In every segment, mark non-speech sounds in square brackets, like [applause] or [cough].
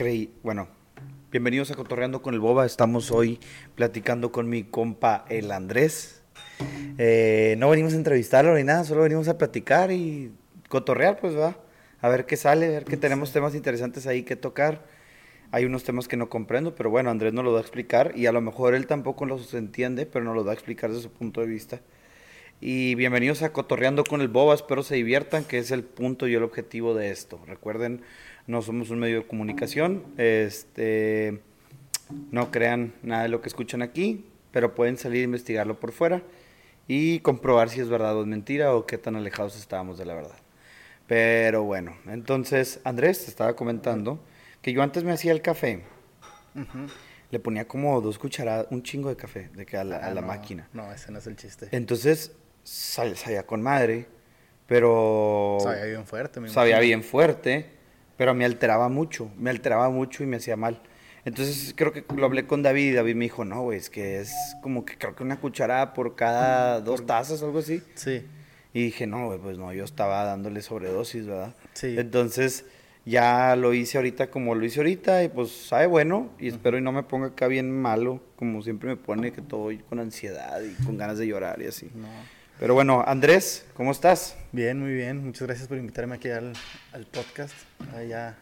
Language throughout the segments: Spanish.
creí, bueno, bienvenidos a Cotorreando con el Boba. Estamos hoy platicando con mi compa el Andrés. Eh, no venimos a entrevistarlo ni nada, solo venimos a platicar y cotorrear, pues va. A ver qué sale, a ver que tenemos temas interesantes ahí que tocar. Hay unos temas que no comprendo, pero bueno, Andrés nos lo da a explicar y a lo mejor él tampoco los entiende, pero nos lo da a explicar desde su punto de vista. Y bienvenidos a Cotorreando con el Boba, espero se diviertan, que es el punto y el objetivo de esto. Recuerden, no somos un medio de comunicación, este, no crean nada de lo que escuchan aquí, pero pueden salir a investigarlo por fuera y comprobar si es verdad o es mentira o qué tan alejados estábamos de la verdad. Pero bueno, entonces Andrés te estaba comentando que yo antes me hacía el café. Le ponía como dos cucharadas, un chingo de café de que a la, a Ah, la no, máquina. No, ese no es el chiste. Entonces sal- sabía con madre, pero Sabía bien fuerte, me sabía bien fuerte, pero me alteraba mucho, me alteraba mucho y me hacía mal. Entonces creo que lo hablé con David y David me dijo, no, güey, es que es como que creo que una cucharada por cada dos tazas, algo así. Sí, Y dije, no, güey, pues no, yo estaba dándole sobredosis, ¿verdad? Sí. Entonces ya lo hice ahorita como lo hice ahorita y pues sabe bueno y espero y no me ponga acá bien malo, como siempre me pone que todo con ansiedad y con ganas de llorar y así. no. Pero bueno, Andrés, ¿cómo estás? Bien, muy bien. Muchas gracias por invitarme aquí al, al podcast. Ah, ya,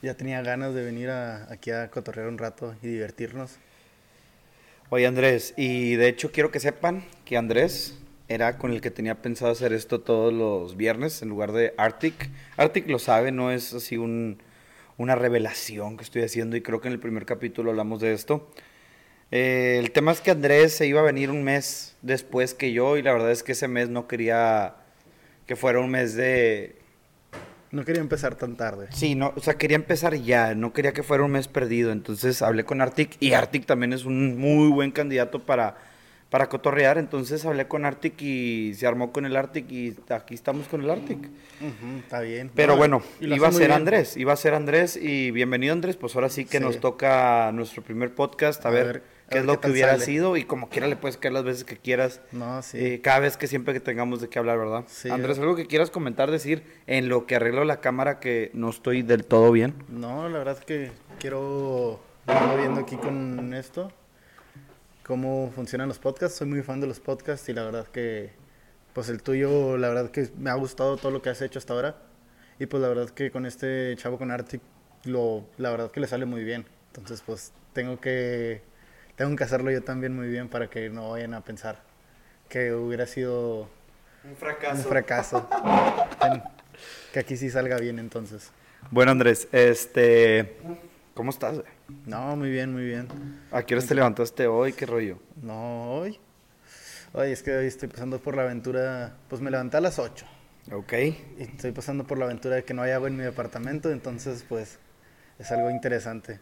ya tenía ganas de venir a- aquí a cotorrear un rato y divertirnos. Oye Andrés, y de hecho quiero que sepan que Andrés era con el que tenía pensado hacer esto todos los viernes en lugar de Arctic. Arctic lo sabe, no es así un, una revelación que estoy haciendo y creo que en el primer capítulo hablamos de esto. Eh, el tema es que Andrés se iba a venir un mes después que yo y la verdad es que ese mes no quería que fuera un mes de... No quería empezar tan tarde. Sí, no, o sea, quería empezar ya, no quería que fuera un mes perdido, entonces hablé con Arctic y Arctic también es un muy buen candidato para, para cotorrear, entonces hablé con Arctic y se armó con el Arctic y aquí estamos con el Arctic. Ujú, está bien. Pero No, bueno, iba a ser bien. Andrés, iba a ser Andrés y bienvenido Andrés, pues ahora sí que Sí. nos toca nuestro primer podcast, a, A ver, ver, a qué es lo que hubiera sale. sido y como quiera le puedes caer las veces que quieras. No, sí. Eh, cada vez que siempre que tengamos de qué hablar, ¿verdad? Sí. Andrés, algo que quieras comentar, decir en lo que arreglo la cámara que no estoy del todo bien. No, la verdad es que quiero viendo aquí con esto, cómo funcionan los podcasts. Soy muy fan de los podcasts y la verdad que, pues el tuyo, la verdad que me ha gustado todo lo que has hecho hasta ahora. Y pues la verdad que con este chavo con Arctic, lo, la verdad que le sale muy bien. Entonces pues tengo que, tengo que hacerlo yo también muy bien para que no vayan a pensar que hubiera sido Un un fracaso. [laughs] fracaso. En- que aquí sí salga bien entonces. Bueno, Andrés, este. ¿Cómo estás? No, muy bien, muy bien. ¿A qué horas te levantaste hoy? ¿Qué rollo? No, hoy. Hoy es que hoy estoy pasando por la aventura. Pues me levanté a las 8. Ok. Y estoy pasando por la aventura de que no hay agua en mi departamento. Entonces, pues es algo interesante.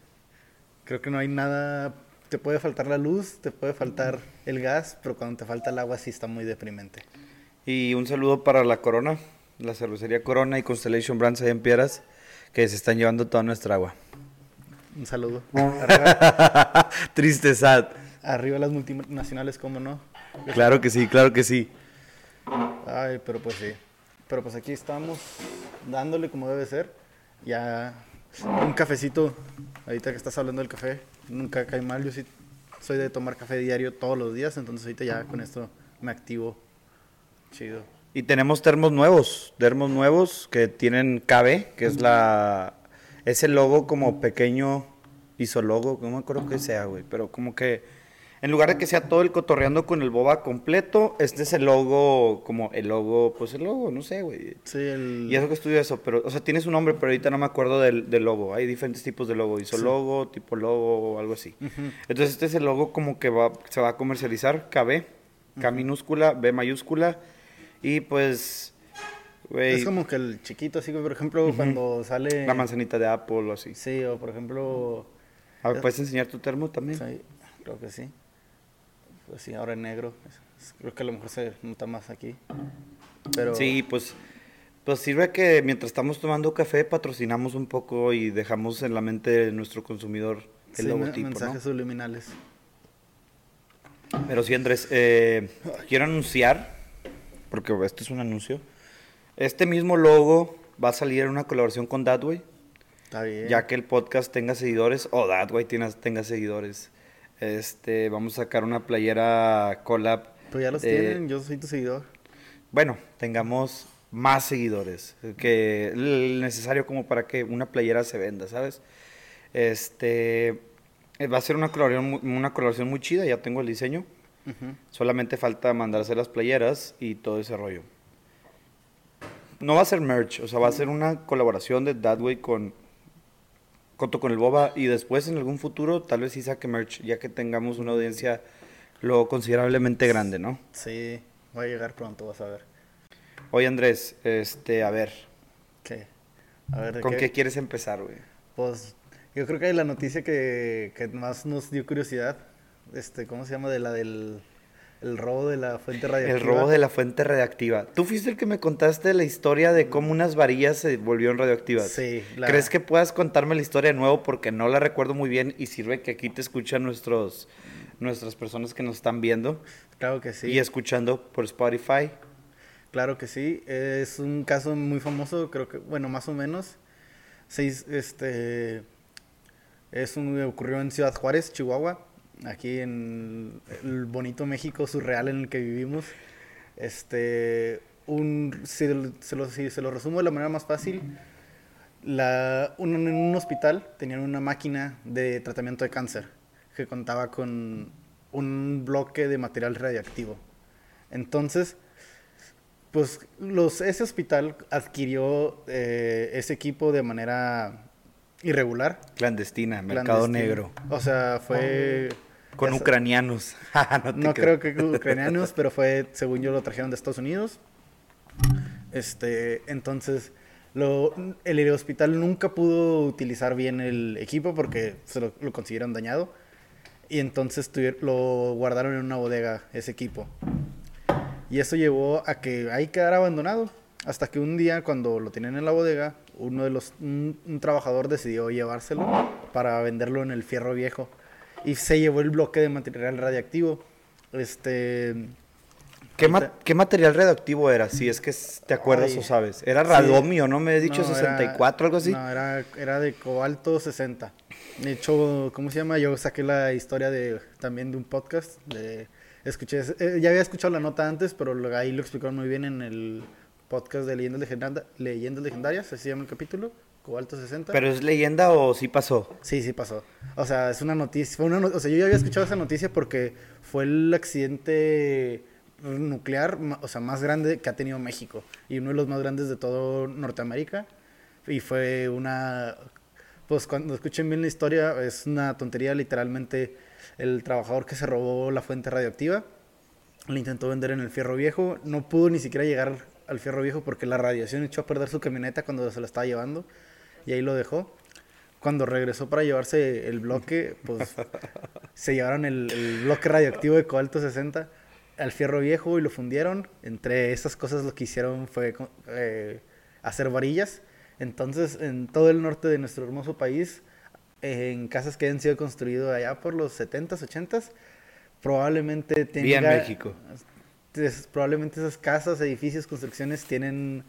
Creo que no hay nada. Te puede faltar la luz, te puede faltar el gas, pero cuando te falta el agua sí está muy deprimente. Y un saludo para la Corona, la cervecería Corona y Constellation Brands ahí en Piedras, que se están llevando toda nuestra agua. Un saludo. [laughs] Triste, sad. arriba las multinacionales, ¿cómo no? Claro que sí, claro que sí. Ay, pero pues sí. Pero pues aquí estamos dándole como debe ser. Ya un cafecito, ahorita que estás hablando del café, nunca cae mal. Yo sí soy de tomar café diario todos los días, entonces ahorita ya con esto me activo. Chido. Y tenemos termos nuevos, termos nuevos que tienen KB, que es la es el logo como pequeño isologo, no me acuerdo qué sea, güey, pero como que en lugar de que sea todo el cotorreando con el boba completo, este es el logo como el logo, pues el logo, no sé, güey. Sí, el... Y eso que estudio eso, pero, o sea, tiene su nombre, pero ahorita no me acuerdo del, del logo. Hay diferentes tipos de logo, isologo, tipo logo algo así. Entonces este es el logo como que va, se va a comercializar, KB, K minúscula, B mayúscula, y pues, Es como que el chiquito, así que por ejemplo cuando sale... la manzanita de Apple o así. Sí, o por ejemplo... A ver, ¿puedes enseñar tu termo también? sí, creo que sí. Pues sí, ahora en negro. Creo que a lo mejor se nota más aquí. Pero... Sí, pues, pues sirve que mientras estamos tomando café patrocinamos un poco y dejamos en la mente de nuestro consumidor el sí, logotipo, mensajes ¿no? subliminales. Pero sí, Andrés, eh, quiero anunciar, porque este es un anuncio, este mismo logo va a salir en una colaboración con Dadway. Está bien. Ya que el podcast tenga seguidores, o That Way tenga, tenga seguidores. Este, vamos a sacar una playera collab. Pues ya los eh, tienen, yo soy tu seguidor. Bueno, tengamos más seguidores que el necesario como para que una playera se venda, ¿sabes? Este eh, va a ser una colaboración, una colaboración muy chida, ya tengo el diseño. Solamente falta mandarse las playeras y todo ese rollo. No va a ser merch, o sea, va a ser una colaboración de That Way con, junto con el Boba y después en algún futuro tal vez sí saque merch, ya que tengamos una audiencia lo considerablemente grande, ¿no? Sí, va a llegar pronto, vas a ver. Oye Andrés, este, a ver, ¿Qué? A ver, ¿de ¿con qué? qué quieres empezar, güey? Pues yo creo que la noticia que, que más nos dio curiosidad, este, ¿cómo se llama? De la del el robo de la fuente El radioactiva. robo de la fuente radiactiva. Tú fuiste el que me contaste la historia de cómo unas varillas se volvieron radioactivas. Sí. la- ¿Crees que puedas contarme la historia de nuevo? Porque no la recuerdo muy bien y sirve que aquí te escuchan nuestros, nuestras personas que nos están viendo Claro que sí. y escuchando por Spotify. Claro que sí. Es un caso muy famoso, creo que, bueno, más o menos. Hiz- este, es un, ocurrió en Ciudad Juárez, Chihuahua, aquí en el bonito México surreal en el que vivimos. Este, un, si, se lo, si se lo resumo de la manera más fácil, la, un- en un hospital tenían una máquina de tratamiento de cáncer que contaba con un bloque de material radiactivo. Entonces, pues los, ese hospital adquirió eh, ese equipo de manera irregular. Clandestina, mercado clandestina. negro. O sea, fue... Con ya ucranianos. [laughs] no te No creo que [laughs] ucranianos, pero fue, según yo, lo trajeron de Estados Unidos. Este, entonces, lo, el hospital nunca pudo utilizar bien el equipo porque se lo, lo consiguieron dañado. Y entonces tuvier- lo guardaron en una bodega, ese equipo. Y eso llevó a que ahí quedara abandonado. Hasta que un día, cuando lo tenían en la bodega, uno de los, un, un trabajador decidió llevárselo para venderlo en el fierro viejo. Y se llevó el bloque de material radiactivo. Este. ¿Qué, ma- qué material radioactivo era? Si es que te acuerdas Ay. o sabes. Era Sí. radomio, ¿no? Me has dicho No, era- 64, algo así. No, era, era de cobalto 60. De hecho, ¿cómo se llama? Yo saqué la historia de también de un podcast. De, escuché, eh, ya había escuchado la nota antes, pero ahí lo explicaron muy bien en el podcast de Leyendas, Leyendas Legendarias, así se llama el capítulo, Cobalto 60. ¿Pero es leyenda o sí pasó? Sí, sí pasó. O sea, es una noticia. Fue una no- o sea, yo ya había escuchado esa noticia porque fue el accidente nuclear, o sea, más grande que ha tenido México y uno de los más grandes de todo Norteamérica. Y fue una, pues cuando escuchen bien la historia, es una tontería, literalmente el trabajador que se robó la fuente radioactiva le intentó vender en el fierro viejo, no pudo ni siquiera llegar al fierro viejo porque la radiación echó a perder su camioneta cuando se la estaba llevando y ahí lo dejó. Cuando regresó para llevarse el bloque, pues [laughs] se llevaron el, el bloque radioactivo de cobalto 60 al fierro viejo y lo fundieron. Entre esas cosas lo que hicieron fue eh, hacer varillas. Entonces, en todo el norte de nuestro hermoso país, en casas que han sido construidas allá por los 70s, 80s, probablemente tenga... Bien México. probablemente esas casas, edificios, construcciones tienen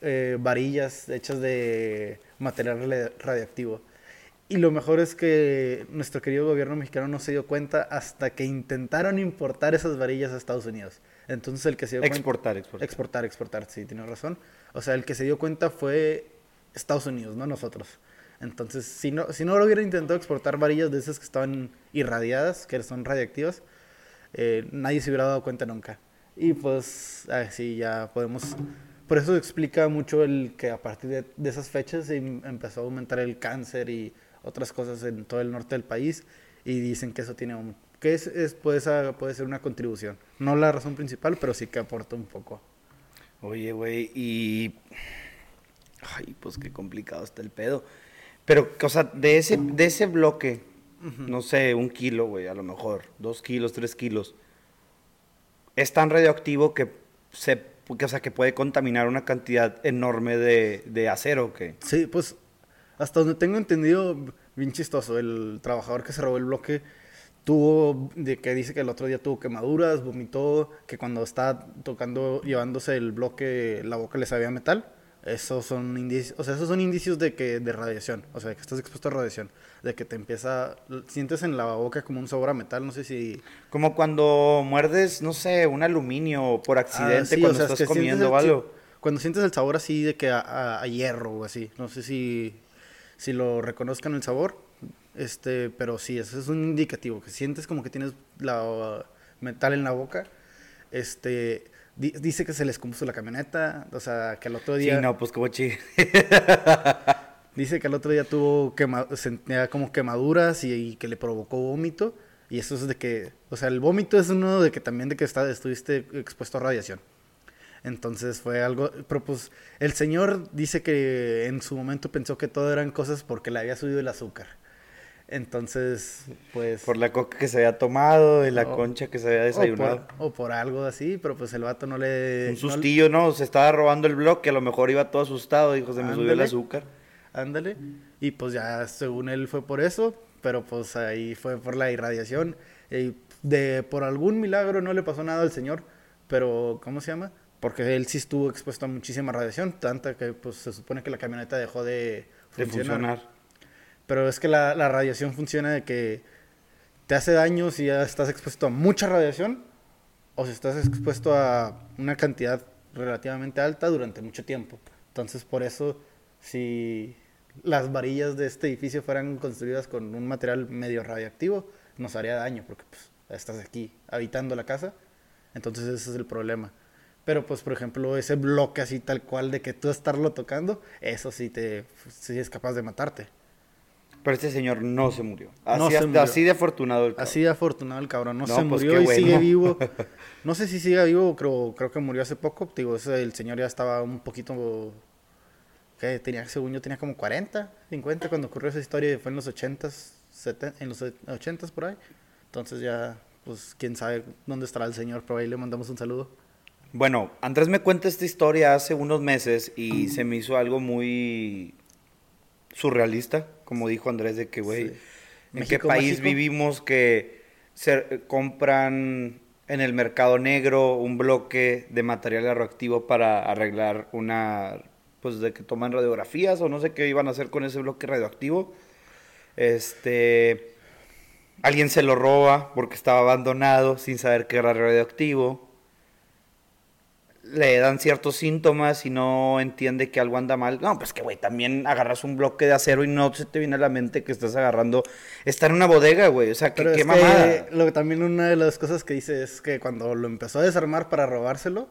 eh, varillas hechas de material radioactivo. Y lo mejor es que nuestro querido gobierno mexicano no se dio cuenta hasta que intentaron importar esas varillas a Estados Unidos. Entonces el que se dio cuenta... Exportar, exportar. Exportar, exportar, sí, tienes razón. O sea, el que se dio cuenta fue Estados Unidos, no nosotros. Entonces, si no, si no lo hubieran intentado exportar varillas de esas que estaban irradiadas, que son radiactivas, eh, nadie se hubiera dado cuenta nunca. Y pues, así ya podemos... Por eso explica mucho el que a partir de, de esas fechas se em- empezó a aumentar el cáncer y otras cosas en todo el norte del país. Y dicen que eso tiene un... que es, es- puede, ser, puede ser una contribución. No la razón principal, pero sí que aporta un poco. Oye, güey, y... Ay, pues qué complicado está el pedo. Pero, o sea, de ese, de ese bloque, no sé, un kilo, güey, a lo mejor, dos kilos, tres kilos, es tan radioactivo que se, que, o sea, que puede contaminar una cantidad enorme de, de acero, que Sí, pues hasta donde tengo entendido, bien chistoso, el trabajador que se robó el bloque tuvo, de que dice que el otro día tuvo quemaduras, vomitó, que cuando estaba tocando, llevándose el bloque, la boca le sabía metal. Esos son indicios, o sea, esos son indicios de que de radiación, o sea, que estás expuesto a radiación, de que te empieza sientes en la boca como un sabor a metal, no sé si como cuando muerdes, no sé, un aluminio por accidente Ah, sí, cuando o sea, es estás que comiendo el- algo. Cuando sientes el sabor así de que a, a- a hierro o así, no sé si, si lo reconozcan el sabor, este, pero sí, eso es un indicativo, que sientes como que tienes la metal en la boca, este, dice que se les compuso la camioneta, o sea, que al otro Sí, día, no, pues como chi. [laughs] dice que al otro día tuvo quema, sentía como quemaduras y, y que le provocó vómito, y eso es de que, o sea, el vómito es uno de que también de que está, estuviste expuesto a radiación. Entonces fue algo, pero pues el señor dice que en su momento pensó que todo eran cosas porque le había subido el azúcar. Entonces, pues... Por la coca que se había tomado y la O- concha que se había o desayunado. por, o por algo así, pero pues el vato no le... Un no- sustillo, ¿no? Se estaba robando el bloque, a lo mejor iba todo asustado, dijo, se me subió el Ándale. azúcar. Ándale. Y pues ya según él fue por eso, pero pues ahí fue por la irradiación. Y de por algún milagro no le pasó nada al señor, pero ¿cómo se llama? Porque él sí estuvo expuesto a muchísima radiación, tanta que pues se supone que la camioneta dejó de De funcionar. Pero es que la, la radiación funciona de que te hace daño si ya estás expuesto a mucha radiación o si estás expuesto a una cantidad relativamente alta durante mucho tiempo. Entonces, por eso, si las varillas de este edificio fueran construidas con un material medio radioactivo, nos haría daño porque pues, estás aquí habitando la casa. Entonces, ese es el problema. Pero, pues, por ejemplo, ese bloque así tal cual de que tú estarlo tocando, eso sí, te, sí es capaz de matarte. Pero este señor no se murió. Así, No se hasta- murió. así de afortunado el cabrón. Así de afortunado el cabrón, no, No, se pues murió y bueno. sigue vivo. [laughs] No sé si sigue vivo, creo, creo que murió hace poco. Digo, ese, el señor ya estaba un poquito... ¿Qué? Tenía, según yo, tenía como 40, 50 cuando ocurrió esa historia. Fue en los 80s, 70, en los 80s por ahí. Entonces ya, pues, quién sabe dónde estará el señor. Pero ahí le mandamos un saludo. Bueno, Andrés me cuenta esta historia hace unos meses y se me hizo algo muy surrealista, como dijo Andrés, de que, güey, Sí. ¿en México qué país vivimos que se eh, compran en el mercado negro un bloque de material radioactivo para arreglar una, pues de que toman radiografías o no sé qué iban a hacer con ese bloque radioactivo? Este, alguien se lo roba porque estaba abandonado sin saber que era radioactivo le dan ciertos síntomas y no entiende que algo anda mal. No, pues que, güey, también agarras un bloque de acero y no se te viene a la mente que estás agarrando. Está en una bodega, güey. O sea, que, Pero qué es mamada. que lo, también una de las cosas que dice es que cuando lo empezó a desarmar para robárselo,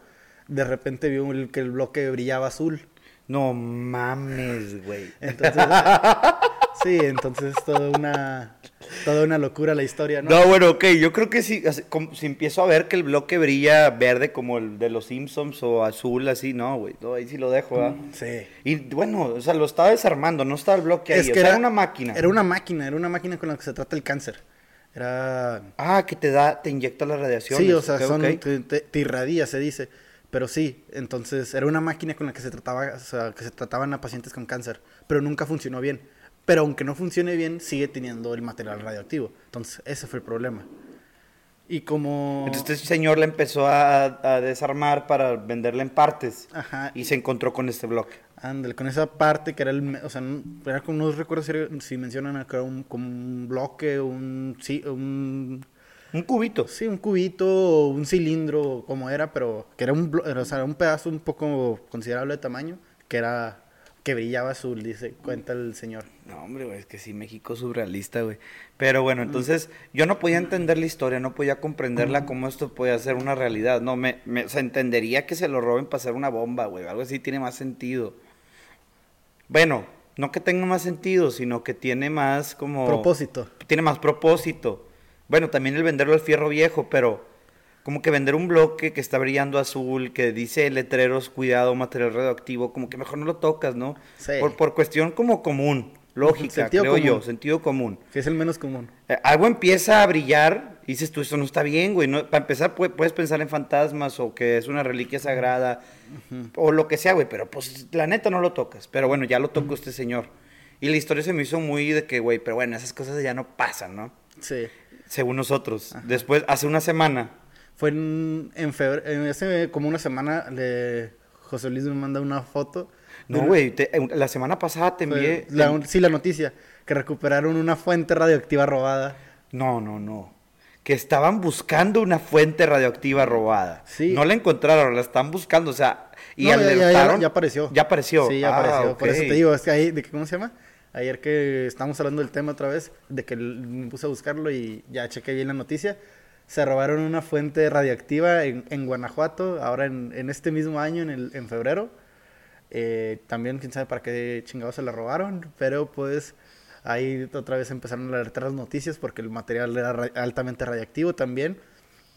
de repente vio el- que el bloque brillaba azul. No mames, güey. Entonces, sí, entonces es toda una, toda una locura la historia, ¿no? No, bueno, ok, yo creo que como si empiezo a ver que el bloque brilla verde como el de los Simpsons o azul, así, no, güey, ahí sí lo dejo, ¿verdad? Sí. Y bueno, o sea, lo estaba desarmando, no estaba el bloque ahí, Es o que sea, era, era una máquina. Era una máquina, era una máquina con la que se trata el cáncer. Era... Ah, que te da, te inyecta la radiación. Sí, o sea, son, ok. Te, te- te irradia, se dice. Pero sí, entonces era una máquina con la que se trataba, o sea, que se trataban a pacientes con cáncer, pero nunca funcionó bien. Pero aunque no funcione bien, sigue teniendo el material radioactivo. Entonces, ese fue el problema. Y como... Entonces este señor la empezó a, a desarmar para venderla en partes Ajá. y se encontró con este bloque. Ándale, con esa parte que era el, o sea, era como, no recuerdo si, si mencionan acá un, como un bloque, un, sí, un, Un cubito. sí, un cubito, un cilindro, como era, pero que era un, o sea, un pedazo un poco considerable de tamaño, que era, que brillaba azul, dice, cuenta el señor. No, hombre, güey, es que sí, México es surrealista, güey. Pero bueno, entonces yo no podía entender la historia, no podía comprenderla cómo esto podía ser una realidad. No, me, me o sea, entendería que se lo roben para hacer una bomba, güey. Algo así tiene más sentido. Bueno, no que tenga más sentido, sino que tiene más como... Propósito. tiene más propósito. Bueno, también el venderlo al fierro viejo, pero como que vender un bloque que está brillando azul, que dice letreros, cuidado, material radioactivo, como que mejor no lo tocas, ¿no? Sí. Por, por cuestión como común, lógica, Sentido creo yo, común. sentido común. Que es el menos común. Eh, algo empieza a brillar y dices tú, esto no está bien, güey. No, para empezar, pue- puedes pensar en fantasmas o que es una reliquia sagrada o lo que sea, güey. Pero pues la neta no lo tocas. Pero bueno, ya lo tocó este señor. Y la historia se me hizo muy de que, güey, pero bueno, esas cosas ya no pasan, ¿no? Sí. Según nosotros. Después, hace una semana, Fue en, en febrero, en ese, como una semana, le, José Luis me manda una foto. No, güey, la semana pasada te envié... la- te- sí, la noticia, que recuperaron una fuente radioactiva robada. No, no, no. Que estaban buscando una fuente radioactiva robada. Sí. No la encontraron, la están buscando, o sea, y No, ya- ya- ya- alertaron. ya apareció. Ya apareció. Sí, ya Ah, apareció. Por eso te digo, es que ahí, de ¿cómo se llama? Ayer que estamos hablando del tema otra vez, de que me puse a buscarlo y ya chequé bien la noticia. Se robaron una fuente radiactiva en, en Guanajuato, ahora en, en este mismo año, en, el, en febrero. Eh, también, quién sabe para qué chingados se la robaron, pero pues ahí otra vez empezaron a alertar las noticias porque el material era ra- altamente radiactivo también.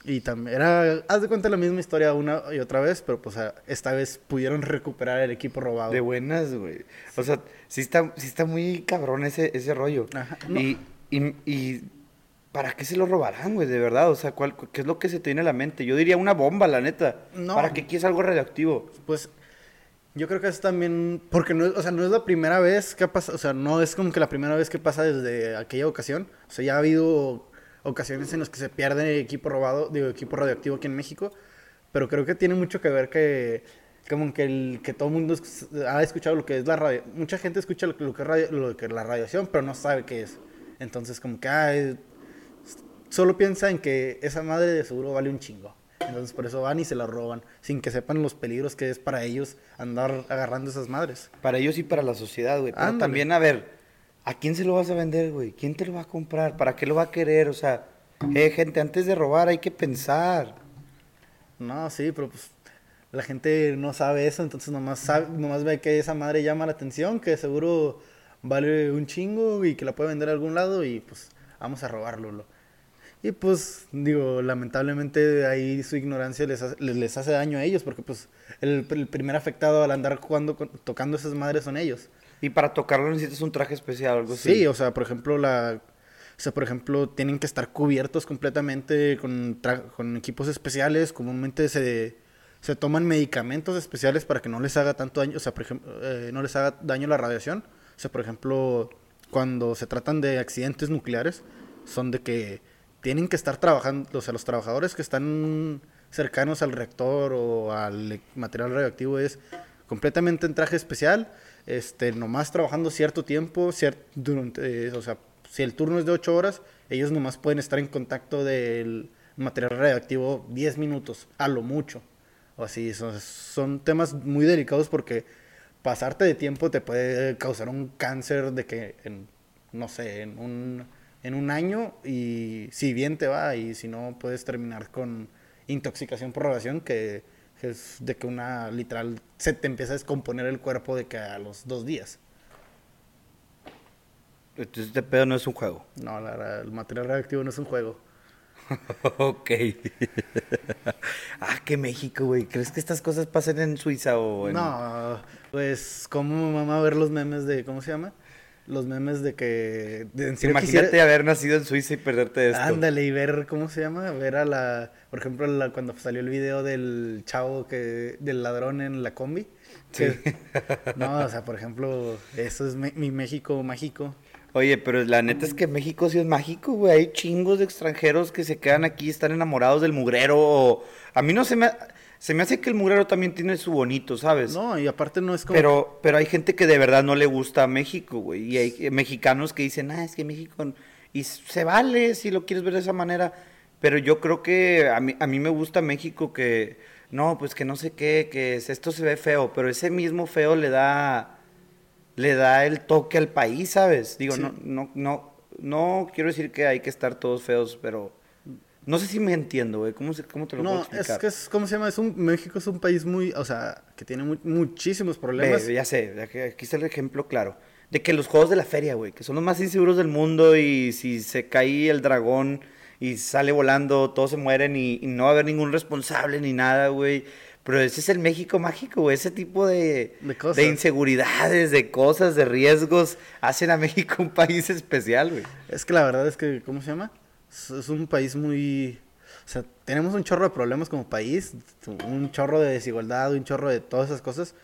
Y también era, haz de cuenta la misma historia una y otra vez, pero pues esta vez pudieron recuperar el equipo robado. De buenas, güey. O sea, sí está, sí está muy cabrón ese, ese rollo. Ajá, no. Y, y, y ¿para qué se lo robarán, güey? De verdad, o sea, ¿cuál, ¿qué es lo que se tiene en la mente? Yo diría una bomba, la neta. No. ¿Para qué quieres algo radioactivo? Pues yo creo que es también, porque no es, o sea, no es la primera vez que ha pasado, o sea, no es como que la primera vez que pasa desde aquella ocasión. O sea, ya ha habido ocasiones en las que se pierde equipo robado, digo, equipo radioactivo aquí en México, pero creo que tiene mucho que ver que como que el que todo el mundo ha escuchado lo que es la radio, mucha gente escucha lo, que- lo que es radio- lo que es la radiación, pero no sabe qué es. Entonces, como que ah, es- solo piensa en que esa madre de seguro vale un chingo. Entonces por eso van y se la roban, sin que sepan los peligros que es para ellos andar agarrando esas madres. Para ellos y para la sociedad, güey. Pero Ándale. también, a ver, ¿a quién se lo vas a vender, güey? ¿Quién te lo va a comprar? ¿Para qué lo va a querer? O sea, eh, gente, antes de robar hay que pensar. No, sí, pero pues la gente no sabe eso, entonces nomás, sabe, nomás ve que esa madre llama la atención, que seguro vale un chingo y que la puede vender a algún lado y pues vamos a robarlo. Y pues digo, lamentablemente ahí su ignorancia les hace, les, hace daño a ellos porque pues el, el primer afectado al andar jugando, con- tocando esas madres son ellos. Y para tocarlo necesitas un traje especial o algo así. Sí, o sea, por ejemplo, la... O sea, por ejemplo, tienen que estar cubiertos completamente con, tra- con equipos especiales. Comúnmente se, se toman medicamentos especiales para que no les haga tanto daño, o sea, por ejemplo, eh, no les haga daño la radiación. O sea, por ejemplo, cuando se tratan de accidentes nucleares, son de que tienen que estar trabajando, o sea, los trabajadores que están cercanos al reactor o al e- material radioactivo es completamente en traje especial, este, nomás trabajando cierto tiempo, durante, eh, o sea, si el turno es de 8 horas, ellos nomás pueden estar en contacto del material radioactivo 10 minutos, a lo mucho. O así, son, son temas muy delicados porque pasarte de tiempo te puede causar un cáncer de que, en, no sé, en un, en un año y si bien te va y si no puedes terminar con intoxicación por radiación que, es de que una literal se te empieza a descomponer el cuerpo de que a los dos días. Entonces este pedo no es un juego. No, la verdad, el material radioactivo no es un juego. [laughs] ok. [laughs] ah, que México, güey. ¿Crees que estas cosas pasen en Suiza o en... No, pues como mamá ver los memes de, ¿cómo se llama? Los memes de que... De, Imagínate quisiera- haber nacido en Suiza y perderte esto. Ándale, y ver, ¿cómo se llama? Ver a la, por ejemplo, la- cuando salió el video del chavo que, del ladrón en la combi. que- no, o sea, por ejemplo, eso es me- mi México mágico. Oye, pero la neta es que México sí es mágico, güey. Hay chingos de extranjeros que se quedan aquí, están enamorados del mugrero. o- A mí no se me... Se me hace que el mugrero también tiene su bonito, ¿sabes? No, y aparte no es como... Pero, pero hay gente que de verdad no le gusta a México, güey. Y hay eh, mexicanos que dicen, ah, es que México... Y se vale si lo quieres ver de esa manera. Pero yo creo que a mí, a mí me gusta México que... No, pues que no sé qué, que es- esto se ve feo. Pero ese mismo feo le da... Le da el toque al país, ¿sabes? Digo, Sí. no, no, no, no quiero decir que hay que estar todos feos, pero... No sé si me entiendo, güey. ¿Cómo, se- ¿Cómo te lo puedo No, explicar? es que es, ¿cómo se llama? Es un, México es un país muy, o sea, que tiene mu- muchísimos problemas. Ve, ya sé, aquí está el ejemplo claro. De que los juegos de la feria, güey, que son los más inseguros del mundo y si se cae el dragón y sale volando, todos se mueren y, y no va a haber ningún responsable ni nada, güey. Pero ese es el México mágico, güey. Ese tipo de, De cosas. de inseguridades, de cosas, de riesgos, hacen a [laughs] México un país especial, güey. Es que la verdad es que, ¿cómo se llama? Es, un país muy... O sea, tenemos un chorro de problemas como país, un chorro de desigualdad, un chorro de todas esas cosas,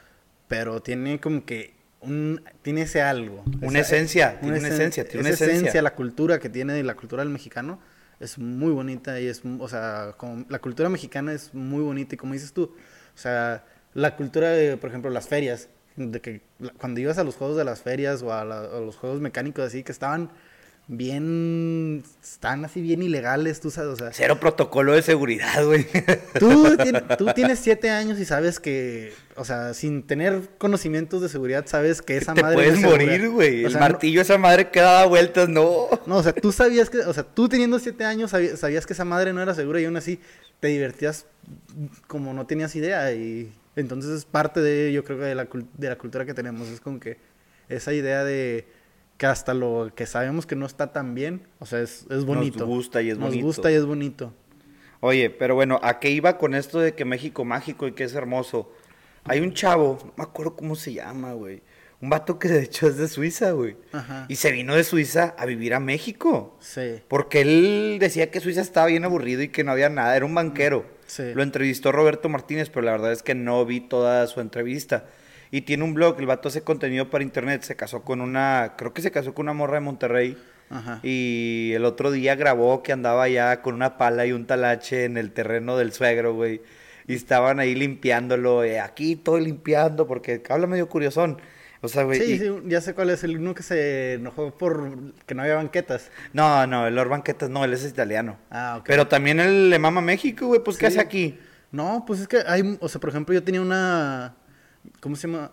pero tiene como que un... Tiene ese algo. Una esencia, tiene una esen- esencia, tiene esa una esencia. la cultura que tiene, la cultura del mexicano, es muy bonita y es, o sea, como, la cultura mexicana es muy bonita y como dices tú, o sea, la cultura de, por ejemplo, las ferias, de que cuando ibas a los juegos de las ferias o a, la- a los juegos mecánicos así, que estaban bien, están así bien ilegales, tú sabes, o sea, Cero protocolo de seguridad, güey. [laughs] tú, tien- tú tienes siete años y sabes que, o sea, sin tener conocimientos de seguridad, sabes que esa Te madre puedes no es segura. morir, güey. O El no- martillo, esa madre que daba vueltas, no. No, o sea, tú sabías que, o sea, tú teniendo siete años sabías que esa madre no era segura y aún así te divertías como no tenías idea y entonces es parte de, yo creo que de la, de la cultura que tenemos, es como que esa idea de que hasta lo que sabemos que no está tan bien, o sea, es, es bonito. gusta y es Nos bonito. gusta y es bonito. Oye, pero bueno, ¿a qué iba con esto de que México mágico y que es hermoso? Hay un chavo, no me acuerdo cómo se llama, güey. Un vato que de hecho es de Suiza, güey. Ajá. Y se vino de Suiza a vivir a México. Sí, Porque él decía que Suiza estaba bien aburrido y que no había nada, era un banquero. Sí. Lo entrevistó Roberto Martínez, pero la verdad es que no vi toda su entrevista. Y tiene un blog, el vato hace contenido para internet, se casó con una, creo que se casó con una morra de Monterrey. ajá. Y el otro día grabó que andaba ya con una pala y un talache en el terreno del suegro, güey. Y estaban ahí limpiándolo, eh, aquí estoy limpiando, porque habla medio curiosón. O sea, güey. Sí, y- sí, ya sé cuál es el uno que se enojó por que no había banquetas. No, no, el Lord Banquetas no, él es italiano. Ah, ok. Pero también él le mama México, güey, pues ¿qué hace aquí? No, pues es que hay, o sea, por ejemplo, yo tenía una, ¿cómo se llama?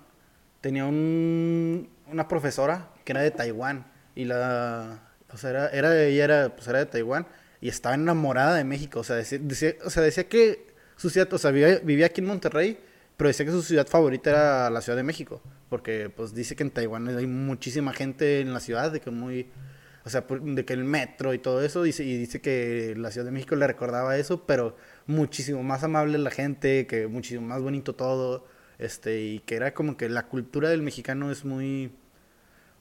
Tenía un, una profesora que era de Taiwán y la, o sea, era, era ella era, pues era de Taiwán y estaba enamorada de México, o sea, decía, decía- o sea, decía que su ciudad, o sea, vivía, vivía aquí en Monterrey, pero decía que su ciudad favorita era la Ciudad de México, porque pues dice que en Taiwán hay muchísima gente en la ciudad, de que muy, o sea, de que el metro y todo eso, dice, y dice que la Ciudad de México le recordaba eso, pero muchísimo más amable la gente, que muchísimo más bonito todo, este, y que era como que la cultura del mexicano es muy,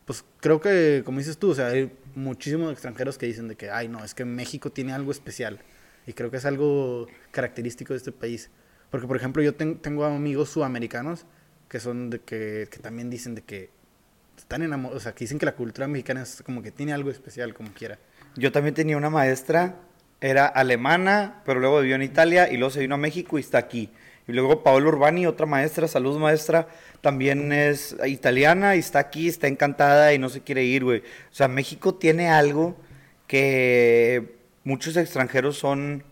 pues creo que, como dices tú, o sea, hay muchísimos extranjeros que dicen de que, ay, no, es que México tiene algo especial, y creo que es algo característico de este país, porque, por ejemplo, yo ten- tengo amigos sudamericanos que son de que, que también dicen de que están enamorados, o sea, que dicen que la cultura mexicana es como que tiene algo especial, como quiera. Yo también tenía una maestra, era alemana, pero luego vivió en Italia y luego se vino a México y está aquí. Y luego Paola Urbani, otra maestra, salud maestra, también es italiana y está aquí, está encantada y no se quiere ir, güey. O sea, México tiene algo que muchos extranjeros son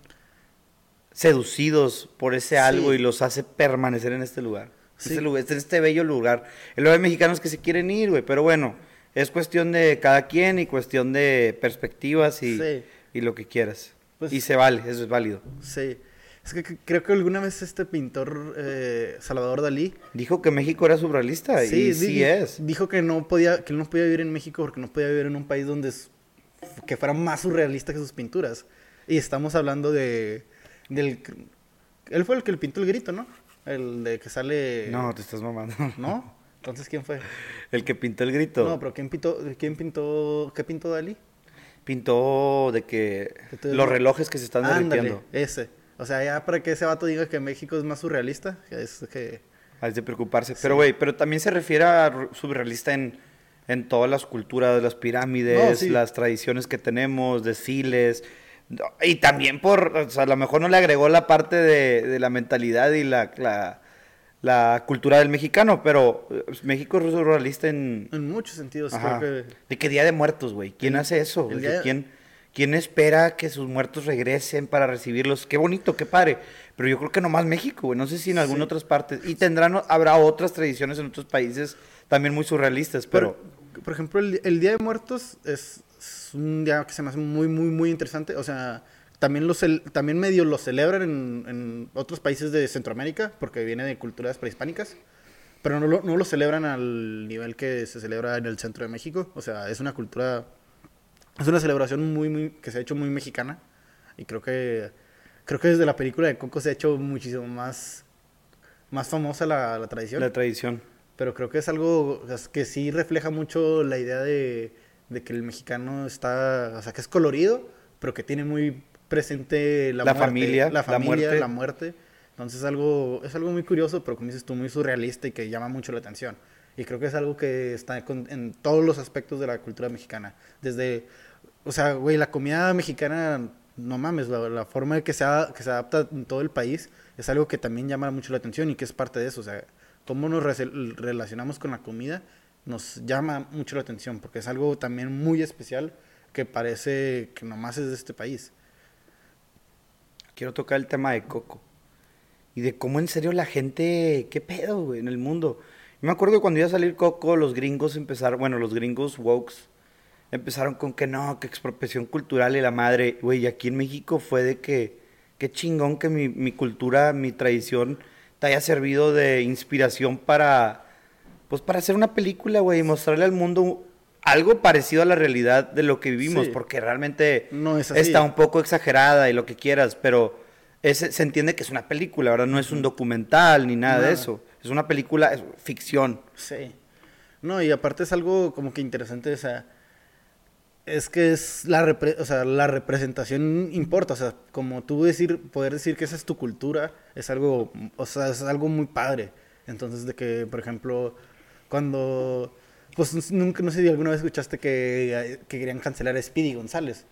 seducidos por ese Sí. algo y los hace permanecer en este lugar. Sí. Este lugar, este bello lugar. El lugar de mexicanos que se quieren ir, güey, pero bueno, es cuestión de cada quien y cuestión de perspectivas y, Sí. y lo que quieras. Pues- y se vale, eso es válido. Sí. Es que creo que alguna vez este pintor, eh, Salvador Dalí, Dijo que México era surrealista y di- sí es. dijo que no podía, que él no podía vivir en México porque no podía vivir en un país donde que fuera más surrealista que sus pinturas. Y estamos hablando de del él fue el que le pintó el grito, ¿no? El de que sale No, te estás mamando. [laughs] ¿No? [laughs] Entonces quién fue? El que pintó el grito. No, pero quién pintó quién pintó qué pintó Dalí? Pintó de que los relojes que se están Ándale, derritiendo. ese. O sea, ya para que ese vato diga que México es más surrealista, es que Hay de preocuparse. Pero, güey, pero también se refiere a surrealista en, en todas las culturas, las pirámides, No, sí. las tradiciones que tenemos, desfiles. Y también por, o sea, a lo mejor no le agregó la parte de, de la mentalidad y la, la, la cultura del mexicano, pero eh, México es surrealista en... en muchos sentidos Ajá. creo que ¿De qué Día de Muertos, güey? ¿Quién hace eso? el día- ¿Quién, ¿Quién espera que sus muertos regresen para recibirlos? Qué bonito, qué padre. Pero yo creo que nomás México, güey. No sé si en algunas Sí. otras partes. Y tendrán, habrá otras tradiciones en otros países también muy surrealistas, pero... Por, por ejemplo, el, el Día de Muertos es, es un día que se me hace muy, muy, muy interesante. O sea, también, también medio lo celebran en, en otros países de Centroamérica, porque viene de culturas prehispánicas. Pero no lo, no lo celebran al nivel que se celebra en el centro de México. O sea, es una cultura. Es una celebración muy, muy. que se ha hecho muy mexicana. Y creo que. Creo que desde la película de Coco se ha hecho muchísimo más. más famosa la, la tradición. La tradición. Pero creo que es algo que sí refleja mucho la idea de, de que el mexicano está, o sea, que es colorido, pero que tiene muy presente la, La muerte, familia, la la familia, muerte. la muerte. Entonces es algo, es algo muy curioso, pero como dices tú, muy surrealista y que llama mucho la atención. Y creo que es algo que está en todos los aspectos de la cultura mexicana. Desde, o sea, güey, la comida mexicana, no mames, la, la forma en que se, que se adapta en todo el país es algo que también llama mucho la atención y que es parte de eso. O sea, cómo nos relacionamos con la comida nos llama mucho la atención porque es algo también muy especial que parece que nomás es de este país. Quiero tocar el tema de Coco y de cómo en serio la gente, qué pedo, güey, en el mundo. me acuerdo que cuando iba a salir Coco, los gringos empezaron, bueno, los gringos wokes empezaron con que no, que expropiación cultural y la madre, güey, aquí en México fue de que, qué chingón que mi, mi cultura, mi tradición te haya servido de inspiración para, pues para hacer una película, güey, y mostrarle al mundo algo parecido a la realidad de lo que vivimos, porque realmente no es está un poco exagerada y lo que quieras, pero se entiende que es una película, ¿verdad? No es un documental ni nada, de eso. Es una película, es ficción. Sí. No, y aparte es algo como que interesante, o sea, es que es la, o sea, la representación importa, o sea, como tú decir, poder decir que esa es tu cultura, es algo, o sea, es algo muy padre. Entonces, de que, por ejemplo, cuando, pues nunca, no sé si alguna vez escuchaste que, que querían cancelar a Speedy González.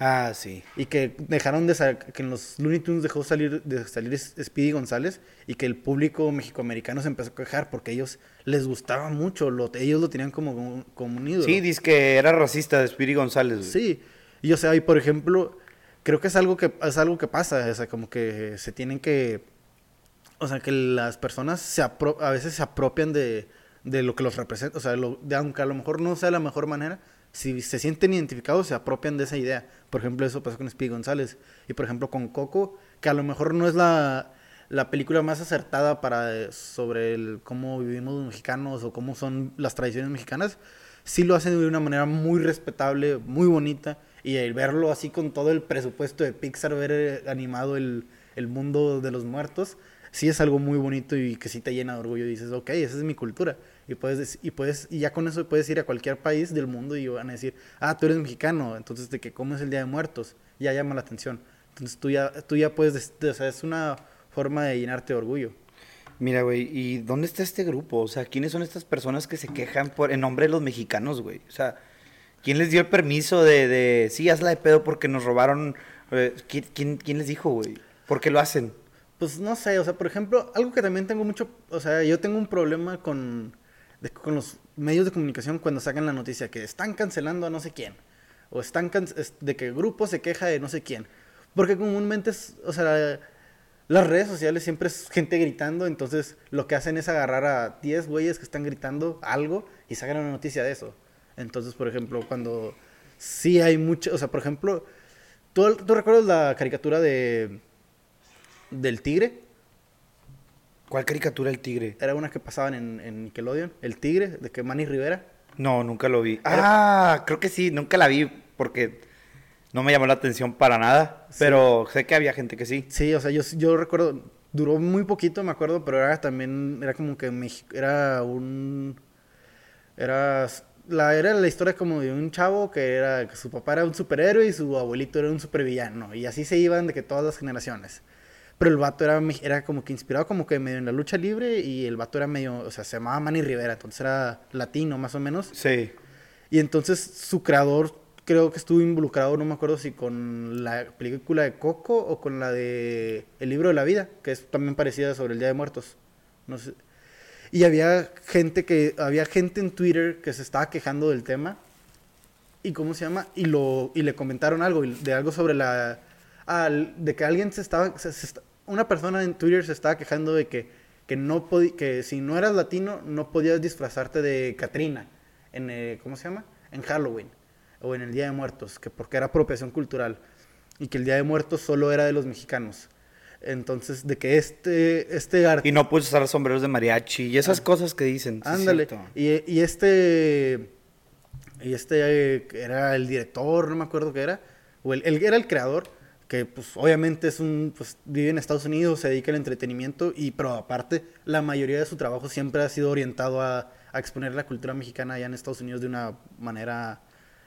Ah, sí. Y que dejaron de que en los Looney Tunes dejó salir de salir Speedy González y que el público mexicoamericano se empezó a quejar porque ellos les gustaba mucho, lo, ellos lo tenían como, como un ídolo. Sí, dice que era racista de Speedy González. Sí. Y o sea, y por ejemplo, creo que es algo que es algo que pasa, o sea, como que se tienen que o sea, que las personas se a veces se apropian de, de lo que los representa, o sea, de, aunque a lo mejor no sea la mejor manera, si se sienten identificados, se apropian de esa idea. Por ejemplo, eso pasó con Speedy González. Y por ejemplo, con Coco, que a lo mejor no es la, la película más acertada para eh, sobre el, cómo vivimos los mexicanos o cómo son las tradiciones mexicanas, sí lo hacen de una manera muy respetable, muy bonita. Y el verlo así con todo el presupuesto de Pixar, ver eh, animado el, el mundo de los muertos, sí es algo muy bonito y que sí te llena de orgullo. Y dices, ok, esa es mi cultura. Y puedes, y puedes, y ya con eso puedes ir a cualquier país del mundo y van a decir, ah, tú eres mexicano, entonces de que comes el Día de Muertos, ya llama la atención. Entonces tú ya, tú ya puedes, o sea, es una forma de llenarte de orgullo. Mira, güey, ¿y dónde está este grupo? O sea, ¿quiénes son estas personas que se quejan por, en nombre de los mexicanos, güey? O sea, ¿quién les dio el permiso de, de sí, hazla de pedo porque nos robaron? Eh, ¿quién, quién les dijo, güey? ¿Por qué lo hacen? Pues no sé, o sea, por ejemplo, algo que también tengo mucho, o sea, yo tengo un problema con con los medios de comunicación cuando sacan la noticia que están cancelando a no sé quién. O están de que el grupo se queja de no sé quién. Porque comúnmente, es, o sea, las redes sociales siempre es gente gritando, entonces lo que hacen es agarrar a 10 güeyes que están gritando algo y sacan una noticia de eso. Entonces, por ejemplo, cuando sí hay mucho, o sea, por ejemplo, ¿tú, ¿tú recuerdas la caricatura de del tigre? ¿Cuál caricatura el tigre? Era una que pasaban en, en Nickelodeon, el tigre, de que Manny Rivera. No, nunca lo vi. Ah, creo que sí, nunca la vi porque no me llamó la atención para nada, pero sé que había gente que sí. Sí, o sea, yo, yo recuerdo, duró muy poquito, me acuerdo, pero era también, era como que México, era un, era la, era la historia como de un chavo que era, que su papá era un superhéroe y su abuelito era un supervillano, y así se iban de que todas las generaciones. Pero el vato era, era como que inspirado como que medio en la lucha libre y el vato era medio, o sea, se llamaba Manny Rivera, entonces era latino más o menos. Sí. Y entonces su creador creo que estuvo involucrado, no me acuerdo si con la película de Coco o con la de El libro de la vida, que es también parecida sobre el Día de Muertos. No sé. Y había gente que había gente en Twitter que se estaba quejando del tema. ¿Y cómo se llama? Y lo y le comentaron algo de algo sobre la de que alguien se estaba una persona en Twitter se estaba quejando de que, que, no que si no eras latino no podías disfrazarte de Katrina en, eh, ¿cómo se llama? En Halloween o en el Día de Muertos, que porque era apropiación cultural y que el Día de Muertos solo era de los mexicanos. Entonces, de que este, este Y no puedes usar sombreros de mariachi y esas ah. cosas que dicen. Ándale. y, y, este... Y este eh, era el director, no me acuerdo qué era. O el, era el creador que pues obviamente es un, pues vive en Estados Unidos, se dedica al entretenimiento, y pero aparte la mayoría de su trabajo siempre ha sido orientado a, a exponer la cultura mexicana allá en Estados Unidos de una manera,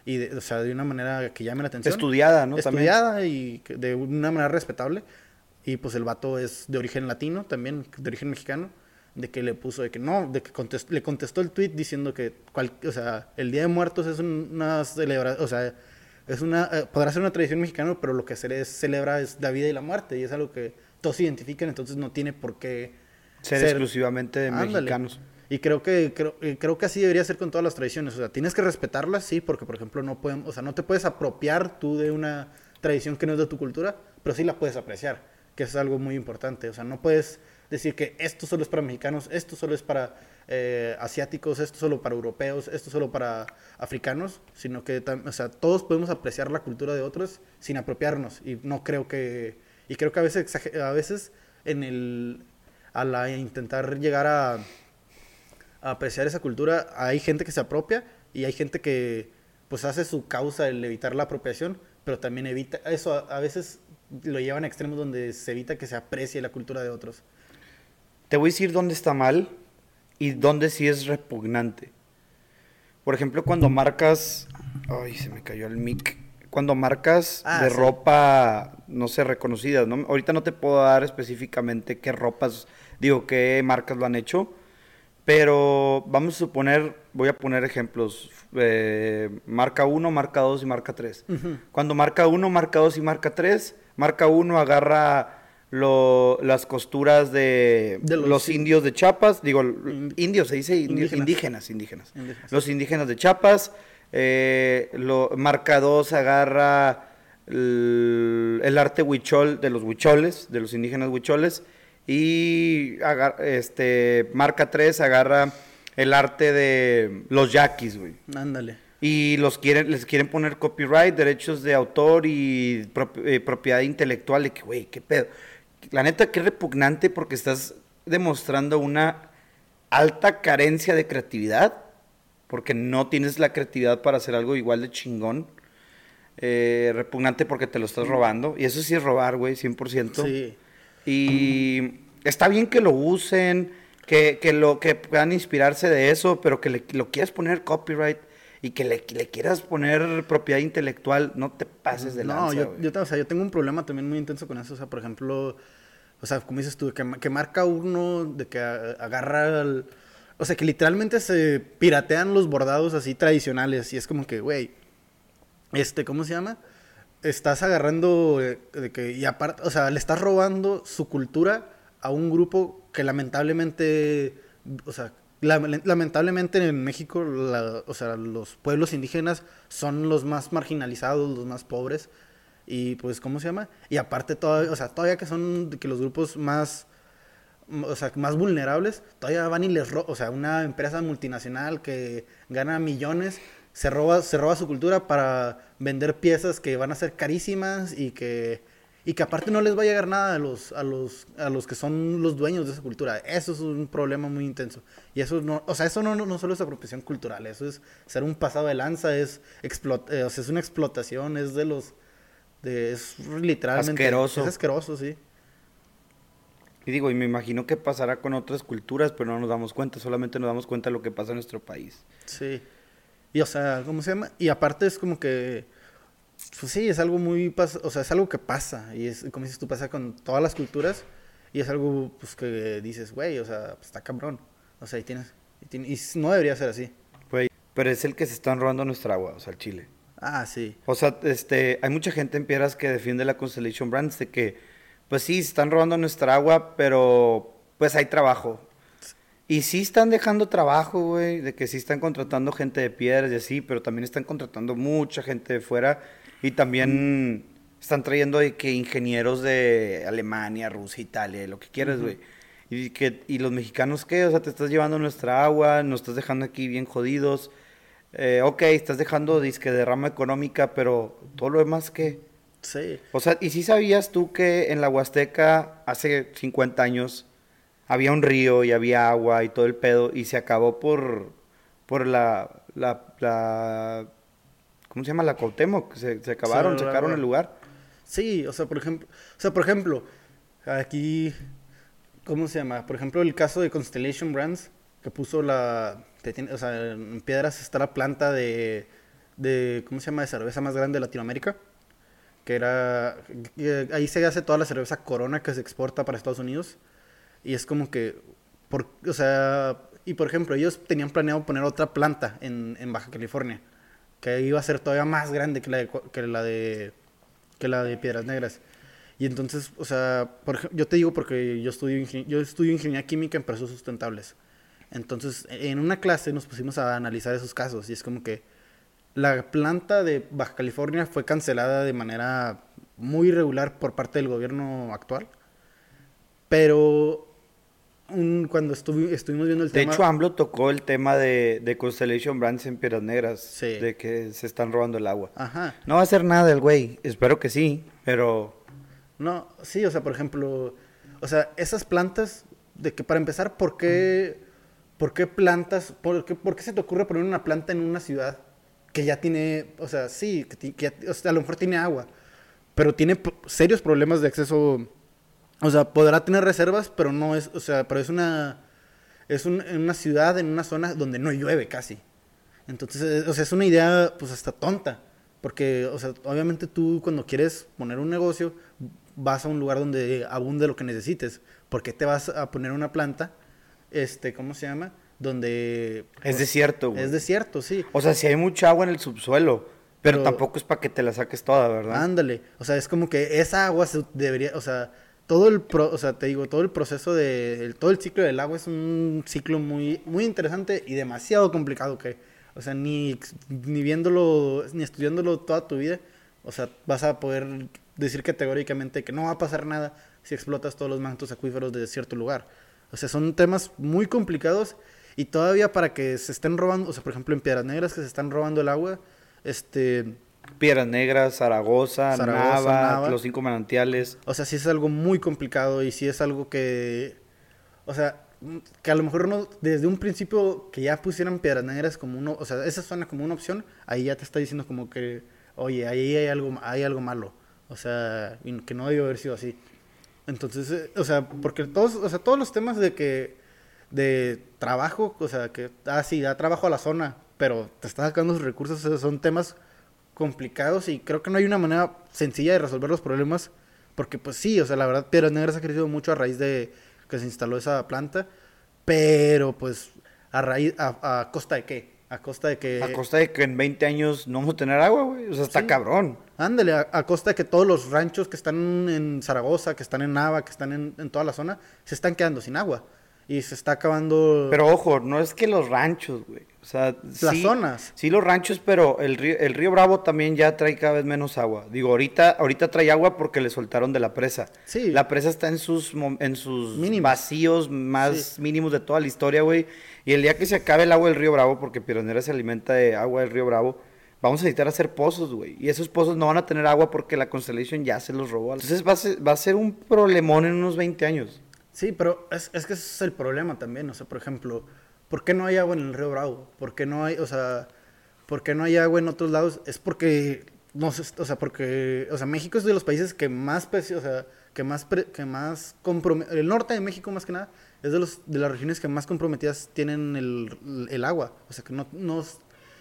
y de, o sea, de una manera que llame la atención. Estudiada, ¿no? Estudiada y de una manera respetable, y pues el vato es de origen latino también, de origen mexicano, de que le puso, de que no, de que le contestó el tweet diciendo que, cual, o sea, el Día de Muertos es una celebración, o sea, es una, eh, podrá ser una tradición mexicana, pero lo que se celebra es la vida y la muerte, y es algo que todos identifican, entonces no tiene por qué Ser, exclusivamente de mexicanos. Y creo que, creo, creo que así debería ser con todas las tradiciones. O sea, tienes que respetarlas, sí, porque por ejemplo no pueden, o sea, no te puedes apropiar tú de una tradición que no es de tu cultura, pero sí la puedes apreciar, que es algo muy importante. O sea, no puedes decir que esto solo es para mexicanos, esto solo es para eh, asiáticos, esto solo para europeos, esto solo para africanos, sino que o sea, todos podemos apreciar la cultura de otros sin apropiarnos. Y no creo que, y creo que a veces, a veces en el, a la intentar llegar a, apreciar esa cultura, hay gente que se apropia y hay gente que pues hace su causa el evitar la apropiación, pero también evita, eso a veces lo llevan a extremos donde se evita que se aprecie la cultura de otros. Te voy a decir dónde está mal y dónde sí es repugnante. Por ejemplo, cuando marcas. Ay, se me cayó el mic. Cuando marcas ah, de ropa, no sé, reconocidas, ¿no? Ahorita no te puedo dar específicamente qué ropas, digo, qué marcas lo han hecho, pero vamos a suponer, voy a poner ejemplos, eh, marca 1, marca 2 y marca 3. Cuando marca 1, marca 2 y marca 3, marca 1 agarra las costuras de, los, indios de Chiapas, digo, indios, se dice indígenas, indígenas. Los indígenas de Chiapas, eh, lo, marca 2 agarra el, arte huichol de los huicholes, de los indígenas huicholes, y este, marca 3 agarra el arte de los yaquis, güey. Ándale. Y los quieren, les quieren poner copyright, derechos de autor y eh, propiedad intelectual, de que, güey, qué pedo la neta que repugnante porque estás demostrando una alta carencia de creatividad, porque no tienes la creatividad para hacer algo igual de chingón. Eh, repugnante porque te lo estás robando. Y eso sí es robar, güey, 100%. Sí. Y está bien que lo usen, que, lo, que puedan inspirarse de eso, pero que le, lo quieras poner copyright y que le, quieras poner propiedad intelectual, no te pases de lanza. No, yo, yo, o sea, yo tengo un problema también muy intenso con eso. O sea, por ejemplo, o sea, como dices tú, que, que marca uno, de que agarra... o sea, que literalmente se piratean los bordados así tradicionales. Y es como que, güey, este, ¿cómo se llama? Estás agarrando de que, y aparte, o sea, le estás robando su cultura a un grupo que lamentablemente, o sea, lamentablemente en México, o sea, los pueblos indígenas son los más marginalizados, los más pobres. Y pues, ¿cómo se llama? Y aparte, todavía, o sea, todavía que son que los grupos más, o sea, más vulnerables, todavía van y les roban, o sea, una empresa multinacional que gana millones, se roba, se roba su cultura para vender piezas que van a ser carísimas y que y que aparte no les va a llegar nada a los, a los, a los que son los dueños de esa cultura. Eso es un problema muy intenso. Y eso no, o sea, eso no, no, solo es apropiación cultural, eso es ser un pasado de lanza, es, eh, es una explotación, es de los, de, es literalmente... Asqueroso. Es asqueroso, sí. Y digo, y me imagino que pasará con otras culturas, pero no nos damos cuenta, solamente nos damos cuenta de lo que pasa en nuestro país. Sí. Y o sea, ¿cómo se llama? Y aparte es como que pues sí, es algo muy, o sea, es algo que pasa, y es, como dices tú, pasa con todas las culturas, y es algo, pues, que dices, güey, o sea, pues, está cabrón, o sea, y tienes, y, no debería ser así. Güey, pero es el que se están robando nuestra agua, o sea, el Chile. Ah, sí. O sea, este, hay mucha gente en Piedras que defiende la Constellation Brands de que, pues sí, están robando nuestra agua, pero pues hay trabajo. Y sí están dejando trabajo, güey, de que sí están contratando gente de piedras y así, pero también están contratando mucha gente de fuera y también están trayendo de que ingenieros de Alemania, Rusia, Italia, lo que quieras, güey. Y, que, y los mexicanos, ¿qué? O sea, te estás llevando nuestra agua, nos estás dejando aquí bien jodidos. Eh, ok, estás dejando disque de rama económica, pero todo lo demás, ¿qué? Sí. O sea, ¿y si sabías tú que en la Huasteca hace 50 años había un río y había agua y todo el pedo y se acabó por, por la, la ¿cómo se llama? La Cuauhtémoc, se, se acabaron, se sacaron el lugar. Sí, o sea, por ejemplo, o sea, por ejemplo, aquí, ¿cómo se llama? Por ejemplo, el caso de Constellation Brands, que puso la, o sea, en Piedras está la planta de, de, ¿cómo se llama? De cerveza más grande de Latinoamérica, que era, ahí se hace toda la cerveza Corona que se exporta para Estados Unidos, y es como que, por, o sea, y por ejemplo, ellos tenían planeado poner otra planta en, en Baja California que iba a ser todavía más grande que la de, que la de, que la de Piedras Negras. Y entonces, o sea, yo te digo porque yo estudio, yo estudio ingeniería química en procesos sustentables. Entonces, en una clase nos pusimos a analizar esos casos y es como que la planta de Baja California fue cancelada de manera muy irregular por parte del gobierno actual. Pero un- cuando estuvi- estuvimos viendo el De tema... hecho, AMLO tocó el tema de, de Constellation Brands en Piedras Negras. Sí. De que se están robando el agua. Ajá. No va a hacer nada el güey. Espero que sí, pero... No, sí, o sea, por ejemplo, o sea, esas plantas, de que para empezar, ¿por qué, por qué plantas, por qué, por qué se te ocurre poner una planta en una ciudad que ya tiene, o sea, sí, que, que ya- o sea, a lo mejor tiene agua, pero tiene serios problemas de acceso, o sea, podrá tener reservas, pero no es, o sea, pero es una, es un- en una ciudad, en una zona donde no llueve casi. Entonces, eh, o sea, es una idea, pues, hasta tonta. Porque, o sea, obviamente tú cuando quieres poner un negocio, vas a un lugar donde abunde lo que necesites. ¿Por qué te vas a poner una planta, este, ¿cómo se llama? Donde... Es pues, desierto, güey. Es desierto, sí. O sea, si hay mucha agua en el subsuelo, pero, Pero- tampoco es para que te la saques toda, ¿verdad? Ándale. O sea, es como que esa agua se debería, o sea, todo el pro- o sea, te digo, todo el proceso de el- todo el ciclo del agua es un ciclo muy muy interesante y demasiado complicado que, o sea, ni ni viéndolo ni estudiándolo toda tu vida, o sea, vas a poder decir categóricamente que no va a pasar nada si explotas todos los mantos acuíferos de cierto lugar. O sea, son temas muy complicados y todavía para que se estén robando, o sea, por ejemplo, en Piedras Negras que se están robando el agua, este Piedras Negras, Zaragoza, Zaragoza, Nava, Nava. los cinco manantiales. O sea, sí es algo muy complicado y sí es algo que, o sea, mm, que a lo mejor no, desde un principio que ya pusieran Piedras Negras como uno, o sea, esa zona como una opción, ahí ya te está diciendo como que, oye, ahí hay algo, hay algo malo, o sea, que no debió haber sido así. Entonces, eh, o sea, porque todos, o sea, todos los temas de que, de trabajo, o sea, que, ah, sí, da trabajo a la zona, pero te está sacando sus recursos, o sea, son temas complicados y creo que no hay una manera sencilla de resolver los problemas porque pues sí, o sea, la verdad Piedras Negras ha crecido mucho a raíz de que se instaló esa planta, pero pues a raíz a, a costa de qué? A costa de que A costa de que en 20 años no vamos a tener agua, güey. O sea, está Sí. cabrón. Ándale, a, a costa de que todos los ranchos que están en Zaragoza, que están en Nava, que están en, en toda la zona, se están quedando sin agua. Y se está acabando Pero ojo, no es que los ranchos, güey. O sea, las sí, zonas. Sí, los ranchos, pero el río, el río Bravo también ya trae cada vez menos agua. Digo, ahorita, ahorita trae agua porque le soltaron de la presa. Sí. La presa está en sus, en sus Mínimos. vacíos más Sí. mínimos de toda la historia, güey. Y el día que se acabe el agua del río Bravo, porque Pionera se alimenta de agua del río Bravo, vamos a necesitar hacer pozos, güey. Y esos pozos no van a tener agua porque la Constellation ya se los robó. Entonces va a ser, va a ser un problemón en unos 20 años. Sí, pero es, es que ese es el problema también. O sea, por ejemplo, ¿por qué no hay agua en el río Bravo? ¿Por qué no hay, o sea, por qué no hay agua en otros lados? Es porque, no sé, o sea, porque, o sea, México es de los países que más, o sea, que más, que más el norte de México más que nada, es de, los, de las regiones que más comprometidas tienen el, el agua. O sea, que no, no,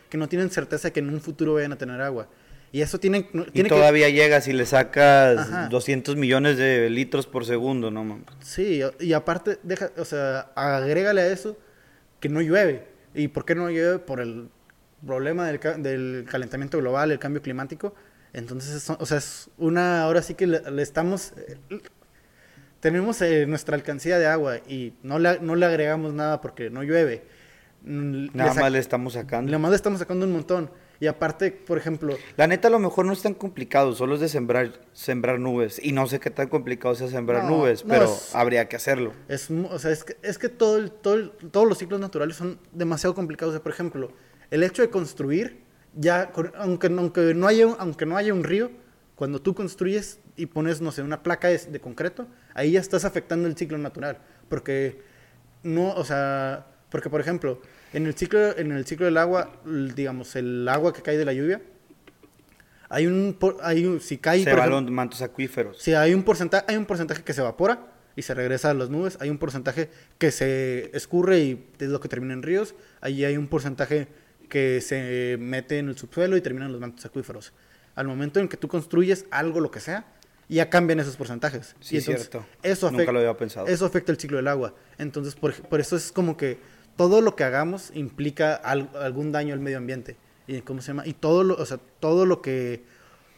que no tienen certeza de que en un futuro vayan a tener agua. Y eso tiene, no- Y tiene que... todavía llegas y le sacas Ajá. 200 millones de litros por segundo, no mames. Sí, y aparte, deja, o sea, agrégale a eso que no llueve. ¿Y por qué no llueve? Por el problema del, ca- del calentamiento global, el cambio climático. Entonces, es- o sea, es una, ahora sí que le, le estamos, eh, tenemos eh, nuestra alcancía de agua y no le, no le agregamos nada porque no llueve. Mm, le Nada más le estamos sacando. Nada más le estamos sacando un montón. Y aparte, por ejemplo, La neta, a lo mejor no es tan complicado, solo es de sembrar, sembrar nubes. Y no sé qué tan complicado sea sembrar No, nubes, no pero es- habría que hacerlo. Es, o sea, es que, es que todo el- todo el- todos los ciclos naturales son demasiado complicados. O sea, por ejemplo, el hecho de construir, ya, aunque, aunque, no haya, un- aunque no haya un río, cuando tú construyes y pones, no sé, una placa de, de concreto, ahí ya estás afectando el ciclo natural. Porque no, o sea, porque por ejemplo, en el ciclo, en el ciclo del agua, digamos, el agua que cae de la lluvia, hay un, hay un si cae, Se van mantos acuíferos. Sí, hay un porcentaje, hay un porcentaje que se evapora y se regresa a las nubes, hay un porcentaje que se escurre y es lo que termina en ríos, ahí hay un porcentaje que se mete en el subsuelo y termina en los mantos acuíferos. Al momento en que tú construyes algo, lo que sea, ya cambian esos porcentajes. Sí, y entonces, cierto. Eso Nunca afecta, lo había pensado. Eso afecta el ciclo del agua. Entonces, por, por eso es como que todo lo que hagamos implica al- algún daño al medio ambiente. Y cómo se llama y todo lo, o sea, todo lo que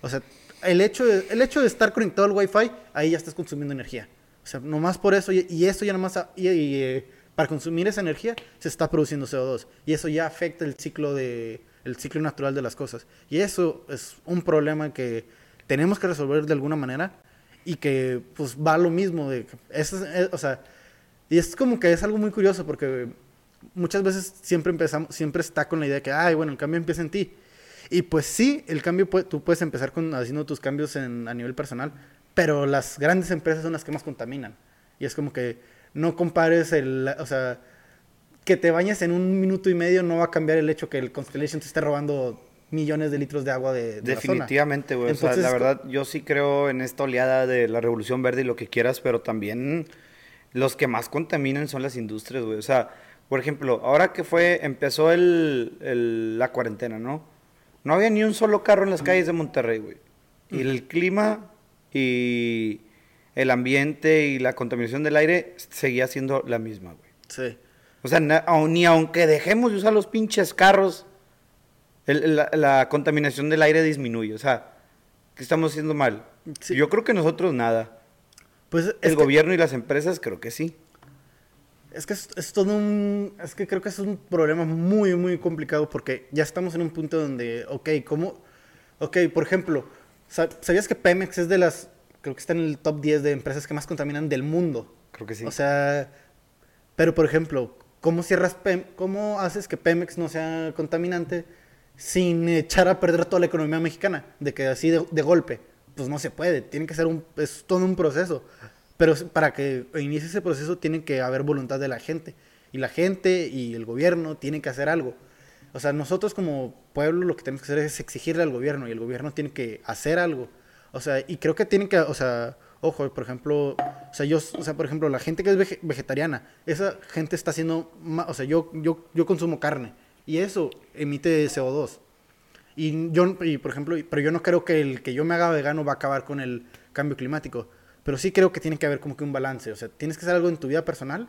o sea, el hecho de, el hecho de estar conectado al Wi-Fi, ahí ya estás consumiendo energía. O sea, nomás por eso, y, y eso ya nomás, y, y, eh, para consumir esa energía se está produciendo CO2. Y eso ya afecta el ciclo, de, el ciclo natural de las cosas. Y eso es un problema que tenemos que resolver de alguna manera y que pues va lo mismo. De, es, eh, o sea, y es como que es algo muy curioso porque muchas veces siempre empezamos, siempre está con la idea de que, ay, bueno, el cambio empieza en ti. Y pues sí, el cambio, puede- tú puedes empezar con, haciendo tus cambios en, a nivel personal, pero las grandes empresas son las que más contaminan. Y es como que no compares el, o sea, que te bañes en un minuto y medio no va a cambiar el hecho que el Constellation te esté robando millones de litros de agua de, de. Definitivamente, güey. O sea, la verdad, yo sí creo en esta oleada de la revolución verde y lo que quieras, pero también los que más contaminan son las industrias, güey. O sea, por ejemplo, ahora que fue, empezó el, el- la cuarentena, ¿no? No había ni un solo carro en las calles de Monterrey, güey. Y el clima y el ambiente y la contaminación del aire seguía siendo la misma, güey. Sí. O sea, ni aunque dejemos de usar los pinches carros, el- la, la contaminación del aire disminuye. O sea, ¿qué estamos haciendo mal? Sí. Yo creo que nosotros nada. Pues es El que- gobierno y las empresas creo que sí. Es que es, es todo un... Es que creo que es un problema muy, muy complicado porque ya estamos en un punto donde, ok, ¿cómo? Ok, por ejemplo, sa- ¿sabías que Pemex es de las... Creo que está en el top 10 de empresas que más contaminan del mundo? Creo que sí. O sea, pero por ejemplo, ¿cómo cierras Pem- cómo haces que Pemex no sea contaminante sin echar a perder toda la economía mexicana? De que así de, de golpe. Pues no se puede, tiene que ser un, es todo un proceso. Pero para que inicie ese proceso tiene que haber voluntad de la gente. Y la gente y el gobierno tienen que hacer algo. O sea, nosotros como pueblo lo que tenemos que hacer es exigirle al gobierno y el gobierno tiene que hacer algo. O sea, y creo que tienen que, o sea, ojo, por ejemplo, o sea, yo, o sea, por ejemplo, la gente que es vege- vegetariana, esa gente está haciendo, o sea, yo, yo, yo consumo carne y eso emite CO2. Y yo, y por ejemplo, pero yo no creo que el que yo me haga vegano va a acabar con el cambio climático. Pero sí creo que tiene que haber como que un balance. O sea, tienes que hacer algo en tu vida personal.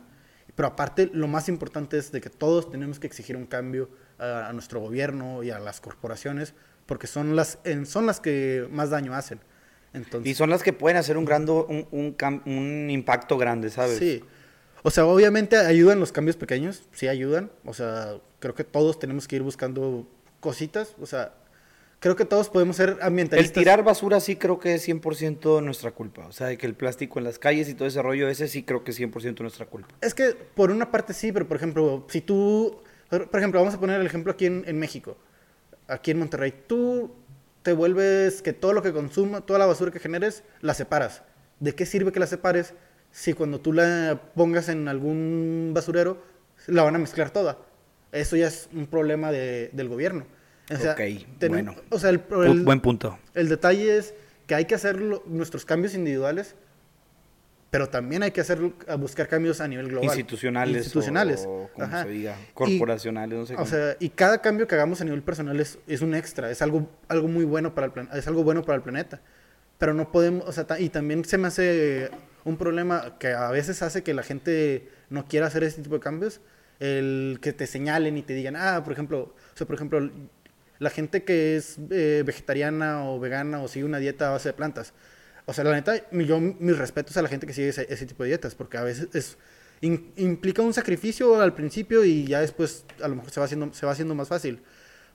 Pero aparte, lo más importante es de que todos tenemos que exigir un cambio a, a nuestro gobierno y a las corporaciones. Porque son las, en- son las que más daño hacen. Entonces, Y son las que pueden hacer un, grando, un, un, un impacto grande, ¿sabes? Sí. O sea, obviamente ayudan los cambios pequeños, sí ayudan. O sea, creo que todos tenemos que ir buscando cositas. O sea, creo que todos podemos ser El ambientalistas. tirar basura sí creo que es 100% nuestra culpa. O sea, de que el plástico en las calles y todo ese rollo, ese sí creo que es 100% nuestra culpa. Es que por una parte sí, pero por ejemplo, si tú, por por ejemplo, vamos a poner el ejemplo aquí en, en México, aquí en Monterrey, tú te vuelves que todo lo que consuma, toda la basura que generes, la separas. ¿De qué sirve que la separes si cuando tú la pongas en algún basurero, la van a mezclar toda? Eso ya es un problema de- del gobierno. O sea, Ok, bueno. O sea, el, el- Buen punto. el detalle es que hay que hacer lo- nuestros cambios individuales, pero también hay que hacer, buscar cambios a nivel global. Institucionales. Institucionales. O, como Ajá. se diga. Y- Corporacionales, no sé o cómo. sea, y cada cambio que hagamos a nivel personal es, es un extra, es algo, algo muy bueno para el plan- es algo bueno para el planeta. Pero no podemos, o sea, y también se me hace un problema que a veces hace que la gente no quiera hacer este tipo de cambios, el que te señalen y te digan, ah, por ejemplo, o sea, por ejemplo, la gente que es eh, vegetariana o vegana o sigue una dieta a base de plantas. O sea, la neta, yo mis respetos a la gente que sigue ese, tipo de dietas, porque a veces es, implica un sacrificio al principio y ya después a lo mejor se va haciendo, se va haciendo más fácil.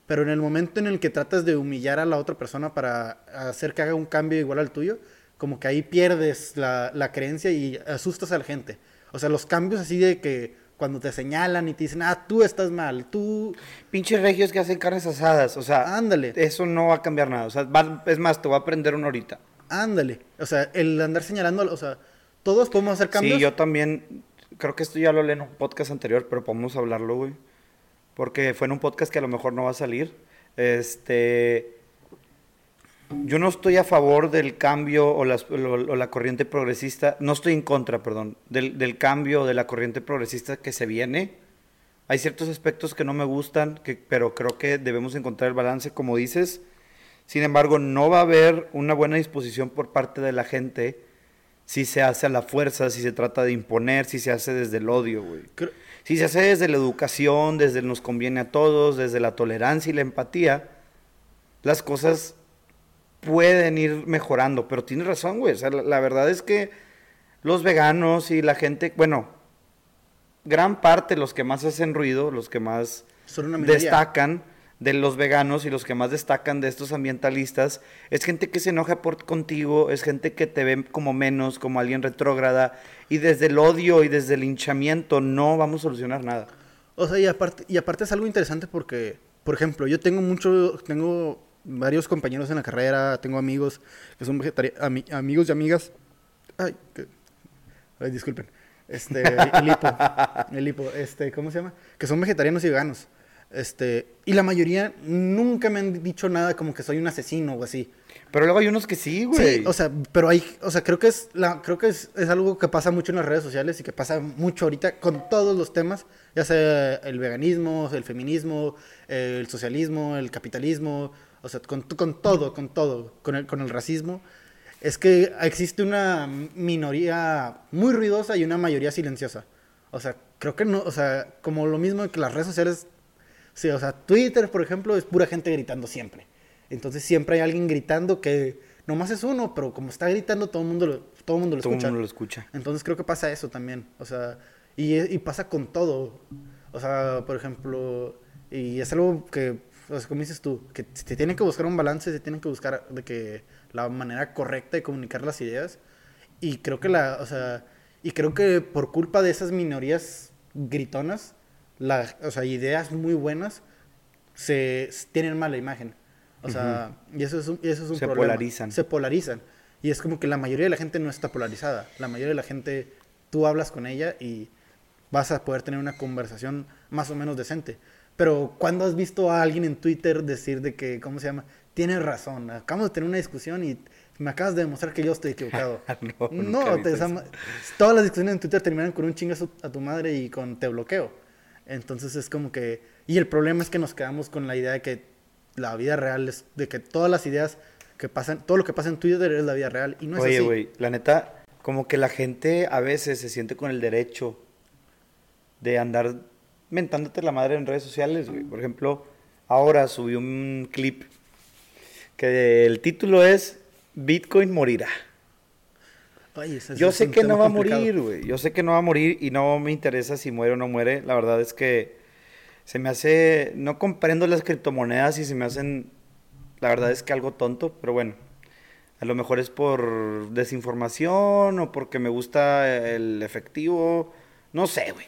Pero en el momento en el que tratas de humillar a la otra persona para hacer que haga un cambio igual al tuyo, como que ahí pierdes la, la creencia y asustas a la gente. O sea, los cambios así de que cuando te señalan y te dicen, ah, tú estás mal, tú, Pinches regios que hacen carnes asadas. O sea, ándale. eso no va a cambiar nada. O sea, va- es más, te voy a aprender una ahorita. Ándale. O sea, el andar señalando, o sea, todos podemos hacer cambios. Sí, yo también. Creo que esto ya lo leí en un podcast anterior, pero podemos hablarlo, güey. Porque fue en un podcast que a lo mejor no va a salir. Este. Yo no estoy a favor del cambio o, las- o- o la corriente progresista. No estoy en contra, perdón. Del, del cambio de la corriente progresista que se viene. Hay ciertos aspectos que no me gustan, que, pero creo que debemos encontrar el balance, como dices. Sin embargo, no va a haber una buena disposición por parte de la gente si se hace a la fuerza, si se trata de imponer, si se hace desde el odio, güey. Creo- Si se hace desde la educación, desde el nos conviene a todos, desde la tolerancia y la empatía, las cosas pueden ir mejorando. Pero tienes razón, güey. O sea, la, la verdad es que los veganos y la gente, bueno, gran parte, los que más hacen ruido, los que más destacan de los veganos y los que más destacan de estos ambientalistas, es gente que se enoja por contigo, es gente que te ve como menos, como alguien retrógrada, y desde el odio y desde el hinchamiento no vamos a solucionar nada. O sea, y aparte, y aparte es algo interesante porque, por ejemplo, yo tengo mucho, tengo varios compañeros en la carrera, tengo amigos que son vegetarianos, amigos y amigas. Ay, que- ay, disculpen. Este, el hipo, el hipo, este, ¿cómo se llama? Que son vegetarianos y veganos. Este, y la mayoría nunca me han dicho nada como que soy un asesino o así. Pero luego hay unos que sí, güey. Sí, o sea, pero hay, o sea, creo que es la, creo que es, es algo que pasa mucho en las redes sociales y que pasa mucho ahorita con todos los temas, ya sea el veganismo, el feminismo, el socialismo, el capitalismo, o sea, con, con todo, con todo, con el, con el racismo, es que existe una minoría muy ruidosa y una mayoría silenciosa. O sea, creo que no, o sea, como lo mismo que las redes sociales, sí, o sea, Twitter, por ejemplo, es pura gente gritando siempre. Entonces siempre hay alguien gritando que nomás es uno, pero como está gritando todo el mundo lo, todo el mundo lo Todo escucha. mundo lo escucha. Entonces creo que pasa eso también. O sea, y, y pasa con todo. O sea, por ejemplo, y es algo que, o sea, como dices tú, que se tiene que buscar un balance, se tiene que buscar de que la manera correcta de comunicar las ideas. Y creo que la, o sea, y creo que por culpa de esas minorías gritonas, la, o sea, ideas muy buenas se tienen mala imagen. O sea, y eso es un, y eso es un Se problema. polarizan. Se polarizan. Y es como que la mayoría de la gente no está polarizada. La mayoría de la gente, tú hablas con ella y vas a poder tener una conversación más o menos decente. Pero cuando has visto a alguien en Twitter decir de que, ¿cómo se llama? Tienes razón, acabamos de tener una discusión y me acabas de demostrar que yo estoy equivocado. [laughs] No, nunca no, he te- todas las discusiones en Twitter terminan con un chingazo a tu madre y con te bloqueo. Entonces es como que... Y el problema es que nos quedamos con la idea de que la vida real es... De que todas las ideas que pasan... Todo lo que pasa en Twitter es la vida real. Y no es Oye, así. güey, la neta, como que la gente a veces se siente con el derecho de andar mentándote la madre en redes sociales, güey. Por ejemplo, ahora subí un clip que el título es Bitcoin morirá. Ay, ese- Yo sé que no va a morir, güey. Yo sé que no va a morir y no me interesa si muere o no muere. La verdad es que se me hace... No comprendo las criptomonedas y se me hacen... La verdad es que algo tonto, pero bueno. A lo mejor es por desinformación o porque me gusta el efectivo. No sé, güey.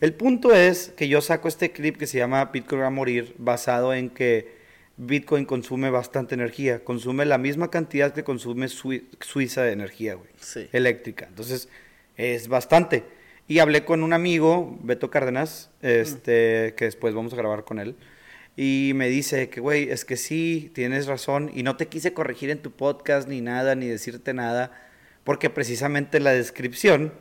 El punto es que yo saco este clip que se llama Bitcoin va a morir basado en que Bitcoin consume bastante energía. Consume la misma cantidad que consume Sui- Suiza de energía, güey Sí. eléctrica. Entonces, es bastante. Y hablé con un amigo, Beto Cárdenas, este, que después vamos a grabar con él. Y me dice que, güey, es que sí, tienes razón. Y no te quise corregir en tu podcast ni nada, ni decirte nada. Porque precisamente en la descripción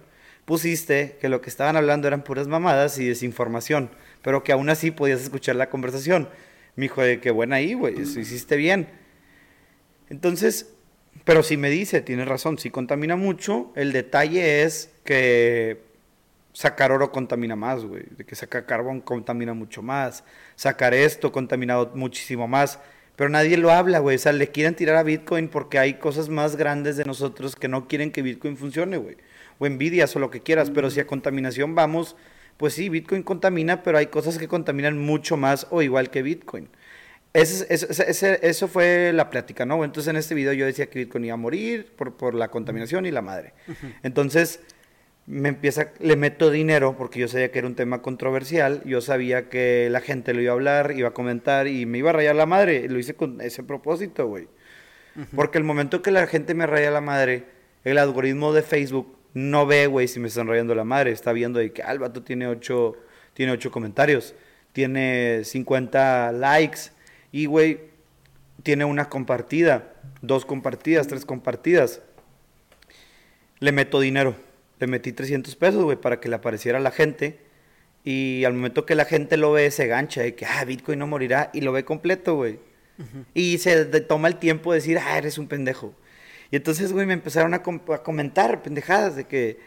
pusiste que lo que estaban hablando eran puras mamadas y desinformación. Pero que aún así podías escuchar la conversación. Me dijo, de que buena ahí, güey, eso hiciste bien. Entonces, pero si me dice, tienes razón, si contamina mucho, el detalle es que sacar oro contamina más, güey. De que sacar carbón contamina mucho más. Sacar esto contamina muchísimo más. Pero nadie lo habla, güey. O sea, le quieren tirar a Bitcoin porque hay cosas más grandes de nosotros que no quieren que Bitcoin funcione, güey. O envidias o lo que quieras. Pero si a contaminación vamos, pues sí, Bitcoin contamina, pero hay cosas que contaminan mucho más o igual que Bitcoin. Ese, ese- ese- ese- eso fue la plática, ¿no? Entonces en este video yo decía que Bitcoin iba a morir por, por la contaminación y la madre. Entonces me empieza, le meto dinero porque yo sabía que era un tema controversial, yo sabía que la gente lo iba a hablar, iba a comentar y me iba a rayar la madre. Lo hice con ese propósito, güey. Porque el momento que la gente me raya la madre, el algoritmo de Facebook no ve, güey, si me están rayando la madre. Está viendo de que, ah, el vato tiene ocho, tiene ocho comentarios, tiene 50 likes y, güey, tiene una compartida, dos compartidas, tres compartidas. Le meto dinero. Le metí 300 pesos, güey, para que le apareciera a la gente. Y al momento que la gente lo ve, se gancha de que, ah, Bitcoin no morirá. Y lo ve completo, güey. Y se toma el tiempo de decir, ah, eres un pendejo. Y entonces, güey, me empezaron a, com- a comentar pendejadas de que,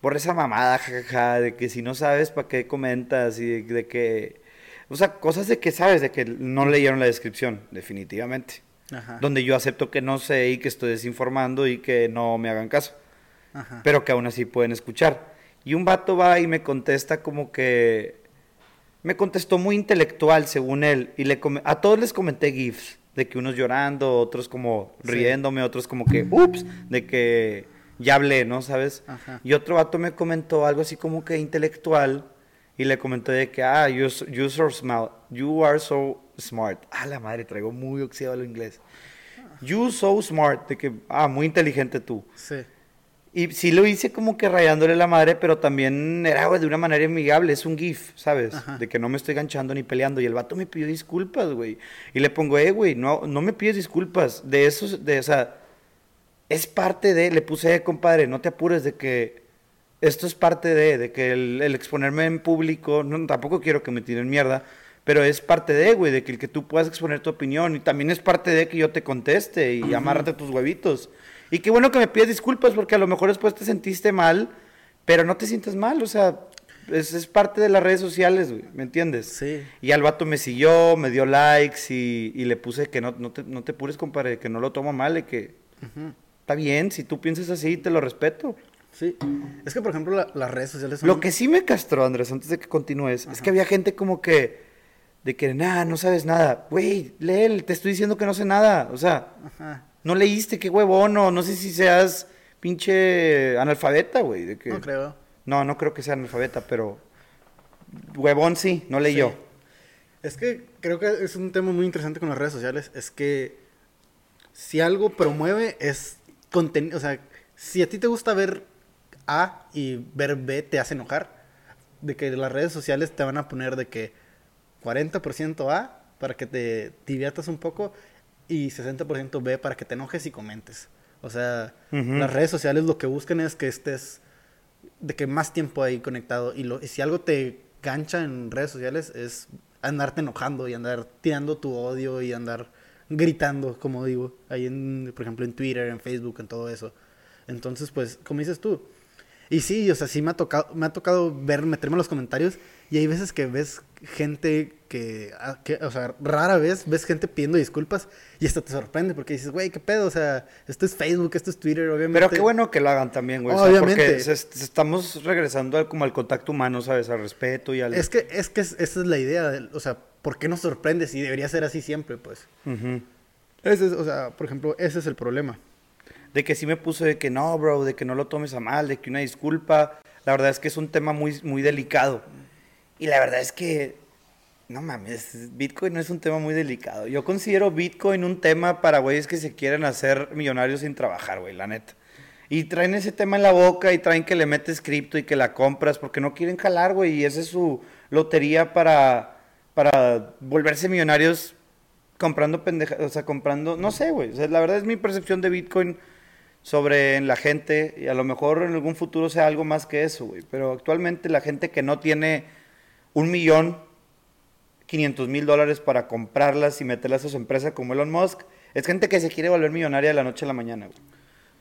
por esa mamada, jajaja, de que si no sabes, ¿para qué comentas? Y de, de que, o sea, cosas de que sabes, de que no leyeron la descripción, definitivamente. Ajá. donde yo acepto que no sé y que estoy desinformando y que no me hagan caso, Ajá. pero que aún así pueden escuchar. Y un vato va y me contesta como que... Me contestó muy intelectual, según él, y le a todos les comenté GIFs, de que unos llorando, otros como Sí. riéndome, otros como que, ups, de que ya hablé, ¿no? ¿Sabes? Ajá. Y otro vato me comentó algo así como que intelectual y le comenté de que, ah, you, so smart, you are so smart. Ah, la madre, traigo muy oxidado el inglés. You so smart, de que, ah, muy inteligente tú. Sí. Y sí lo hice como que rayándole la madre, pero también era güey, de una manera amigable, es un gif, ¿sabes? Ajá. De que no me estoy ganchando ni peleando. Y el vato me pidió disculpas, güey. Y le pongo, eh, güey, no, no me pides disculpas. De eso, de, o sea, es parte de, le puse, eh, compadre, no te apures de que esto es parte de, de que el, el exponerme en público, no, tampoco quiero que me tiren mierda, pero es parte de, güey, de que el que tú puedas exponer tu opinión y también es parte de que yo te conteste y amárrate tus huevitos. Y qué bueno que me pidas disculpas porque a lo mejor después te sentiste mal, pero no te sientas mal, o sea, es, es parte de las redes sociales, güey, ¿me entiendes? Sí. Y al vato me siguió, me dio likes y, y le puse que no, no, te, no te apures, compadre, que no lo tomo mal, de que está bien, si tú piensas así, te lo respeto. Sí. Es que, por ejemplo, la- las redes sociales son... Lo que sí me castró, Andrés, antes de que continúes, es que había gente como que, de que, nada, no sabes nada. Güey, lee, te estoy diciendo que no sé nada. O sea, Ajá. No leíste, qué huevón, o no sé si seas pinche analfabeta, güey. de que- No creo. No, no creo que sea analfabeta, pero huevón sí, no leyó. Sí. Es que creo que es un tema muy interesante con las redes sociales. Es que si algo promueve es contenido. O sea, si a ti te gusta ver A y ver B te hace enojar, de que las redes sociales te van a poner de que 40% A para que te diviertas un poco y 60% B para que te enojes y comentes. O sea, Ujú. las redes sociales lo que buscan es que estés de que más tiempo ahí conectado y, lo, y si algo te gancha en redes sociales es andarte enojando y andar tirando tu odio y andar gritando, como digo, ahí en, por ejemplo, en Twitter, en Facebook, en todo eso. Entonces, pues, como dices tú. Y sí, o sea, sí me ha tocado, me ha tocado ver, meterme en los comentarios y hay veces que ves gente que, ah, que, o sea, rara vez ves gente pidiendo disculpas y esto te sorprende porque dices, güey, qué pedo, o sea, esto es Facebook, esto es Twitter, obviamente. Pero qué bueno que lo hagan también, güey. o sea, Obviamente. porque se- se- estamos regresando al, como al contacto humano, ¿sabes? Al respeto y al... Es que, es que es- esa es la idea, o sea, ¿por qué nos sorprende si debería ser así siempre, pues? Ese es, o sea, por ejemplo, ese es el problema. De que sí me puso de que no, bro, de que no lo tomes a mal, de que una disculpa. La verdad es que es un tema muy, muy delicado. Y la verdad es que, no mames, Bitcoin no es un tema muy delicado. Yo considero Bitcoin un tema para güeyes que se quieren hacer millonarios sin trabajar, güey, la neta. Y traen ese tema en la boca y traen que le metes cripto y que la compras porque no quieren jalar, güey. Y esa es su lotería para, para volverse millonarios comprando pendejas, o sea, comprando, no sé, güey. O sea, la verdad es mi percepción de Bitcoin sobre la gente y a lo mejor en algún futuro sea algo más que eso, güey. Pero actualmente la gente que no tiene un millón, quinientos mil dólares para comprarlas y meterlas a su empresa como Elon Musk, es gente que se quiere volver millonaria de la noche a la mañana.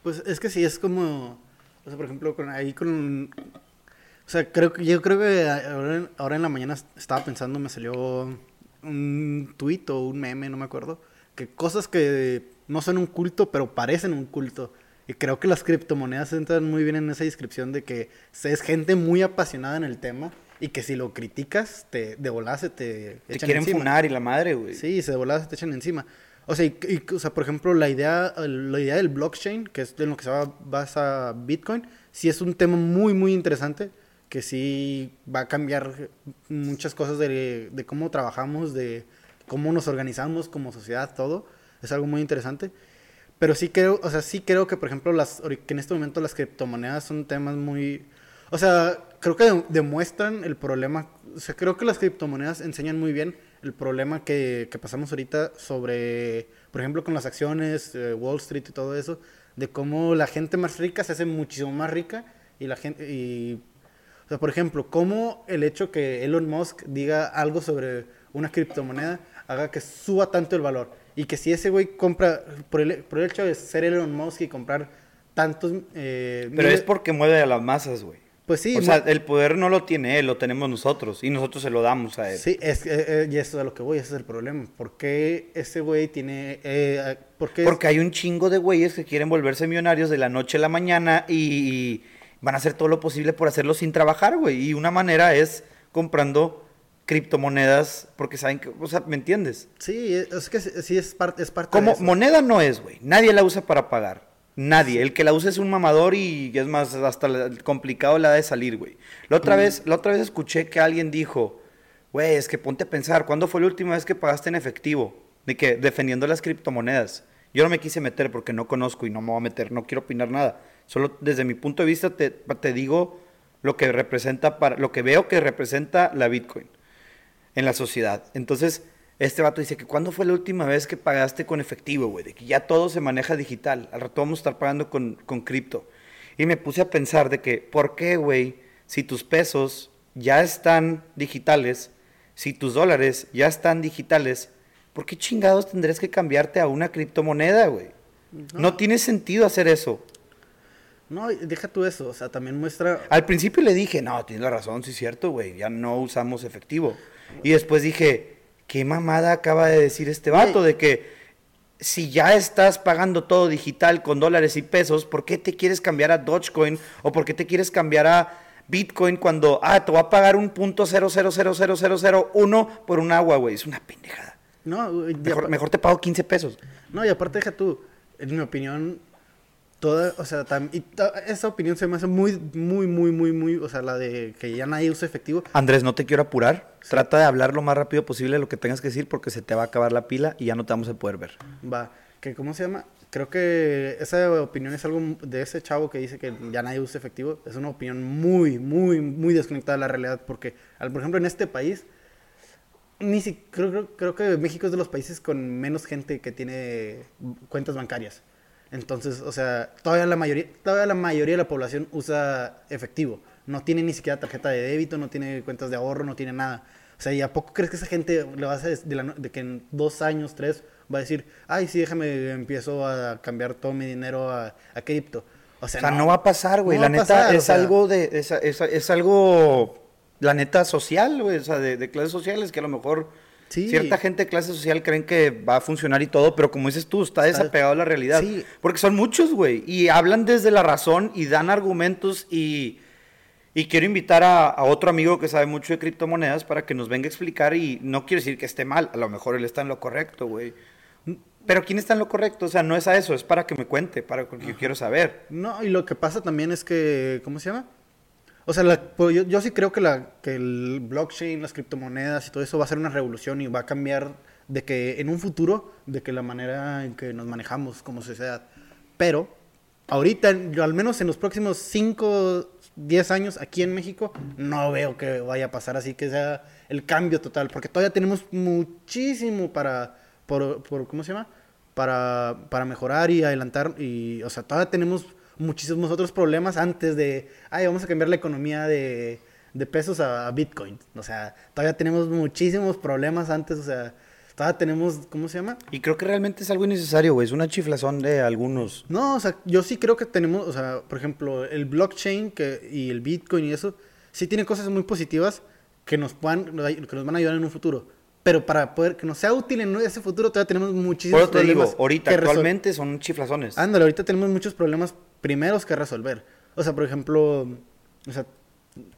Pues es que sí, es como, o sea, por ejemplo, con, ahí con, o sea, creo que, yo creo que ahora ahora en la mañana estaba pensando, me salió un tuit o un meme, no me acuerdo, que cosas que no son un culto, pero parecen un culto. Y creo que las criptomonedas entran muy bien en esa descripción de que es gente muy apasionada en el tema y que si lo criticas, te, de volada se te Te echan quieren encima. funar y la madre, güey. Sí, se de volada se te echan encima. O sea, y- y- o sea, por ejemplo, la idea, la idea del blockchain, que es en lo que se va- basa Bitcoin, sí es un tema muy, muy interesante, que sí va a cambiar muchas cosas de, de cómo trabajamos, de cómo nos organizamos como sociedad, todo. Es algo muy interesante. Pero sí creo, o sea, sí creo que, por ejemplo, las, que en este momento las criptomonedas son temas muy... O sea, creo que de- demuestran el problema. O sea, creo que las criptomonedas enseñan muy bien el problema que, que pasamos ahorita sobre, por ejemplo, con las acciones, eh, Wall Street y todo eso, de cómo la gente más rica se hace muchísimo más rica y la gente... Y, o sea, por ejemplo, cómo el hecho que Elon Musk diga algo sobre una criptomoneda haga que suba tanto el valor. Y que si ese güey compra, por el, por el hecho de ser Elon Musk y comprar tantos... eh, Pero miles- es porque mueve a las masas, güey. Pues sí. O sea, el poder no lo tiene él, lo tenemos nosotros. Y nosotros se lo damos a él. Sí, es, eh, eh, y eso es a lo que voy, ese es el problema. ¿Por qué ese güey tiene... Eh, ¿por qué es- Porque hay un chingo de güeyes que quieren volverse millonarios de la noche a la mañana y van a hacer todo lo posible por hacerlo sin trabajar, güey. Y una manera es comprando criptomonedas porque saben que, o sea, ¿me entiendes? Sí, es que sí sí es parte, es parte Como de eso. moneda no es, güey. Nadie la usa para pagar. Nadie. El que la usa es un mamador y es más, hasta complicado la de salir, güey. La otra vez, la otra vez escuché que alguien dijo, güey, es que ponte a pensar, ¿cuándo fue la última vez que pagaste en efectivo? De que defendiendo las criptomonedas. Yo no me quise meter porque no conozco y no me voy a meter, no quiero opinar nada. Solo desde mi punto de vista te, te digo lo que representa para, lo que veo que representa la Bitcoin en la sociedad. Entonces, este vato dice que ¿cuándo fue la última vez que pagaste con efectivo, güey? De que ya todo se maneja digital. Al rato vamos a estar pagando con, con cripto. Y me puse a pensar de que, ¿por qué, güey? Si tus pesos ya están digitales, si tus dólares ya están digitales, ¿por qué chingados tendrías que cambiarte a una criptomoneda, güey? No. tiene sentido hacer eso. No, deja tú eso, o sea, también muestra... Al principio le dije, no, tienes la razón, sí es cierto, güey, ya no usamos efectivo. Y después dije, qué mamada acaba de decir este vato, de que si ya estás pagando todo digital con dólares y pesos, ¿por qué te quieres cambiar a Dogecoin o por qué te quieres cambiar a Bitcoin cuando, ah, te va a pagar un punto cero cero cero cero cero cero uno por un agua, güey? Es una pendejada. No, Mejor, mejor te pago 15 pesos. no, y aparte deja tú, en mi opinión, toda, o sea, tam- y ta- esa opinión se me hace muy, muy, muy, muy, muy, o sea, la de que ya nadie usa efectivo. Andrés, no te quiero apurar. Trata de hablar lo más rápido posible lo que tengas que decir porque se te va a acabar la pila y ya no te vamos a poder ver. Va, que ¿cómo se llama? Creo que esa opinión es algo de ese chavo que dice que ya nadie usa efectivo. Es una opinión muy, muy, muy desconectada de la realidad. Porque, por ejemplo, en este país, ni si, creo, creo, creo que México es de los países con menos gente que tiene cuentas bancarias. Entonces, o sea, todavía la mayoría, todavía la mayoría de la población usa efectivo. No tiene ni siquiera tarjeta de débito, no tiene cuentas de ahorro, no tiene nada. O sea, ¿y a poco crees que esa gente le va a hacer de, la de que en dos años, tres, va a decir, ay, sí, déjame, empiezo a cambiar todo mi dinero a, a cripto? O O sea, no, va a pasar, güey. no la neta pasar, o es sea. algo de. Es, es- es algo. La neta social, güey. O sea, de, de clases sociales que a lo mejor. Sí. Cierta gente de clase social creen que va a funcionar y todo, pero como dices tú, está desapegado a la realidad. Sí. Porque son muchos, güey. Y hablan desde la razón y dan argumentos y. Y quiero invitar a, a otro amigo que sabe mucho de criptomonedas para que nos venga a explicar y no quiero decir que esté mal, a lo mejor él está en lo correcto, güey. Pero ¿quién está en lo correcto? O sea, no es a eso, es para que me cuente, para que yo quiero saber. No, y lo que pasa también es que, ¿cómo se llama? O sea, la- pues yo, yo sí creo que, la, que el blockchain, las criptomonedas y todo eso va a ser una revolución y va a cambiar de que en un futuro, de que la manera en que nos manejamos como sociedad. Pero, ahorita, al menos en los próximos 5, 10 años aquí en México, no veo que vaya a pasar así, que sea el cambio total, porque todavía tenemos muchísimo para, por, por- ¿cómo se llama? Para, para mejorar y adelantar, y, o sea, todavía tenemos muchísimos otros problemas antes de, ay, vamos a cambiar la economía de, de pesos a, a Bitcoin. O sea, todavía tenemos muchísimos problemas antes, o sea, todavía tenemos, ¿cómo se llama? Y creo que realmente es algo innecesario, güey. Es una chiflazón de algunos. No, o sea, yo sí creo que tenemos, o sea, por ejemplo, el blockchain que, y el Bitcoin y eso, sí tiene cosas muy positivas que nos, puedan, que nos van a ayudar en un futuro. Pero para poder que nos sea útil en ese futuro, todavía tenemos muchísimos Por eso te digo, problemas. ahorita, que resol- actualmente son chiflazones. Ándale, ahorita tenemos muchos problemas primeros que resolver. O sea, por ejemplo, o sea,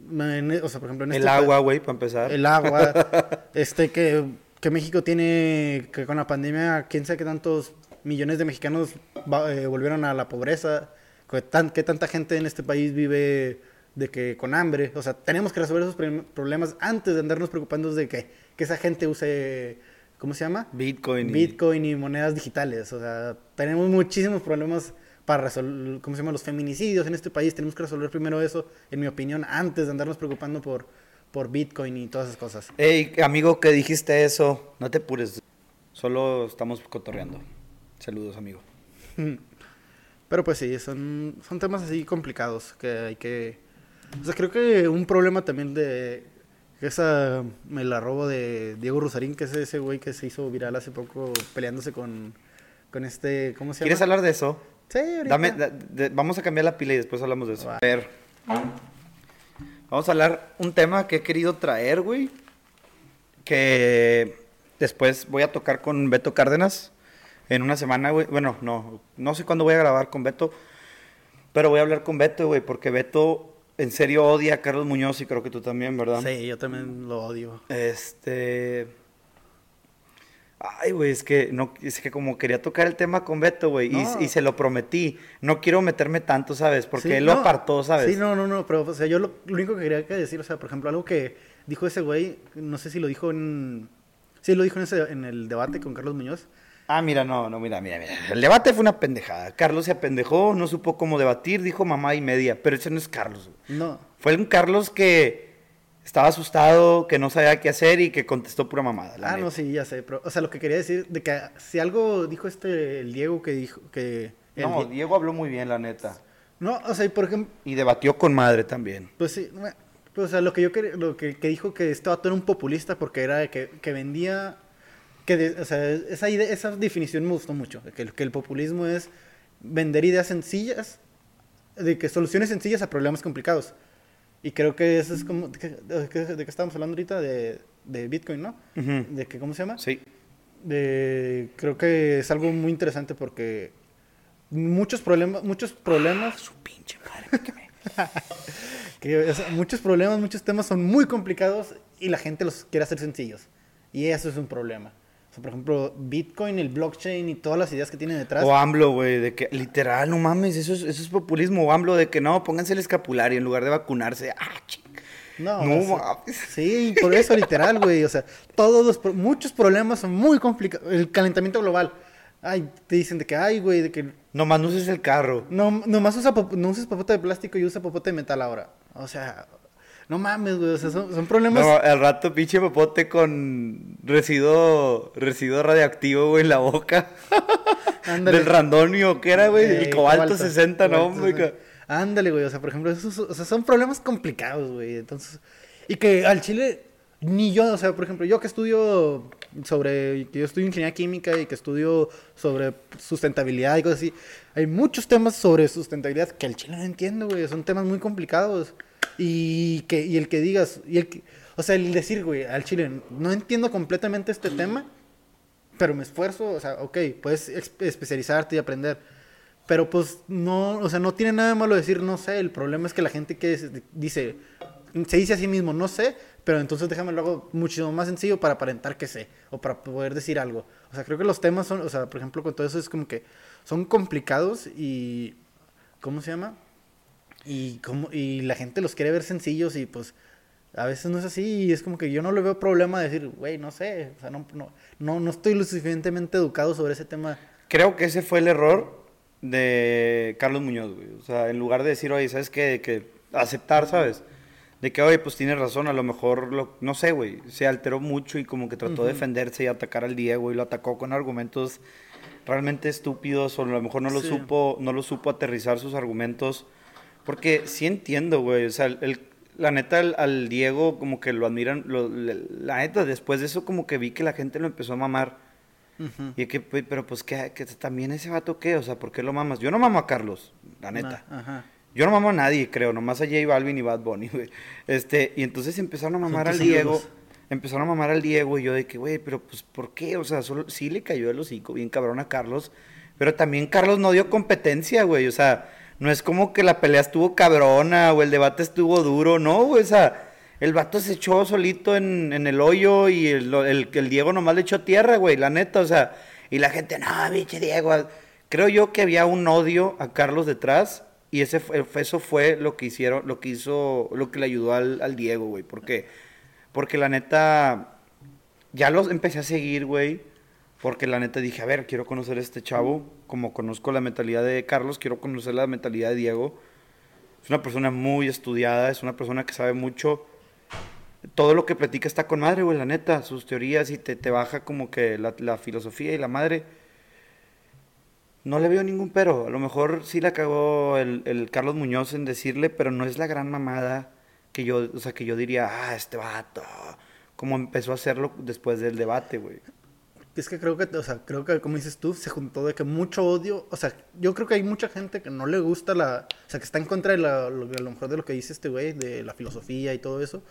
en- o sea, por ejemplo, en el este agua, güey, para empezar. el agua, [laughs] este que, que México tiene, que con la pandemia, quién sabe qué tantos millones de mexicanos va- eh, volvieron a la pobreza, que, tan, que tanta gente en este país vive de que con hambre, o sea, tenemos que resolver esos problemas antes de andarnos preocupando de que, que esa gente use, ¿cómo se llama? Bitcoin. y- Bitcoin y monedas digitales, o sea, tenemos muchísimos problemas para resolver, ¿cómo se llama? Los feminicidios en este país, tenemos que resolver primero eso, en mi opinión, antes de andarnos preocupando por, por Bitcoin y todas esas cosas. Ey, amigo, que dijiste eso. No te apures. Solo estamos cotorreando. Saludos, amigo. [laughs] Pero pues sí, son, son temas así complicados que hay que... O sea, creo que un problema también de... Esa me la robo de Diego Rusarín, que es ese güey que se hizo viral hace poco peleándose con, con este... ¿Cómo se llama? ¿Quieres hablar de eso? Sí, ahorita. Dame, da- de- vamos a cambiar la pila y después hablamos de eso. A ver. Vamos a hablar un tema que he querido traer, güey. Que después voy a tocar con Beto Cárdenas en una semana, güey. Bueno, no, no sé cuándo voy a grabar con Beto. Pero voy a hablar con Beto, güey, porque Beto en serio odia a Carlos Muñoz y creo que tú también, ¿verdad? Sí, yo también lo odio. Este. Ay, güey, es que no, es que como quería tocar el tema con Beto, güey, y- No. y, se lo prometí. No quiero meterme tanto, ¿sabes? Porque Sí, él lo apartó, ¿sabes? Sí, no, no, no, pero o sea, yo lo, lo único que quería que decir, o sea, por ejemplo, algo que dijo ese güey, no sé si lo dijo en... Sí, lo dijo en, ese, en el debate con Carlos Muñoz. Ah, mira, no, no, mira, mira, mira. El debate fue una pendejada. Carlos se apendejó, no supo cómo debatir, dijo mamá y media. Pero ese no es Carlos, güey. No, Fue un Carlos que estaba asustado, que no sabía qué hacer y que contestó pura mamada. la ah, no, sí, ya sé, pero, o sea, lo que quería decir, de que si algo dijo este, el Diego que dijo, que... No, Die- Diego habló muy bien, la neta. no, o sea, y por ejemplo, Y debatió con madre también. Pues sí, pues, o sea, lo que yo quería, lo que, que dijo que este vato era un populista porque era que, que vendía, que de- o sea, esa idea, esa definición me gustó mucho, que, el- que el populismo es vender ideas sencillas, de que soluciones sencillas a problemas complicados. Y creo que eso es como, ¿de qué, de de qué estábamos hablando ahorita? De, de Bitcoin, ¿no? De que, ¿cómo se llama? Sí. De, creo que es algo muy interesante porque muchos problemas, muchos problemas Su pinche madre. que me- [laughs] Que, o sea, muchos problemas, muchos temas son muy complicados y la gente los quiere hacer sencillos. Y eso es un problema. Sea, por ejemplo, Bitcoin, el blockchain y todas las ideas que tiene detrás. O AMLO, güey, de que literal, no mames, eso es, eso es populismo. O AMLO de que no, pónganse el escapulario en lugar de vacunarse. Ah, ching. no, no o sea. Sí, por eso literal, güey. O sea, todos los, muchos problemas son muy complicados. El calentamiento global. Ay, te dicen de que, ay, güey, de que Nomás no uses el carro. no, nomás usa no uses popote de plástico y usa popote de metal ahora. O sea, no mames, güey. O sea, son, son problemas. No, al rato pinche popote con residuo, residuo radioactivo, güey, en la boca. [laughs] Ándale. Del randonio, ¿qué era, güey? Eh, el cobalto, 60, no, cobalto güey. 60. Ándale, güey. O sea, por ejemplo, esos, o sea, son problemas complicados, güey. Entonces, y que al chile, ni yo, o sea, por ejemplo, yo que estudio sobre, que yo estudio ingeniería química y que estudio sobre sustentabilidad y cosas así, hay muchos temas sobre sustentabilidad que al chile no entiendo, güey. Son temas muy complicados. Y que, y el que digas, y el que, o sea, el decir, güey, al chile, no entiendo completamente este tema, pero me esfuerzo, o sea, ok, puedes especializarte y aprender. Pero pues no, o sea, no tiene nada de malo decir no sé. El problema es que la gente que dice, se dice a sí mismo no sé, pero entonces déjame lo hago muchísimo más sencillo para aparentar que sé o para poder decir algo. O sea, creo que los temas son, o sea, por ejemplo, con todo eso es como que son complicados y, ¿cómo se llama? Y, como, y la gente los quiere ver sencillos y pues a veces no es así y es como que yo no le veo problema de decir, güey, no sé, o sea, no, no, no, no estoy lo suficientemente educado sobre ese tema. Creo que ese fue el error de Carlos Muñoz, güey. O sea, en lugar de decir, oye, ¿sabes qué? Que aceptar, ¿sabes? De que, oye, pues tienes razón, a lo mejor, lo, no sé, güey, se alteró mucho y como que trató de defenderse y atacar al Diego y lo atacó con argumentos realmente estúpidos o a lo mejor no lo Sí. supo, no lo supo aterrizar sus argumentos. Porque sí entiendo, güey, o sea, el, la neta al, al Diego como que lo admiran, lo- le- la neta después de eso como que vi que la gente lo empezó a mamar. Ujú. Y que, pero pues, que, también ese vato qué? O sea, ¿por qué lo mamas? Yo no mamo a Carlos, la neta. Ajá. Yo no mamo a nadie, creo, nomás a J Balvin y Bad Bunny, güey. Este, y entonces empezaron a mamar al Diego. Empezaron a mamar al Diego y yo de que, güey, pero pues, ¿por qué? O sea, solo, sí le cayó el hocico bien cabrón a Carlos, pero también Carlos no dio competencia, güey. O sea, no es como que la pelea estuvo cabrona o el debate estuvo duro, no, güey. O sea, el vato se echó solito en, en el hoyo y el, el, Diego nomás le echó tierra, güey, la neta, o sea. Y la gente, no, biche Diego. Creo yo que había un odio a Carlos detrás y ese fue, eso fue lo que hicieron, lo que hizo, lo que le ayudó al, al Diego, güey. ¿Por qué? Porque la neta, ya los empecé a seguir, güey. Porque la neta dije, a ver, quiero conocer a este chavo. Como conozco la mentalidad de Carlos, quiero conocer la mentalidad de Diego. Es una persona muy estudiada, es una persona que sabe mucho. Todo lo que platica está con madre, güey, la neta. Sus teorías y te, te baja como que la, la filosofía y la madre. No le veo ningún pero. A lo mejor sí la cagó el, el Carlos Muñoz en decirle, pero no es la gran mamada que yo, o sea, que yo diría, ah, este vato. Como empezó a hacerlo después del debate, güey. Es que creo que, o sea, creo que como dices tú, se juntó de que mucho odio, o sea, yo creo que hay mucha gente que no le gusta la, o sea, que está en contra de la, lo, a lo mejor de lo que dice este güey, de la filosofía y todo eso,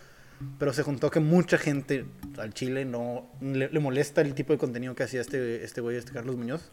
pero se juntó que mucha gente al Chile no le, le molesta el tipo de contenido que hacía este, este güey, este Carlos Muñoz.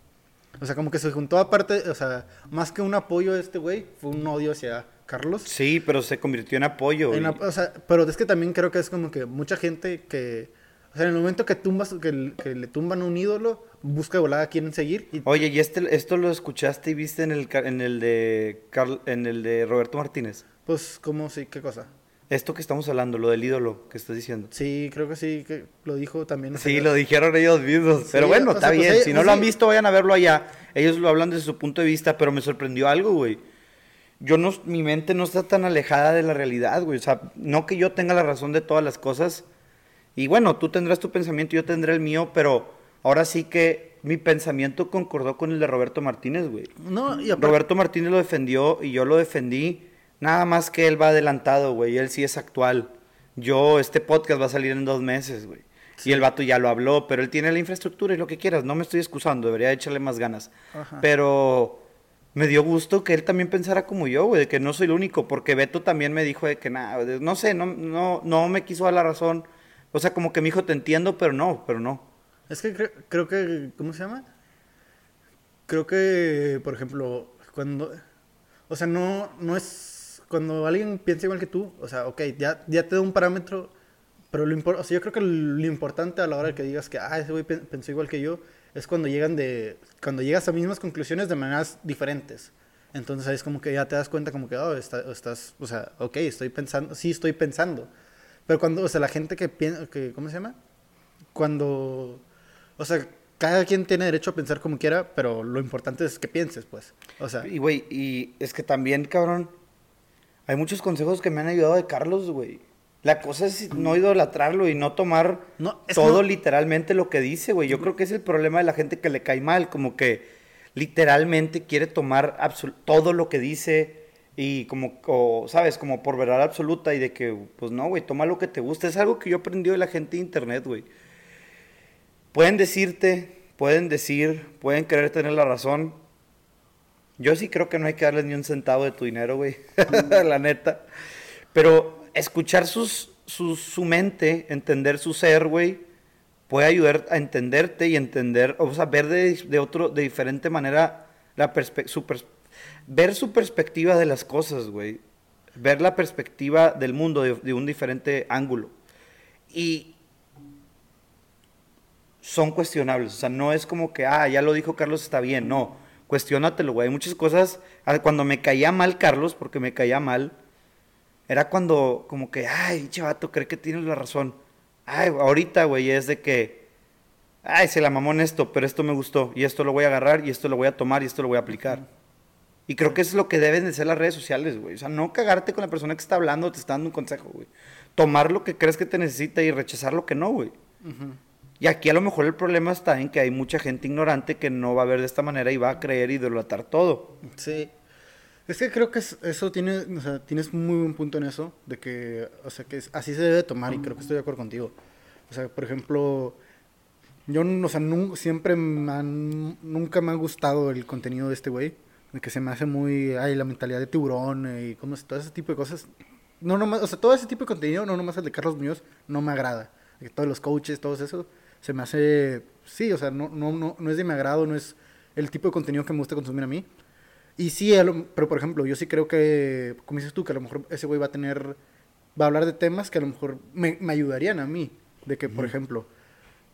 O sea, como que se juntó aparte, o sea, más que un apoyo a este güey, fue un odio hacia Carlos. Sí, pero se convirtió en apoyo. En o sea, pero es que también creo que es como que mucha gente que, o sea, en el momento que tumbas, que, le tumban un ídolo, busca de volada a quién seguir. Y, Oye, ¿y este, esto lo escuchaste y viste en el, en el de Carl- en el de Roberto Martínez? pues, ¿cómo sí? ¿Qué cosa? Esto que estamos hablando, lo del ídolo que estás diciendo. Sí, creo que sí, que lo dijo también. Sí, lo dijeron ellos mismos. Sí, pero bueno, está sea, pues, bien. si no sí. lo han visto, vayan a verlo allá. Ellos lo hablan desde su punto de vista, pero me sorprendió algo, güey. Yo no, mi mente no está tan alejada de la realidad, güey. O sea, no que yo tenga la razón de todas las cosas. Y bueno, tú tendrás tu pensamiento, yo tendré el mío, pero ahora sí que mi pensamiento concordó con el de Roberto Martínez, güey. No, y aparte, Roberto Martínez lo defendió y yo lo defendí. Nada más que él va adelantado, güey. Él sí es actual. Yo, este podcast va a salir en dos meses, güey. Y el vato ya lo habló, pero él tiene la infraestructura y lo que quieras. No me estoy excusando, debería echarle más ganas. Ajá. Pero me dio gusto que él también pensara como yo, güey, de que no soy el único. Porque Beto también me dijo de que nada, no sé, no, no, no me quiso dar la razón. O sea, como que me dijo, te entiendo, pero no, pero no. es que cre- creo que, ¿cómo se llama? Creo que, por ejemplo, cuando, o sea, no, no es, cuando alguien piensa igual que tú, o sea, ok, ya, ya te da un parámetro, pero lo impor- o sea, yo creo que lo importante a la hora que digas que, ah, ese güey pen- pensó igual que yo, es cuando llegan de, cuando llegas a mismas conclusiones de maneras diferentes. Entonces es como que ya te das cuenta como que, oh, está- estás, o sea, ok, estoy pensando, sí estoy pensando. Pero cuando, o sea, la gente que piensa, que, ¿cómo se llama? Cuando, o sea, cada quien tiene derecho a pensar como quiera, pero lo importante es que pienses, pues. O sea, Y, güey, y es que también, cabrón, hay muchos consejos que me han ayudado de Carlos, güey. La cosa es no idolatrarlo y no tomar No, todo no- literalmente lo que dice, güey. Yo creo que es el problema de la gente que le cae mal, como que literalmente quiere tomar todo lo que dice y como, o, ¿sabes? Como por verdad absoluta y de que, pues no, güey, toma lo que te gusta. Es algo que yo aprendí de la gente de internet, güey. Pueden decirte, pueden decir, pueden querer tener la razón. Yo sí creo que no hay que darles ni un centavo de tu dinero, güey. [laughs] la neta. Pero escuchar sus, sus- su mente, entender su ser, güey, puede ayudar a entenderte y entender, o sea, ver de, de otro, de diferente manera la perspe- su pers- ver su perspectiva de las cosas, güey. Ver la perspectiva del mundo de, un diferente ángulo. Y son cuestionables. O sea, no es como que, ah, ya lo dijo Carlos, está bien. No, cuestiónatelo, güey. Hay muchas cosas. Cuando me caía mal Carlos, porque me caía mal, era cuando, como que, ay, chavato, cree que tienes la razón. Ay, ahorita, güey, es de que, ay, se la mamó en esto, pero esto me gustó. Y esto lo voy a agarrar, y esto lo voy a tomar, y esto lo voy a aplicar. Y creo que eso es lo que deben de ser las redes sociales, güey. O sea, no cagarte con la persona que está hablando, te está dando un consejo, güey. Tomar lo que crees que te necesita y rechazar lo que no, güey. ujú. Y aquí a lo mejor el problema está en que hay mucha gente ignorante que no va a ver de esta manera y va a creer y idolatrar todo. Sí. Es que creo que es- eso tiene, o sea, tienes muy buen punto en eso, de que, o sea, que así se debe tomar y creo que estoy de acuerdo contigo. O sea, por ejemplo, yo, o sea, nun- siempre me han- nunca me ha gustado el contenido de este güey, de que se me hace muy, ay, la mentalidad de tiburón eh, y como todo ese tipo de cosas. No nomás, o sea, todo ese tipo de contenido, no nomás el de Carlos Muñoz, no me agrada. De todos los coaches, todo eso, se me hace, sí, o sea, no, no, no, no es de mi agrado, no es el tipo de contenido que me gusta consumir a mí. Y sí, pero por ejemplo, yo sí creo que, como dices tú, que a lo mejor ese güey va a tener, va a hablar de temas que a lo mejor me, me ayudarían a mí. De que, por ejemplo,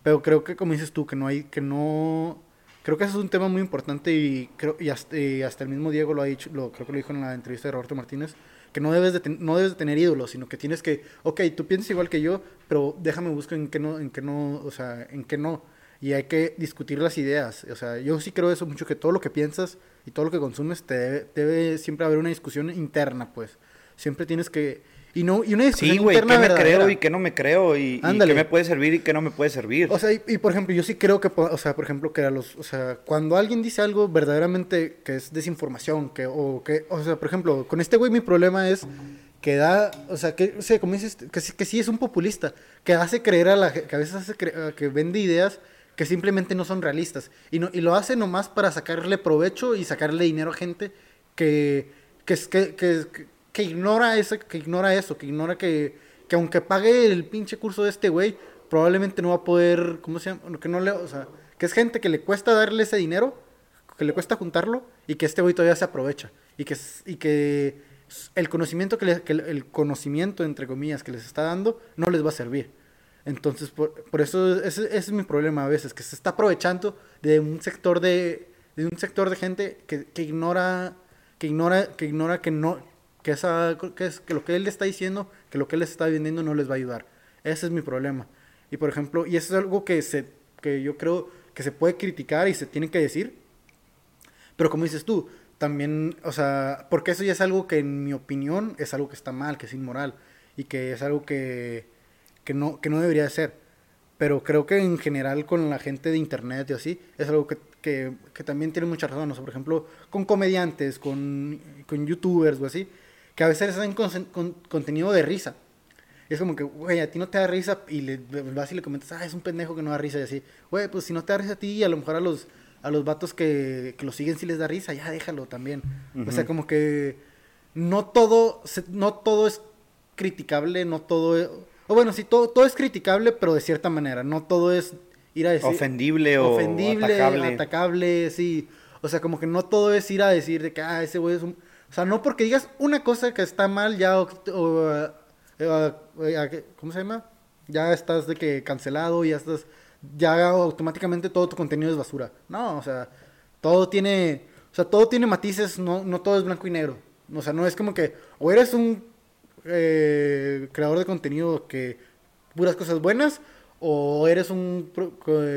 pero creo que como dices tú, que no hay, que no, creo que ese es un tema muy importante y creo, y hasta, y hasta el mismo Diego lo ha dicho, lo, creo que lo dijo en la entrevista de Roberto Martínez, que no debes de, ten- no debes de tener ídolos, sino que tienes que, ok, tú piensas igual que yo, pero déjame buscar en qué no, en qué no, o sea, en qué no. Y hay que discutir las ideas. O sea, yo sí creo eso mucho, que todo lo que piensas y todo lo que consumes, te debe, debe siempre haber una discusión interna, pues. Siempre tienes que... Y, no, y una discusión Sí, güey, interna ¿qué me verdadera. creo y qué no me creo? Y, y qué me puede servir y qué no me puede servir. O sea, y, y, por ejemplo, yo sí creo que, o sea, por ejemplo, que a los, o sea, cuando alguien dice algo verdaderamente que es desinformación, que, o que, o sea, por ejemplo, con este güey mi problema es que da, o sea, que, o sea, como dices, que, sí- que sí es un populista, que hace creer a la, que a veces hace cre- que vende ideas que simplemente no son realistas. Y, no, y lo hace nomás para sacarle provecho y sacarle dinero a gente que, que, que, que, que ignora, ese, que ignora eso, que ignora que, que aunque pague el pinche curso de este güey, probablemente no va a poder, ¿cómo se llama? Que no le, o sea, que es gente que le cuesta darle ese dinero, que le cuesta juntarlo y que este güey todavía se aprovecha y que, y que el conocimiento que, le, que el conocimiento entre comillas que les está dando no les va a servir. Entonces, por, por eso ese, ese, es mi problema a veces, que se está aprovechando de un sector de, de un sector de gente que, que, ignora que ignora que ignora que no que esa que, es, que lo que él le está diciendo, que lo que él les está vendiendo no les va a ayudar. Ese es mi problema. Y por ejemplo, y eso es algo que se que yo creo que se puede criticar y se tiene que decir. Pero como dices tú, también, o sea, porque eso ya es algo que en mi opinión es algo que está mal, que es inmoral y que es algo que que no, que no debería de ser. Pero creo que en general con la gente de internet y así, es algo que, que, que también tiene mucha razón. O sea, por ejemplo, con comediantes, con, con youtubers o así, que a veces hacen con, con, contenido de risa. Es como que, güey, a ti no te da risa y le vas y le comentas, ah, es un pendejo que no da risa y así. Güey, pues si no te da risa a ti, a lo mejor a los, a los vatos que, que lo siguen si les da risa, ya déjalo también. Uh -huh. O sea, como que no todo, no todo es criticable, no todo o bueno, sí, todo, todo es criticable, pero de cierta manera. No todo es ir a decir. Ofendible o ofendible, atacable. atacable, sí. O sea, como que no todo es ir a decir de que, ah, ese güey es un. O sea, no porque digas una cosa que está mal, ya. O, o, ¿Cómo se llama? Ya estás de que cancelado, ya estás. Ya automáticamente todo tu contenido es basura. No, o sea, todo tiene. O sea, todo tiene matices, no, no todo es blanco y negro. O sea, no es como que o eres un eh, creador de contenido que puras cosas buenas o eres un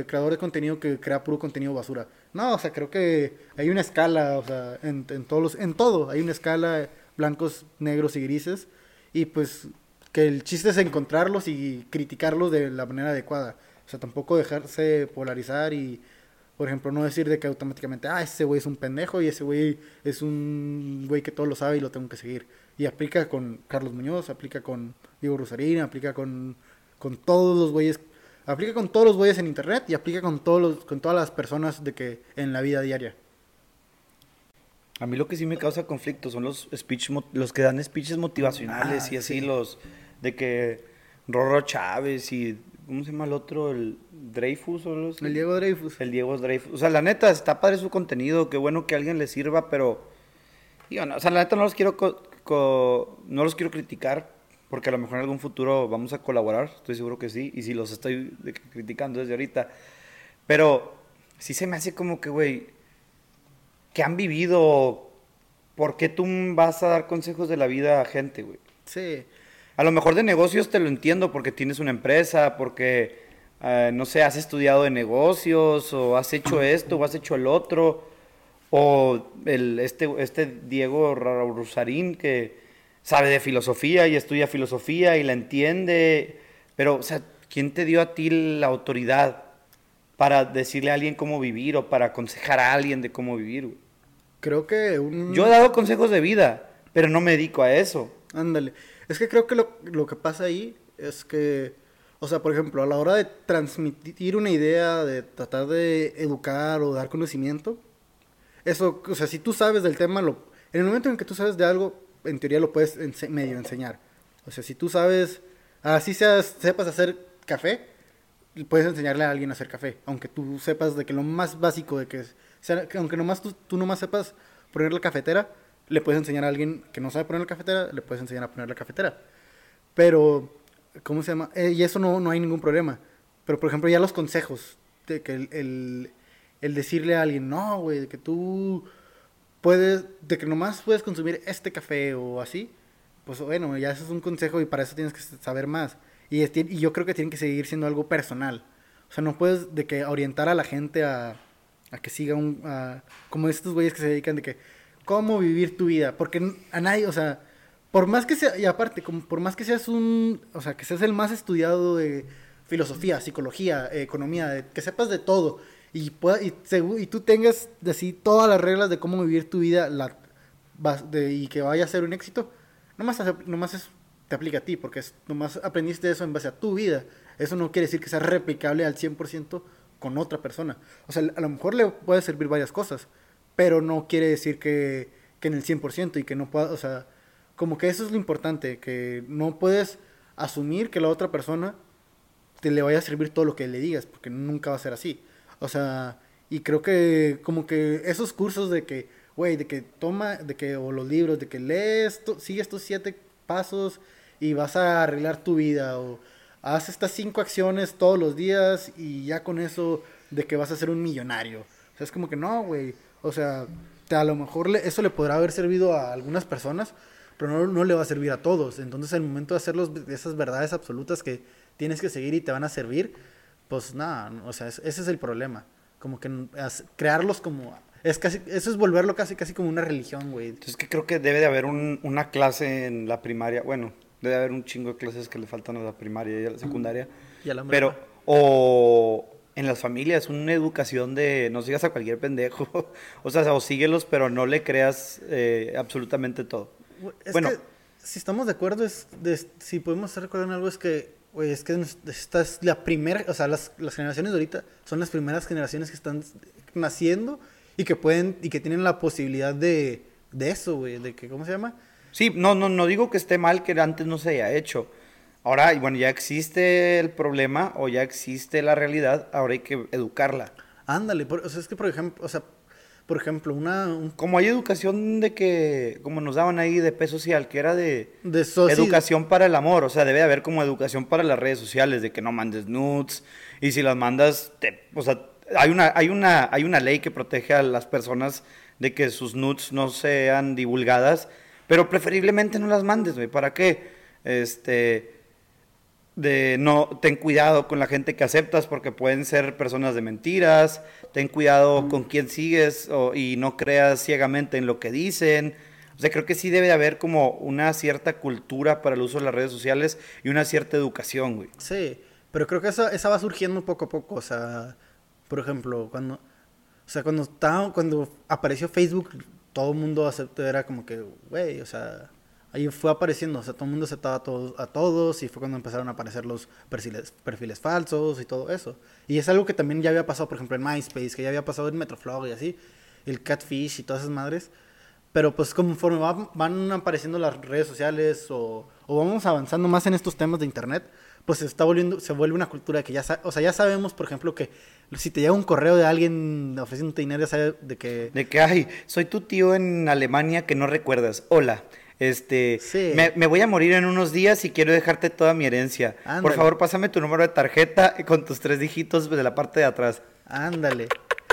creador de contenido que crea puro contenido basura. No, o sea, creo que hay una escala, o sea, en, en, todos en todo, hay una escala blancos, negros y grises y pues que el chiste es encontrarlos y criticarlos de la manera adecuada. O sea, tampoco dejarse polarizar y, por ejemplo, no decir de que automáticamente, ah, ese güey es un pendejo y ese güey es un güey que todo lo sabe y lo tengo que seguir. Y aplica con Carlos Muñoz, aplica con Diego Rosarín, aplica con, con todos los güeyes, aplica con todos los güeyes en internet y aplica con todos los, con todas las personas de que en la vida diaria. A mí lo que sí me causa conflicto son los speech, los que dan speeches motivacionales ah, y así sí. los de que Rorro Chávez y ¿cómo se llama el otro? El Dreyfus o los El Diego Dreyfus. El Diego Dreyfus. O sea, la neta está padre su contenido, qué bueno que a alguien le sirva, pero digo, no, o sea, la neta no los quiero no los quiero criticar porque a lo mejor en algún futuro vamos a colaborar, estoy seguro que sí, y si los estoy criticando desde ahorita, pero sí se me hace como que, güey, que han vivido, ¿por qué tú vas a dar consejos de la vida a gente, güey? Sí. A lo mejor de negocios te lo entiendo porque tienes una empresa, porque, uh, no sé, has estudiado de negocios, o has hecho [clears throat] esto, o has hecho el otro, o el, este, este Diego Rusarín que sabe de filosofía y estudia filosofía y la entiende. Pero, o sea, ¿quién te dio a ti la autoridad para decirle a alguien cómo vivir o para aconsejar a alguien de cómo vivir? Creo que un... Yo he dado consejos de vida, pero no me dedico a eso. Ándale. Es que creo que lo, lo que pasa ahí es que, o sea, por ejemplo, a la hora de transmitir una idea, de tratar de educar o dar conocimiento, eso, o sea, si tú sabes del tema, lo, en el momento en que tú sabes de algo, en teoría lo puedes ense medio enseñar. O sea, si tú sabes, así seas, sepas hacer café, puedes enseñarle a alguien a hacer café. Aunque tú sepas de que lo más básico de que, es, o sea, que aunque nomás tú, tú nomás sepas poner la cafetera, le puedes enseñar a alguien que no sabe poner la cafetera, le puedes enseñar a poner la cafetera. Pero, ¿cómo se llama? Eh, y eso no, no hay ningún problema. Pero, por ejemplo, ya los consejos, de que el, el el decirle a alguien, no, güey, que tú puedes, de que nomás puedes consumir este café o así, pues bueno, ya eso es un consejo y para eso tienes que saber más. Y, yo creo que tiene que seguir siendo algo personal. O sea, no puedes de que orientar a la gente a, que siga un... A, como estos güeyes que se dedican de que, ¿cómo vivir tu vida? Porque a nadie, o sea, por más que sea, y aparte, por más que seas un, o sea, que seas el más estudiado de filosofía, psicología, economía, que sepas de todo, y, y, y, tú tengas así todas las reglas de cómo vivir tu vida la, de, y que vaya a ser un éxito, nomás, nomás es, te aplica a ti, porque es, nomás aprendiste eso en base a tu vida. Eso no quiere decir que sea replicable al 100% con otra persona. O sea, a lo mejor le puede servir varias cosas, pero no quiere decir que, que en el 100% y que no pueda, o sea, como que eso es lo importante, que no puedes asumir que la otra persona te le vaya a servir todo lo que le digas, porque nunca va a ser así. O sea, y creo que como que esos cursos de que, güey, de que toma, de que, o los libros, de que lees, sigue estos siete pasos y vas a arreglar tu vida, o haz estas cinco acciones todos los días y ya con eso de que vas a ser un millonario. O sea, es como que no, güey. O sea, te, a lo mejor eso le podrá haber servido a algunas personas, pero no, no, le va a servir a todos. Entonces, el momento de hacer los, esas verdades absolutas que tienes que seguir y te van a servir, pues nada, o sea, ese es el problema. Como que crearlos como... Es casi, eso es volverlo casi, casi como una religión, güey. Es que creo que debe de haber un, una clase en la primaria, bueno, debe haber un chingo de clases que le faltan a la primaria y a la secundaria. Y a la pero, o en las familias, una educación de no sigas a cualquier pendejo. [laughs] o sea, o síguelos, pero no le creas eh, absolutamente todo. bueno, si estamos de acuerdo, es si podemos estar de acuerdo en algo, es que, güey, es que esta es la primera, o sea, las, las generaciones de ahorita son las primeras generaciones que están naciendo y que pueden, y que tienen la posibilidad de, de eso, güey, de que, ¿cómo se llama? Sí, no, no, no digo que esté mal que antes no se haya hecho. Ahora, bueno, ya existe el problema o ya existe la realidad, ahora hay que educarla. Ándale, o sea, es que por ejemplo, o sea, por ejemplo, una... Como hay educación de que, como nos daban ahí de P social, que era de, de educación para el amor, o sea, debe haber como educación para las redes sociales, de que no mandes nudes, y si las mandas, te, o sea, hay una, hay, una, hay una ley que protege a las personas de que sus nudes no sean divulgadas, pero preferiblemente no las mandes, güey. ¿Para qué? Este, de no, ten cuidado con la gente que aceptas porque pueden ser personas de mentiras, ten cuidado con quién sigues y no creas ciegamente en lo que dicen. O sea, creo que sí debe haber como una cierta cultura para el uso de las redes sociales y una cierta educación, güey. Sí, pero creo que esa, esa va surgiendo poco a poco. O sea, por ejemplo, cuando, o sea, cuando, estaba, cuando apareció Facebook, todo el mundo aceptó, era como que, güey, o sea, ahí fue apareciendo, o sea, todo el mundo aceptaba a todos, a todos y fue cuando empezaron a aparecer los perfiles, perfiles falsos y todo eso. Y es algo que también ya había pasado, por ejemplo, en MySpace, que ya había pasado en Metroflog y así, el Catfish y todas esas madres. Pero pues conforme van apareciendo las redes sociales o, o, vamos avanzando más en estos temas de internet, pues se está volviendo, se vuelve una cultura que ya, o sea, ya sabemos, por ejemplo, que si te llega un correo de alguien ofreciéndote dinero, ya sabes de que... De que, ay, soy tu tío en Alemania que no recuerdas. Hola, este, me, voy a morir en unos días y quiero dejarte toda mi herencia. Por favor, pásame tu número de tarjeta con tus tres dígitos de la parte de atrás. Ándale.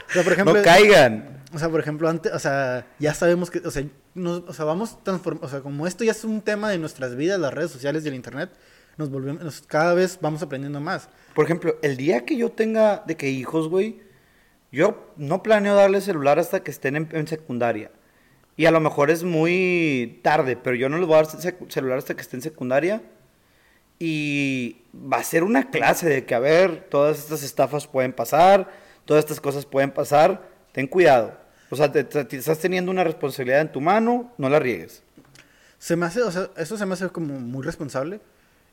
O sea, por ejemplo, no caigan. O sea, por ejemplo, antes, o sea, ya sabemos que, o sea, o sea vamos transformando, o sea, como esto ya es un tema de nuestras vidas, las redes sociales y el internet, nos volvemos, cada vez vamos aprendiendo más. Por ejemplo, el día que yo tenga de que hijos, güey, yo no planeo darle celular hasta que estén en, secundaria. Y a lo mejor es muy tarde, pero yo no les voy a dar celular hasta que estén en secundaria. Y va a ser una clase de que, a ver, todas estas estafas pueden pasar, todas estas cosas pueden pasar, ten cuidado. O sea, estás teniendo una responsabilidad en tu mano, no la riegues. Se me hace, o sea, eso se me hace como muy responsable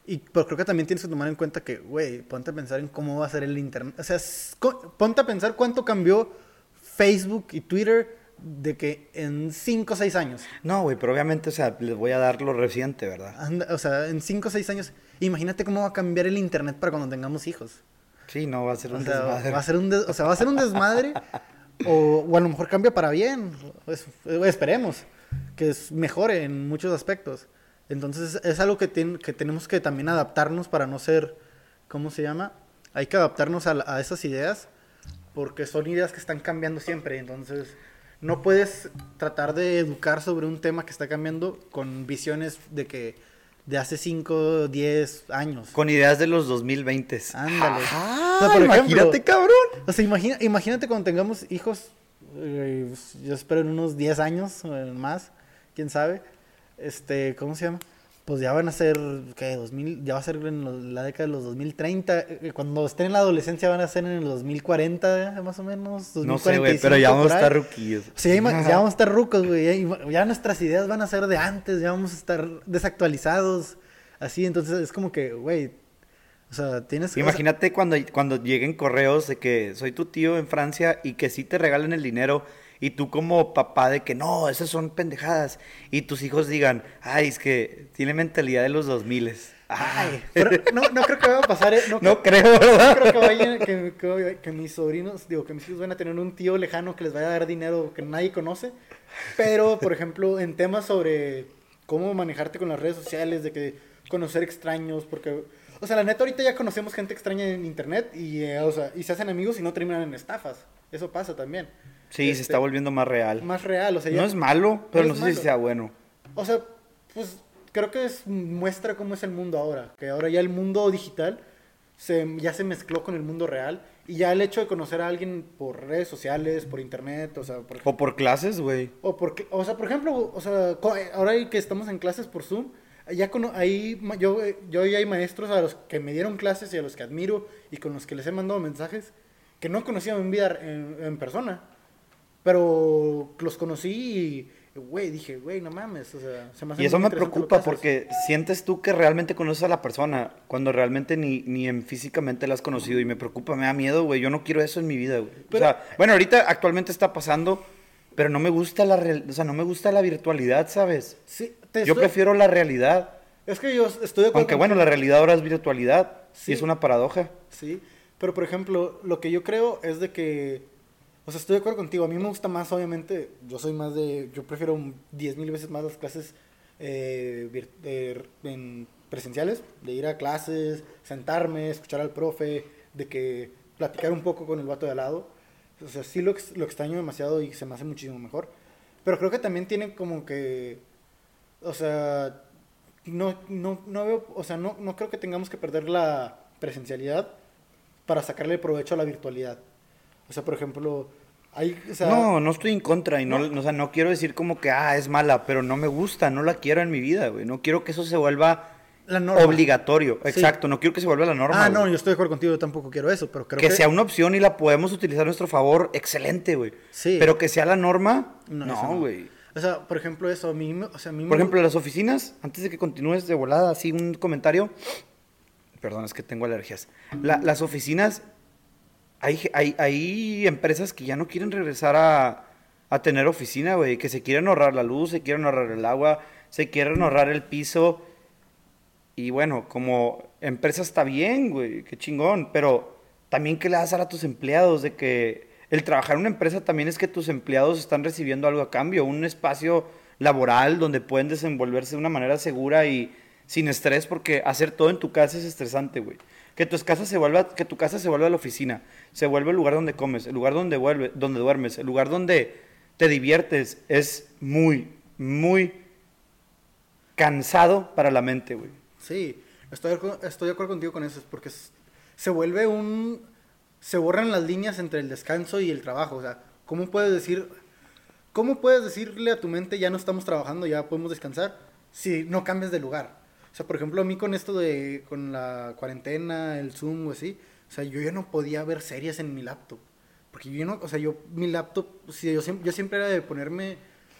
y, pero creo que también tienes que tomar en cuenta que, güey, ponte a pensar en cómo va a ser el Internet. O sea, ponte a pensar cuánto cambió Facebook y Twitter de que en 5 o 6 años. No, güey, pero obviamente, o sea, les voy a dar lo reciente, ¿verdad? o sea, en 5 o 6 años, imagínate cómo va a cambiar el Internet para cuando tengamos hijos. Sí, no, va a ser un desmadre. Va a ser un o sea, va a ser un desmadre o, o, a lo mejor cambia para bien. Esperemos que mejore en muchos aspectos. Entonces es algo que, que tenemos que también adaptarnos para no ser, ¿cómo se llama? Hay que adaptarnos a, a esas ideas porque son ideas que están cambiando siempre. Entonces no puedes tratar de educar sobre un tema que está cambiando con visiones de que de hace 5, 10 años. Con ideas de los 2020. Ándale. Ah, imagínate, cabrón. O sea, imagina, imagínate cuando tengamos hijos, eh, yo espero en unos 10 años eh, más, quién sabe este, ¿cómo se llama? Pues ya van a ser, ¿qué? 2000, ya va a ser en la década de los 2030. Eh, cuando estén en la adolescencia van a ser en el 2040, más o menos. no sé, güey, pero ya vamos a estar ruquillos. Sí, ya, vamos a estar rucos, güey. Ya, nuestras ideas van a ser de antes, ya vamos a estar desactualizados. Así, entonces es como que, güey, O sea, tienes que... Imagínate cuando, cuando lleguen correos de que soy tu tío en Francia y que sí te regalen el dinero y tú como papá de que no, esas son pendejadas y tus hijos digan, ay, es que tiene mentalidad de los 2000. Ay. Pero no, no creo que vaya a pasar. eh, No, No creo- creo, ¿verdad? no creo que, vayan- que, que- que mis sobrinos, digo, que mis hijos van a tener un tío lejano que les vaya a dar dinero que nadie conoce. Pero, por ejemplo, en temas sobre cómo manejarte con las redes sociales, de que conocer extraños, porque, o sea, la neta, ahorita ya conocemos gente extraña en internet y, eh, o sea, y se hacen amigos y no terminan en estafas. Eso pasa también. Sí, se Este, está volviendo más real. Más real, o sea, ya- No es malo, pero no sé si sea bueno. O sea, pues creo que es, muestra cómo es el mundo ahora. Que ahora ya el mundo digital se, ya se mezcló con el mundo real. Y ya el hecho de conocer a alguien por redes sociales, por internet, o sea, por, O por clases, güey. o, porque, o sea, por ejemplo, o sea, co- ahora que estamos en clases por Zoom, ya cono- ahí yo, eh, yo ya hay maestros a los que me dieron clases y a los que admiro y con los que les he mandado mensajes que no conocía en vida en, en persona. Pero los conocí y, güey, dije, güey, no mames, o sea, se me hace Y eso me preocupa porque sientes tú que realmente conoces a la persona cuando realmente ni, ni en físicamente la has conocido. Y me preocupa, me da miedo, güey. Yo no quiero eso en mi vida, güey. O sea, bueno, ahorita actualmente está pasando, pero no me gusta la real- o sea, no me gusta la virtualidad, ¿sabes? Sí, te Yo estoy- prefiero la realidad. Es que yo estoy de acuerdo. Aunque bueno, la realidad ahora es virtualidad. Sí. Y es una paradoja. Sí, pero por ejemplo, lo que yo creo es de que, o sea, estoy de acuerdo contigo, a mí me gusta más, obviamente, yo soy más de, yo prefiero 10 mil veces más las clases eh, presenciales, de ir a clases, sentarme, escuchar al profe, de que platicar un poco con el vato de al lado. O sea, sí lo, lo extraño demasiado y se me hace muchísimo mejor. Pero creo que también tiene como que, o sea, no, no, no veo, o sea, no, no creo que tengamos que perder la presencialidad para sacarle provecho a la virtualidad. O sea, por ejemplo, hay, o sea, no, no estoy en contra y no, No. o sea, no quiero decir como que, ah, es mala, pero no me gusta, no la quiero en mi vida, güey. No quiero que eso se vuelva la norma. obligatorio. Sí. Exacto, no quiero que se vuelva la norma. Ah, no, güey. yo estoy de acuerdo contigo, yo tampoco quiero eso, pero creo que, que, sea una opción y la podemos utilizar a nuestro favor, excelente, güey. Sí. Pero que sea la norma, No, güey. O sea, por ejemplo, eso a mí, o sea, a mí me- Por ejemplo, las oficinas, antes de que continúes de volada, así un comentario. Perdón, es que tengo alergias. La- las oficinas, hay, hay, hay empresas que ya no quieren regresar a, a tener oficina, güey. Que se quieren ahorrar la luz, se quieren ahorrar el agua, se quieren ahorrar el piso. Y bueno, como empresa está bien, güey, qué chingón. Pero también que le das a a tus empleados de que el trabajar en una empresa también es que tus empleados están recibiendo algo a cambio, un espacio laboral donde pueden desenvolverse de una manera segura y sin estrés, porque hacer todo en tu casa es estresante, güey. Que tu casa se vuelva, que tu casa se vuelva la oficina, se vuelve el lugar donde comes, el lugar donde vuelve, donde duermes, el lugar donde te diviertes, es muy, muy cansado para la mente, güey. Sí, estoy, estoy de acuerdo contigo con eso, es porque se vuelve un... Se borran las líneas entre el descanso y el trabajo, o sea, ¿cómo puedes decir... ¿Cómo puedes decirle a tu mente ya no estamos trabajando, ya podemos descansar, si no cambias de lugar? O sea, por ejemplo, a mí con esto de, con la cuarentena, el Zoom o así, o sea, yo ya no podía ver series en mi laptop. Porque yo no, o sea, yo, mi laptop, sí, yo, siempre, yo siempre era de ponerme,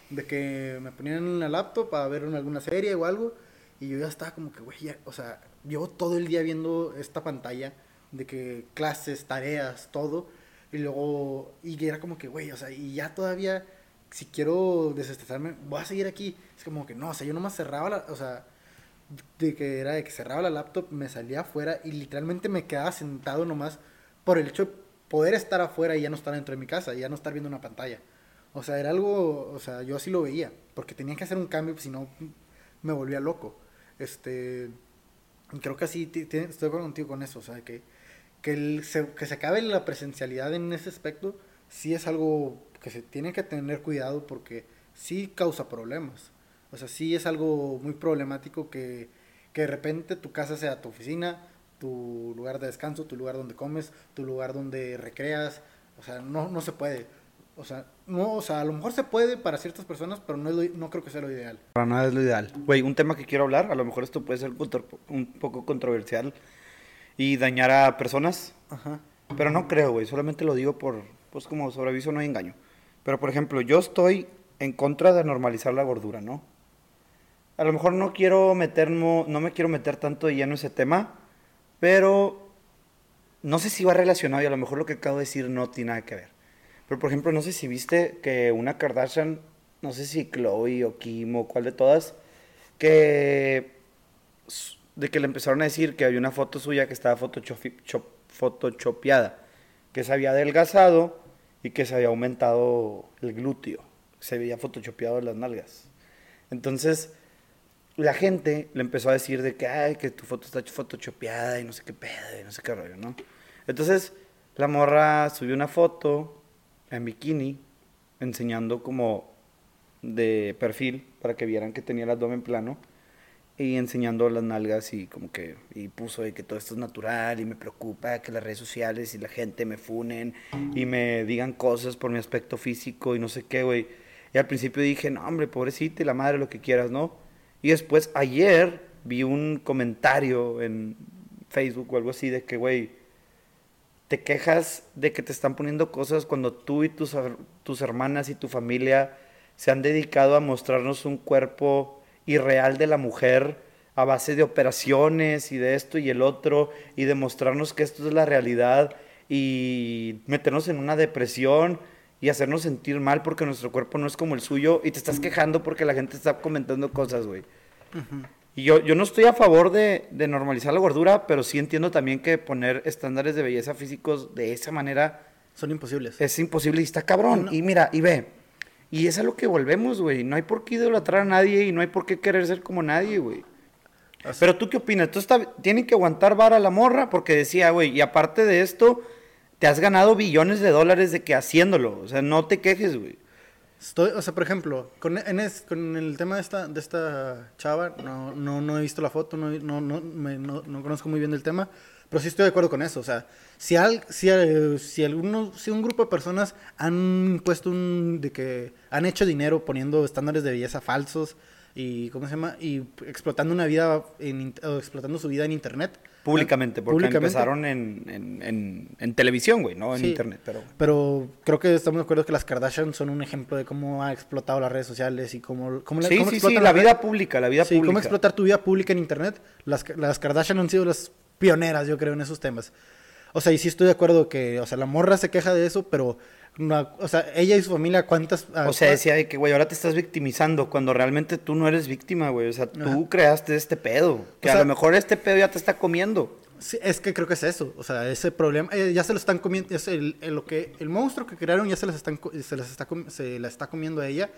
de que me ponían en la laptop para ver una- alguna serie o algo, y yo ya estaba como que, güey, o sea, llevo todo el día viendo esta pantalla de que clases, tareas, todo, y luego, y era como que, güey, o sea, y ya todavía, si quiero desestresarme, voy a seguir aquí. Es como que no, o sea, yo nomás cerraba la, o sea, de que era de que cerraba la laptop, me salía afuera y literalmente me quedaba sentado nomás por el hecho de poder estar afuera y ya no estar dentro de mi casa, ya no estar viendo una pantalla. O sea, era algo, o sea, yo así lo veía, porque tenía que hacer un cambio, si no me volvía loco. Este, creo que así estoy contigo con eso, o sea, que, que, el- se, que se acabe la presencialidad en ese aspecto, sí es algo que se tiene que tener cuidado porque sí causa problemas. O sea, sí es algo muy problemático que, que de repente tu casa sea tu oficina, tu lugar de descanso, tu lugar donde comes, tu lugar donde recreas. O sea, no, no se puede. O sea, no, o sea, a lo mejor se puede para ciertas personas, pero no, es lo- no creo que sea lo ideal. Para nada es lo ideal. Güey, un tema que quiero hablar, a lo mejor esto puede ser un poco controversial y dañar a personas, Ajá. pero no creo, güey, solamente lo digo por, pues como sobreaviso no hay engaño. Pero por ejemplo, yo estoy en contra de normalizar la gordura, ¿no? A lo mejor no quiero meter, no, me quiero meter tanto de lleno en ese tema, Pero no sé si va relacionado y a lo mejor lo que acabo de decir no tiene nada que ver. Pero por ejemplo, no sé si viste que una Kardashian, no sé si Chloe o Kim o cuál de todas, que de que le empezaron a decir que había una foto suya que estaba photoshopeada, que se había adelgazado y que se había aumentado el glúteo, se veía photoshopeado las nalgas. Entonces, la gente le empezó a decir de que, ay, que tu foto está photoshopeada y no sé qué pedo y no sé qué rollo, ¿no? Entonces, la morra subió una foto en bikini, enseñando como de perfil para que vieran que tenía el abdomen plano y enseñando las nalgas y como que y puso de que todo esto es natural y me preocupa que las redes sociales y la gente me funen y me digan cosas por mi aspecto físico y no sé qué, güey. Y al principio dije, no, hombre, pobrecita y la madre, lo que quieras, ¿no? Y después, ayer, vi un comentario en Facebook o algo así de que, güey, te quejas de que te están poniendo cosas cuando tú y tus, tus hermanas y tu familia se han dedicado a mostrarnos un cuerpo irreal de la mujer a base de operaciones y de esto y el otro y demostrarnos que esto es la realidad y meternos en una depresión y hacernos sentir mal porque nuestro cuerpo no es como el suyo y te estás quejando porque la gente está comentando cosas, güey. Y yo, yo no estoy a favor de, de, normalizar la gordura, pero sí entiendo también que poner estándares de belleza físicos de esa manera... Son imposibles. Es imposible y está cabrón. Y mira, y ve, y es a lo que volvemos, güey. No hay por qué idolatrar a nadie y no hay por qué querer ser como nadie, güey. Pero tú qué opinas? ¿Tú está, tienen que aguantar vara la morra? Porque decía, güey, y aparte de esto, te has ganado billones de dólares de que haciéndolo. O sea, no te quejes, güey. Estoy, o sea, por ejemplo, con, en con el tema de esta, de esta chava, no, no, no he visto la foto, no, no, no, me, no, no conozco muy bien del tema, pero sí estoy de acuerdo con eso. O sea, si, al, si, eh, si, alguno, si un grupo de personas han puesto un. de que han hecho dinero poniendo estándares de belleza falsos y. ¿cómo se llama? y explotando una vida. En, explotando su vida en internet. Públicamente, porque empezaron en, en, en, televisión, güey, no en internet. Pero... pero creo que estamos de acuerdo que las Kardashian son un ejemplo de cómo ha explotado las redes sociales y cómo, cómo, sí, sí, sí, la vida pública, la vida sí, cómo explotar tu vida pública en internet. Las, las Kardashian han sido las pioneras, yo creo, en esos temas. O sea, y sí estoy de acuerdo que, o sea, la morra se queja de eso, pero, o sea, ella y su familia, ¿cuántas? o sea, decía de que, güey, ahora te estás victimizando cuando realmente tú no eres víctima, güey. O sea, tú creaste este pedo. Que a lo mejor este pedo ya te está comiendo. Sí, es que creo que es eso. O sea, ese problema, eh, ya se lo están comiendo, es el, lo que, el monstruo que crearon ya se, les están, se, les está, se la está comiendo a ella.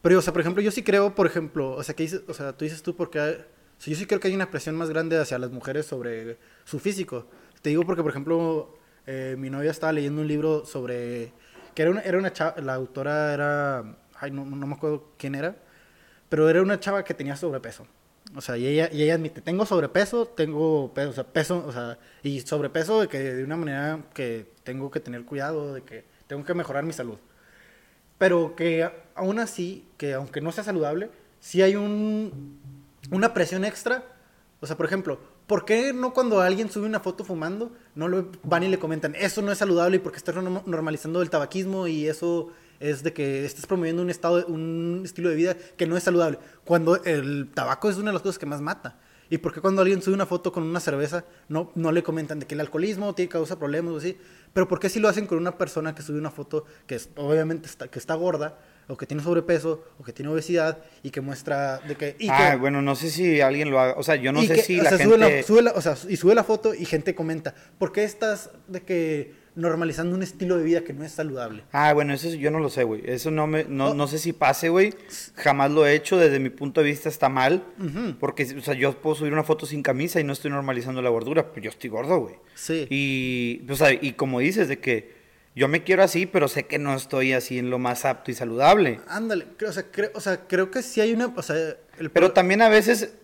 Pero, o sea, por ejemplo, yo sí creo, por ejemplo, o sea, que dices, o sea, tú dices tú porque, o sea, yo sí creo que hay una presión más grande hacia las mujeres sobre su físico. Te digo porque, por ejemplo, eh, mi novia estaba leyendo un libro sobre... que era una, era una chava, la autora era... Ay, no, no me acuerdo quién era, pero era una chava que tenía sobrepeso. O sea, y ella, y ella admite, tengo sobrepeso, tengo peso, o sea, peso, o sea, y sobrepeso de que de una manera que tengo que tener cuidado, de que tengo que mejorar mi salud. Pero que aún así, que aunque no sea saludable, sí hay un, una presión extra. O sea, por ejemplo, ¿Por qué no cuando alguien sube una foto fumando, no van y le comentan, eso no es saludable y porque estás normalizando el tabaquismo y eso es de que estás promoviendo un, estado, un estilo de vida que no es saludable? Cuando el tabaco es una de las cosas que más mata. ¿Y por qué cuando alguien sube una foto con una cerveza no, no le comentan de que el alcoholismo tiene causa problemas o así? Pero ¿por qué si lo hacen con una persona que sube una foto que es, obviamente está, que está gorda o que tiene sobrepeso, o que tiene obesidad, y que muestra de que... ah, bueno, no sé si alguien lo haga, o sea, yo no sé si la gente... Sube la, o sea, y sube la foto y gente comenta, ¿por qué estás de que normalizando un estilo de vida que no es saludable? Ah, bueno, eso yo no lo sé, güey, eso no me, no, no sé si pase, güey, jamás lo he hecho, desde mi punto de vista está mal, porque, o sea, yo puedo subir una foto sin camisa y no estoy normalizando la gordura, pero yo estoy gordo, güey. Sí. Y, o sea, y como dices, de que yo me quiero así, pero sé que no estoy así en lo más apto y saludable. Ándale, o sea, creo, o sea, creo que sí hay una, o sea, pero también a veces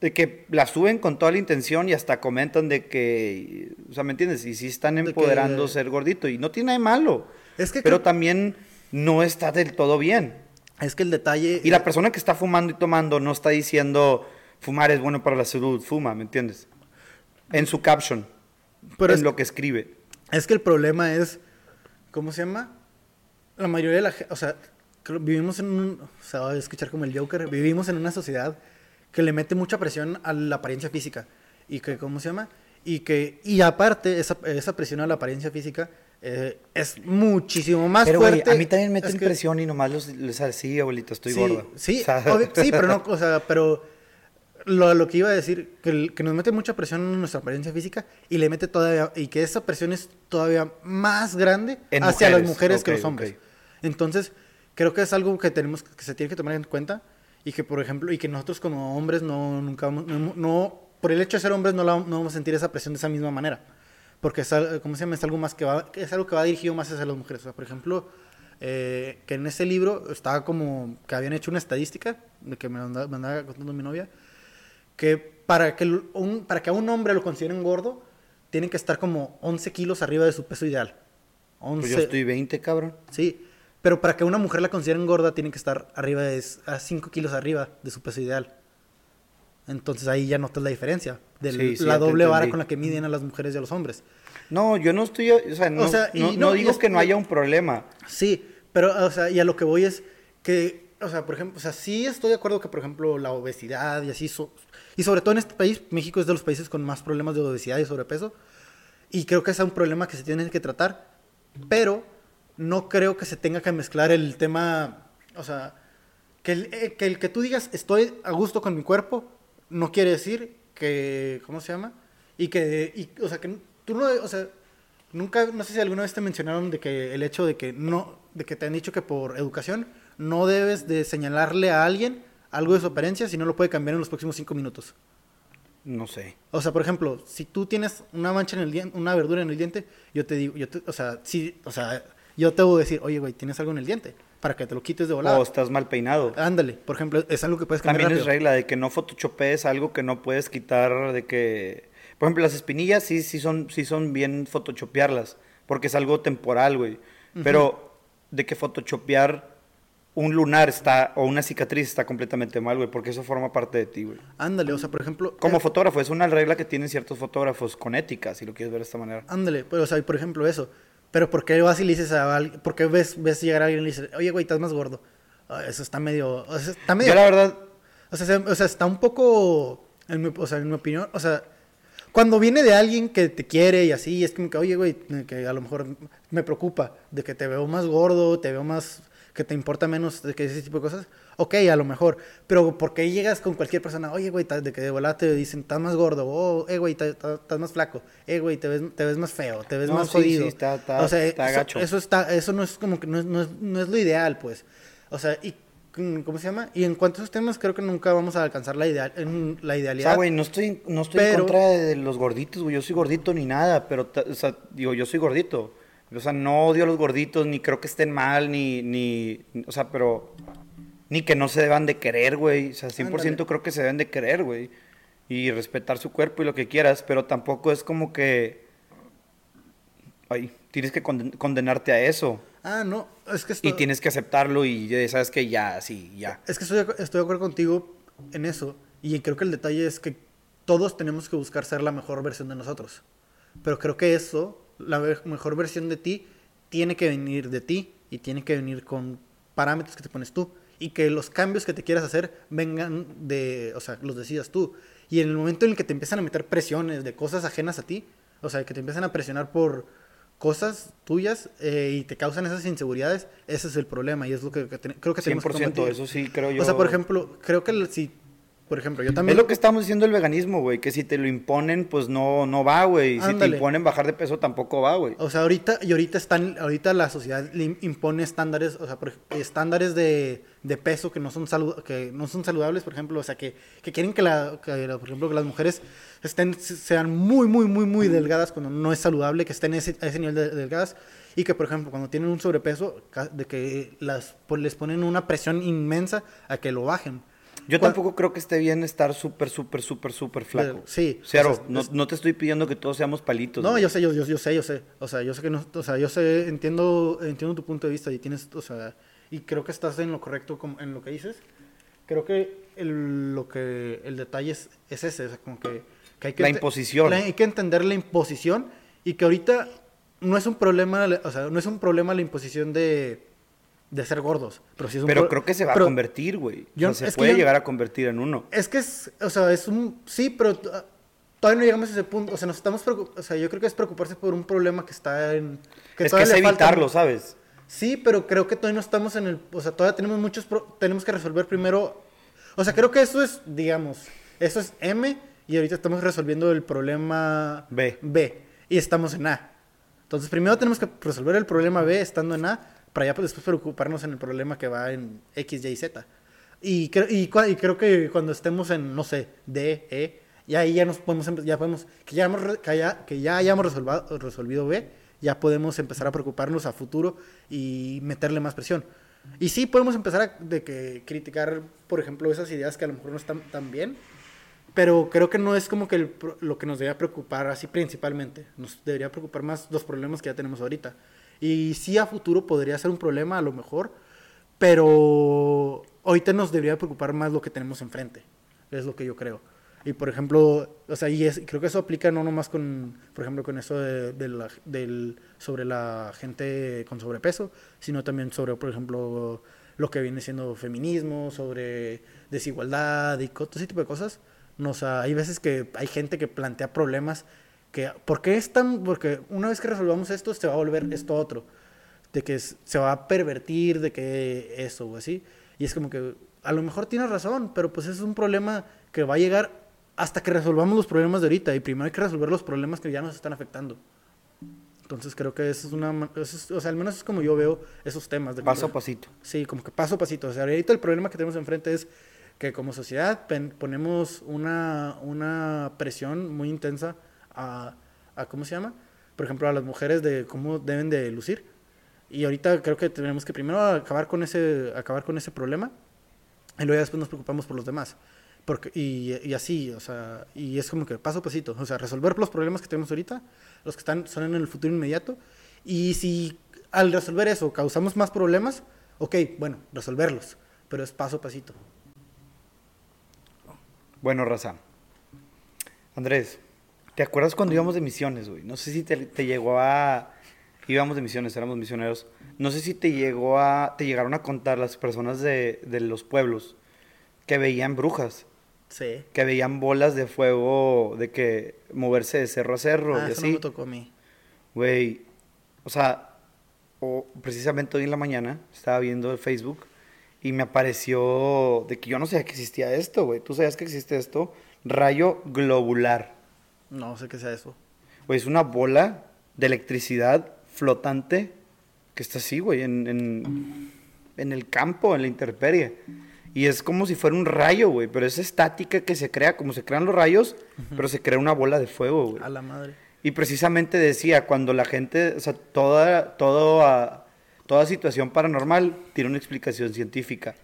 de que la suben con toda la intención y hasta comentan de que, o sea, ¿me entiendes? Y sí están empoderando ser gordito y no tiene nada de malo. Es que pero también no está del todo bien. Es que el detalle y la persona que está fumando y tomando no está diciendo fumar es bueno para la salud, fuma, ¿me entiendes? En su caption, pero en lo que escribe. Es que el problema es ¿Cómo se llama? La mayoría de la gente, o sea, vivimos en un, o sea, voy a escuchar como el Joker, vivimos en una sociedad que le mete mucha presión a la apariencia física y que, ¿cómo se llama? Y que, y aparte, esa, esa presión a la apariencia física eh, es muchísimo más Pero, güey, fuerte. a mí también me Es meten que- presión y nomás los, les así, abuelito, estoy sí, gorda. Sí, [laughs] O sea, obvio- sí, pero no, o sea, pero lo, lo que iba a decir, que, que nos mete mucha presión en nuestra apariencia física y le mete todavía, y que esa presión es todavía más grande En hacia las mujeres, mujeres que los hombres. ok. Entonces, creo que es algo que tenemos, que se tiene que tomar en cuenta y que, por ejemplo, y que nosotros como hombres no, nunca vamos, no, no- por el hecho de ser hombres no, la- no vamos a sentir esa presión de esa misma manera. Porque es, ¿cómo se llama? Es algo más que va, es algo que va dirigido más hacia las mujeres. O sea, por ejemplo, eh, que en ese libro estaba como que habían hecho una estadística de que me andaba, me andaba contando mi novia que para que un, para que a un hombre lo consideren gordo tienen que estar como 11 kilos arriba de su peso ideal. 11, Pues yo estoy 20, cabrón. Sí, pero para que una mujer la consideren gorda tiene que estar arriba de a 5 kilos arriba de su peso ideal. Entonces ahí ya notas la diferencia de Sí, sí, la doble vara con la que miden a las mujeres y a los hombres. No, yo no estoy, o sea, no, O sea, y no, no- digo es- que no haya un problema. Sí, pero, o sea, y a lo que voy es que, o sea, por ejemplo, o sea, sí estoy de acuerdo que, por ejemplo, la obesidad y así, so- y sobre todo en este país, México es de los países con más problemas de obesidad y sobrepeso, y creo que es un problema que se tiene que tratar, pero no creo que se tenga que mezclar el tema, o sea, que el, eh, que el que tú digas estoy a gusto con mi cuerpo no quiere decir que, ¿cómo se llama? Y que, y, o sea, que tú no, o sea, nunca, no sé si alguna vez te mencionaron de que el hecho de que no, de que te han dicho que por educación no debes de señalarle a alguien algo de su apariencia si no lo puede cambiar en los próximos cinco minutos. No sé. O sea, por ejemplo, si tú tienes una mancha en el diente, una verdura en el diente, yo te digo, yo te- o sea, sí, o sea, yo te voy a decir, oye, güey, tienes algo en el diente, para que te lo quites de volada. O estás mal peinado. Ándale, por ejemplo, es algo que puedes cambiar También es rápido. regla de que no photoshopees algo que no puedes quitar, de que... Por ejemplo, las espinillas sí, sí, son, sí son bien photoshopearlas, porque es algo temporal, güey. Pero de que photoshopear un lunar está, o una cicatriz está completamente mal, güey, porque eso forma parte de ti, güey. Ándale, o sea, por ejemplo, Como eh, fotógrafo, es una regla que tienen ciertos fotógrafos con ética, si lo quieres ver de esta manera. ándale, pero, o sea, por ejemplo, eso. Pero ¿por qué vas y le dices a alguien, por qué ves, ves llegar a alguien y le dices, oye, güey, estás más gordo? Ah, eso está medio, o sea, está medio Yo la verdad, O sea, se- o sea, está un poco, en mi, o sea, en mi opinión, o sea, cuando viene de alguien que te quiere y así, es como que, oye, güey, que a lo mejor me preocupa de que te veo más gordo, te veo más, que te importa menos de que ese tipo de cosas, ok, a lo mejor, pero ¿por qué llegas con cualquier persona, oye, güey, de que de volada te dicen, estás más gordo, oh, eh, güey, estás más flaco, eh, güey, te ves, te ves más feo, te ves No, más sí, jodido. sí, está- está- o sea, está gacho. eso está, eso no es como que, no es, no es, no es lo ideal, pues. O sea, y, mm, ¿cómo se llama? Y en cuanto a esos temas, creo que nunca vamos a alcanzar la, ideal, en la o idealidad. sea, güey, no estoy, no estoy en contra de los gorditos, güey. Yo soy gordito ni nada, pero, o sea, digo, yo soy gordito. O sea, no odio a los gorditos, ni creo que estén mal, ni, ni, o sea, pero, ni que no se deban de querer, güey. O sea, 100% Ándale. creo que se deben de querer, güey. Y respetar su cuerpo y lo que quieras, pero tampoco es como que, ay, tienes que conden- condenarte a eso. Ah, no, es que Y esto- tienes que aceptarlo y ya sabes que ya, sí, ya. Es que estoy, estoy de acuerdo contigo en eso. Y creo que el detalle es que todos tenemos que buscar ser la mejor versión de nosotros. Pero creo que eso, la mejor versión de ti, tiene que venir de ti y tiene que venir con parámetros que te pones tú. Y que los cambios que te quieras hacer vengan de, o sea, los decidas tú. Y en el momento en el que te empiezan a meter presiones de cosas ajenas a ti, o sea, que te empiezan a presionar por cosas tuyas eh, y te causan esas inseguridades, ese es el problema y es lo que, que te- creo que tenemos que 100%, combatir. eso sí creo yo. O sea, por ejemplo, creo que si, por ejemplo, yo también... Es lo que estamos diciendo el veganismo, güey, que si te lo imponen, pues no, no va, güey. Si te imponen bajar de peso, tampoco va, güey. O sea, ahorita, y ahorita están, ahorita la sociedad le im- impone estándares, o sea, por estándares de, de peso que no son salu- que no son saludables, por ejemplo, o sea, que, que quieren que la, que por ejemplo, que las mujeres estén, sean muy, muy, muy, muy delgadas cuando no es saludable, que estén ese, a ese nivel de, de delgadas, y que, por ejemplo, cuando tienen un sobrepeso, de que las, pues, les ponen una presión inmensa a que lo bajen. Yo ¿Cuál- tampoco creo que esté bien estar súper, súper, súper, súper flaco. sí, Cero, o sea, no, es- no te estoy pidiendo que todos seamos palitos. No, güey. yo sé, yo, yo, yo sé, yo sé. O sea, yo sé que no, o sea, yo sé, entiendo, entiendo tu punto de vista y tienes, o sea, y creo que estás en lo correcto en lo que dices. Creo que el, lo que, el detalle es, es ese, o sea, como que, que hay que... La imposición. la- hay que entender la imposición y que ahorita no es un problema, o sea, no es un problema la imposición de, de ser gordos, pero sí es un Pero creo que se va pero- a convertir, güey. O sea, se es que puede yo- llegar a convertir en uno. Es que es, o sea, es un, sí, pero todavía no llegamos a ese punto. O sea, nos estamos o sea, yo creo que es preocuparse por un problema que está en... es que es le falta- evitarlo, ¿sabes? Sí, pero creo que todavía no estamos en el... O sea, todavía tenemos muchos... pro- tenemos que resolver primero... O sea, creo que eso es, digamos, eso es M y ahorita estamos resolviendo el problema B. B y estamos en A. Entonces, primero tenemos que resolver el problema B estando en A para ya pues, después preocuparnos en el problema que va en X, Y, Z. Y, cre- y, y creo que cuando estemos en, no sé, D, E, y ahí ya nos podemos, ya podemos, que ya, hemos que ya, que ya hayamos resolvido B, ya podemos empezar a preocuparnos a futuro y meterle más presión. Y sí podemos empezar a de que criticar, por ejemplo, esas ideas que a lo mejor no están tan bien, pero creo que no es como que el lo que nos debería preocupar así principalmente. Nos debería preocupar más los problemas que ya tenemos ahorita. Y sí a futuro podría ser un problema a lo mejor, pero ahorita nos debería preocupar más lo que tenemos enfrente. Es lo que yo creo. Y por ejemplo, o sea, y es- creo que eso aplica no nomás con, por ejemplo, con eso de, de la- del, sobre la gente con sobrepeso, sino también sobre, por ejemplo, lo que viene siendo feminismo, sobre desigualdad y todo ese tipo de cosas. No, o sea, hay veces que hay gente que plantea problemas que, ¿por qué es tan? Porque una vez que resolvamos esto, se va a volver esto otro. De que es- se va a pervertir, de que eso o así. Y es como que, a lo mejor tienes razón, pero pues es un problema que va a llegar hasta que resolvamos los problemas de ahorita. Y primero hay que resolver los problemas que ya nos están afectando. Entonces creo que eso es una... eso es- o sea, al menos es como yo veo esos temas. De Paso a pasito. Sí, como que paso a pasito. O sea, ahorita el problema que tenemos enfrente es que como sociedad ponemos una, una presión muy intensa a, a, ¿cómo se llama? Por ejemplo, a las mujeres de cómo deben de lucir. Y ahorita creo que tenemos que primero acabar con ese, acabar con ese problema y luego ya después nos preocupamos por los demás. Porque, y, y así, o sea, y es como que paso a pasito. O sea, resolver los problemas que tenemos ahorita, los que están, son en el futuro inmediato. Y si al resolver eso causamos más problemas, ok, bueno, resolverlos. Pero es paso a pasito. Bueno, Raza. Andrés, ¿te acuerdas cuando íbamos de misiones, güey? No sé si te, te llegó a... Íbamos de misiones, éramos misioneros. No sé si te llegó a... Te llegaron a contar las personas de, de los pueblos que veían brujas, Sí. que veían bolas de fuego, de que moverse de cerro a cerro Ah, y eso no me tocó a mí. Güey, o sea, o precisamente hoy en la mañana estaba viendo el Facebook y me apareció de que yo no sabía que existía esto, güey. ¿Tú sabías que existe esto? Rayo globular. No sé qué sea eso. Güey, es una bola de electricidad flotante que está así, güey, en, en, en el campo, en la intemperie. Y es como si fuera un rayo, güey, pero es estática que se crea, como se crean los rayos, pero se crea una bola de fuego, güey. A la madre. Y precisamente decía, cuando la gente, o sea, toda, todo, ah, toda situación paranormal tiene una explicación científica.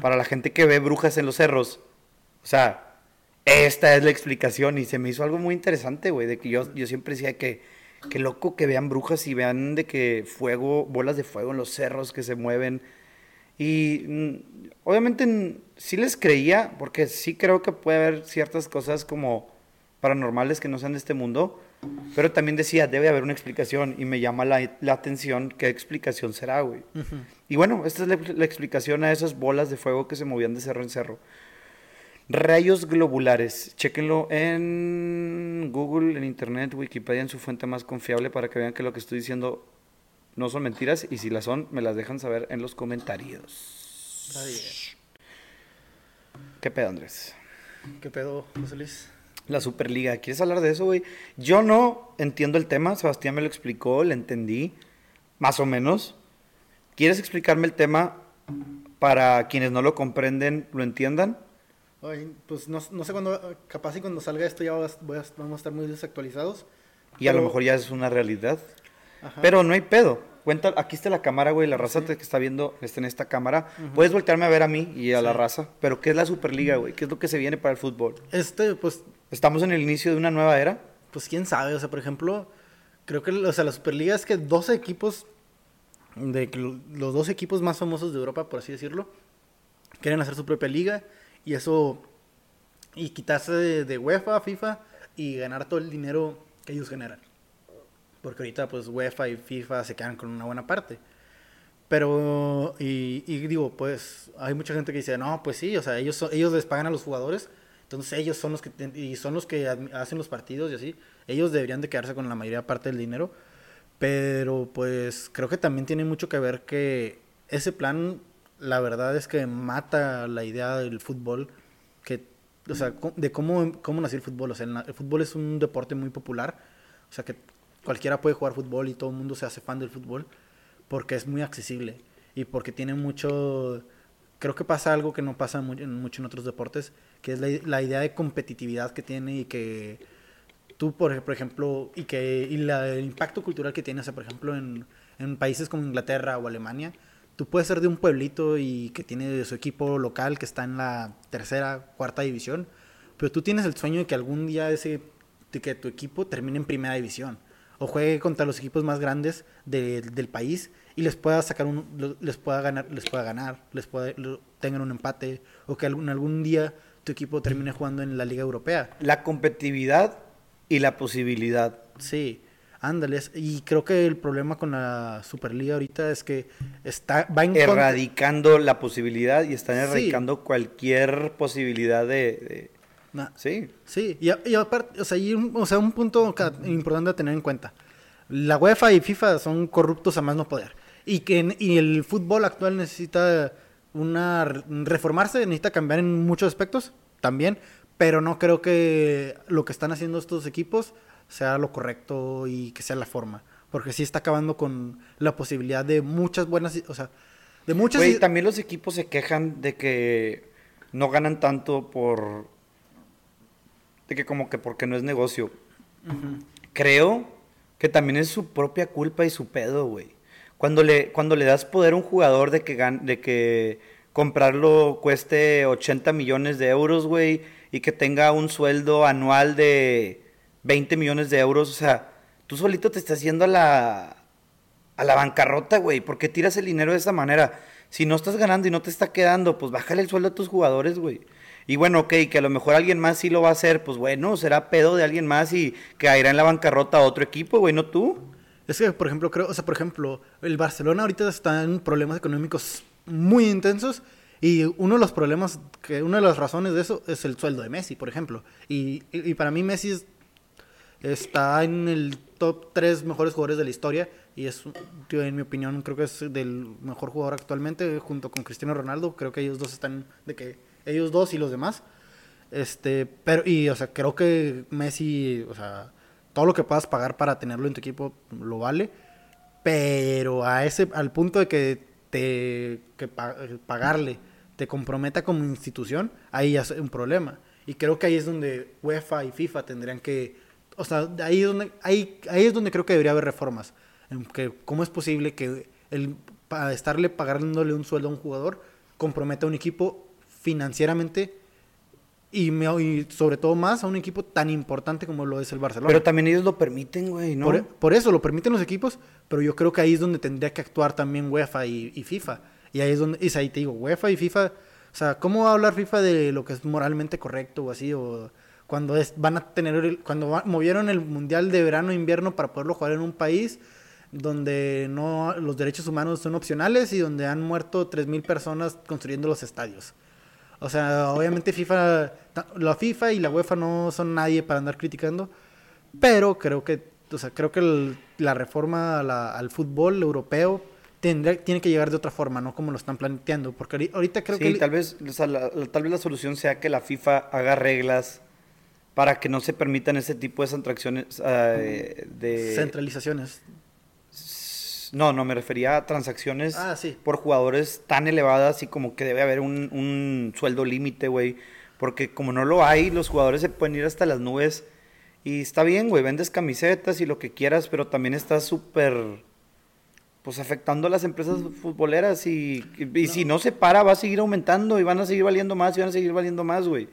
Para la gente que ve brujas en los cerros, o sea, esta es la explicación y se me hizo algo muy interesante, güey, de que yo, yo siempre decía que, qué loco que vean brujas y vean de que fuego, bolas de fuego en los cerros que se mueven. Y mm, obviamente sí les creía, porque sí creo que puede haber ciertas cosas como paranormales que no sean de este mundo, pero también decía, debe haber una explicación y me llama la, la atención qué explicación será, güey. Y bueno, esta es la, la explicación a esas bolas de fuego que se movían de cerro en cerro. Rayos globulares, chequenlo en Google, en Internet, Wikipedia, en su fuente más confiable para que vean que lo que estoy diciendo no son mentiras y si las son, me las dejan saber en los comentarios. Está bien. ¿Qué pedo, Andrés? ¿Qué pedo, José Luis? La Superliga, ¿quieres hablar de eso, güey? Yo no entiendo el tema, Sebastián me lo explicó, le entendí, más o menos. ¿Quieres explicarme el tema para quienes no lo comprenden, lo entiendan? Ay, pues no, no sé cuándo, capaz y cuando salga esto ya vas- voy a- vamos a estar muy desactualizados. Y a lo Pero- mejor ya es una realidad. Ajá. Pero no hay pedo. Cuenta, aquí está la cámara, güey, la raza que está viendo está en esta cámara. Puedes voltearme a ver a mí y a la Sí. raza. Pero ¿qué es la Superliga, güey? ¿Qué es lo que se viene para el fútbol? Este, pues, ¿Estamos en el inicio de una nueva era? pues quién sabe, o sea, por ejemplo, creo que, o sea, la Superliga es que 12 equipos, de los dos equipos más famosos de Europa, por así decirlo, quieren hacer su propia liga y eso, y quitarse de, de UEFA, FIFA y ganar todo el dinero que ellos generan. Porque ahorita, pues, UEFA y FIFA se quedan con una buena parte. Pero, y, y digo, pues, hay mucha gente que dice, no, pues sí, o sea, ellos, son- ellos les pagan a los jugadores, Entonces ellos son los que y son los que hacen los partidos y así. Ellos deberían de quedarse con la mayoría parte del dinero. Pero pues creo que también tiene mucho que ver que ese plan, la verdad es que mata la idea del fútbol, que, o sea, de cómo, cómo nació el fútbol. O sea, el fútbol es un deporte muy popular. O sea, que cualquiera puede jugar fútbol y todo el mundo se hace fan del fútbol porque es muy accesible y porque tiene mucho... Creo que pasa algo que no pasa mucho en otros deportes, que es la, idea de competitividad que tiene y que tú, por, ejemplo, y que y el impacto cultural que tiene, o sea, por ejemplo, en, en países como Inglaterra o Alemania, tú puedes ser de un pueblito y que tiene su equipo local que está en la tercera, cuarta división, pero tú tienes el sueño de que algún día ese, de que tu equipo termine en primera división o juegue contra los equipos más grandes del país y les pueda sacar un les pueda ganar les pueda ganar les pueda tengan un empate o que algún algún día tu equipo termine jugando en la liga europea. La competitividad y la posibilidad. Sí ándales y creo que el problema con la superliga ahorita es que está va erradicando la posibilidad y están erradicando cualquier posibilidad de sí. Sí, y, aparte, o sea, un, o sea, un punto importante a tener en cuenta. La UEFA y FIFA son corruptos a más no poder. Y que y el fútbol actual necesita una reformarse, necesita cambiar en muchos aspectos también, pero no creo que lo que están haciendo estos equipos sea lo correcto y que sea la forma, porque sí está acabando con la posibilidad de muchas buenas, o sea, de muchas Güey, también los equipos se quejan de que no ganan tanto por de que como que porque no es negocio. Creo que también es su propia culpa y su pedo, güey. Cuando le, cuando le das poder a un jugador de que, de que comprarlo cueste 80 millones de euros, güey, y que tenga un sueldo anual de 20 millones de euros, o sea, tú solito te estás haciendo a la, a la bancarrota, güey. ¿Por qué tiras el dinero de esa manera? Si no estás ganando y no te está quedando, pues bájale el sueldo a tus jugadores, güey. Y bueno, ok, que a lo mejor alguien más sí lo va a hacer, pues bueno, será pedo de alguien más y caerá en la bancarrota a otro equipo, güey, no tú. Es que, por ejemplo, creo, o sea, por ejemplo, el Barcelona ahorita está en problemas económicos muy intensos y uno de los problemas, que una de las razones de eso es el sueldo de Messi, por ejemplo. Y, y, para mí Messi está en el top 3 mejores jugadores de la historia y es, en mi opinión, creo que es del mejor jugador actualmente junto con Cristiano Ronaldo. Creo que ellos dos están de que ellos dos y los demás. Este, pero, y, o sea, creo que Messi, o sea, todo lo que puedas pagar para tenerlo en tu equipo lo vale. Pero a ese, al punto de que te, que pagarle te comprometa como institución, ahí ya es un problema. Y creo que ahí es donde UEFA y FIFA tendrían que, o sea, ahí es donde, ahí, ahí es donde creo que debería haber reformas. En que, ¿Cómo es posible que el, para estarle pagándole un sueldo a un jugador comprometa a un equipo financieramente y, me, sobre todo más a un equipo tan importante como lo es el Barcelona. Pero también ellos lo permiten, güey, ¿no? Por, eso lo permiten los equipos, pero yo creo que ahí es donde tendría que actuar también UEFA y, FIFA. Y ahí es donde, y ahí te digo, UEFA y FIFA, o sea, ¿cómo va a hablar FIFA de lo que es moralmente correcto o así? O cuando es, van a tener, cuando movieron el Mundial de verano e invierno para poderlo jugar en un país donde no los derechos humanos son opcionales y donde han muerto 3.000 personas construyendo los estadios. O sea, obviamente FIFA, la FIFA y la UEFA no son nadie para andar criticando, pero creo que, o sea, creo que la reforma al fútbol europeo tendría, tiene que llegar de otra forma, no como lo están planteando, porque ahorita creo que... tal vez, la, tal vez la solución sea que la FIFA haga reglas para que no se permitan ese tipo de transacciones eh, de... Centralizaciones. No, no, me refería a transacciones ah, por jugadores tan elevadas y como que debe haber un, sueldo límite, güey. Porque como no lo hay, los jugadores se pueden ir hasta las nubes. Y está bien, güey, vendes camisetas y lo que quieras, pero también está súper, pues afectando a las empresas futboleras. Y, y si no se para, va a seguir aumentando y van a seguir valiendo más y van a seguir valiendo más, güey.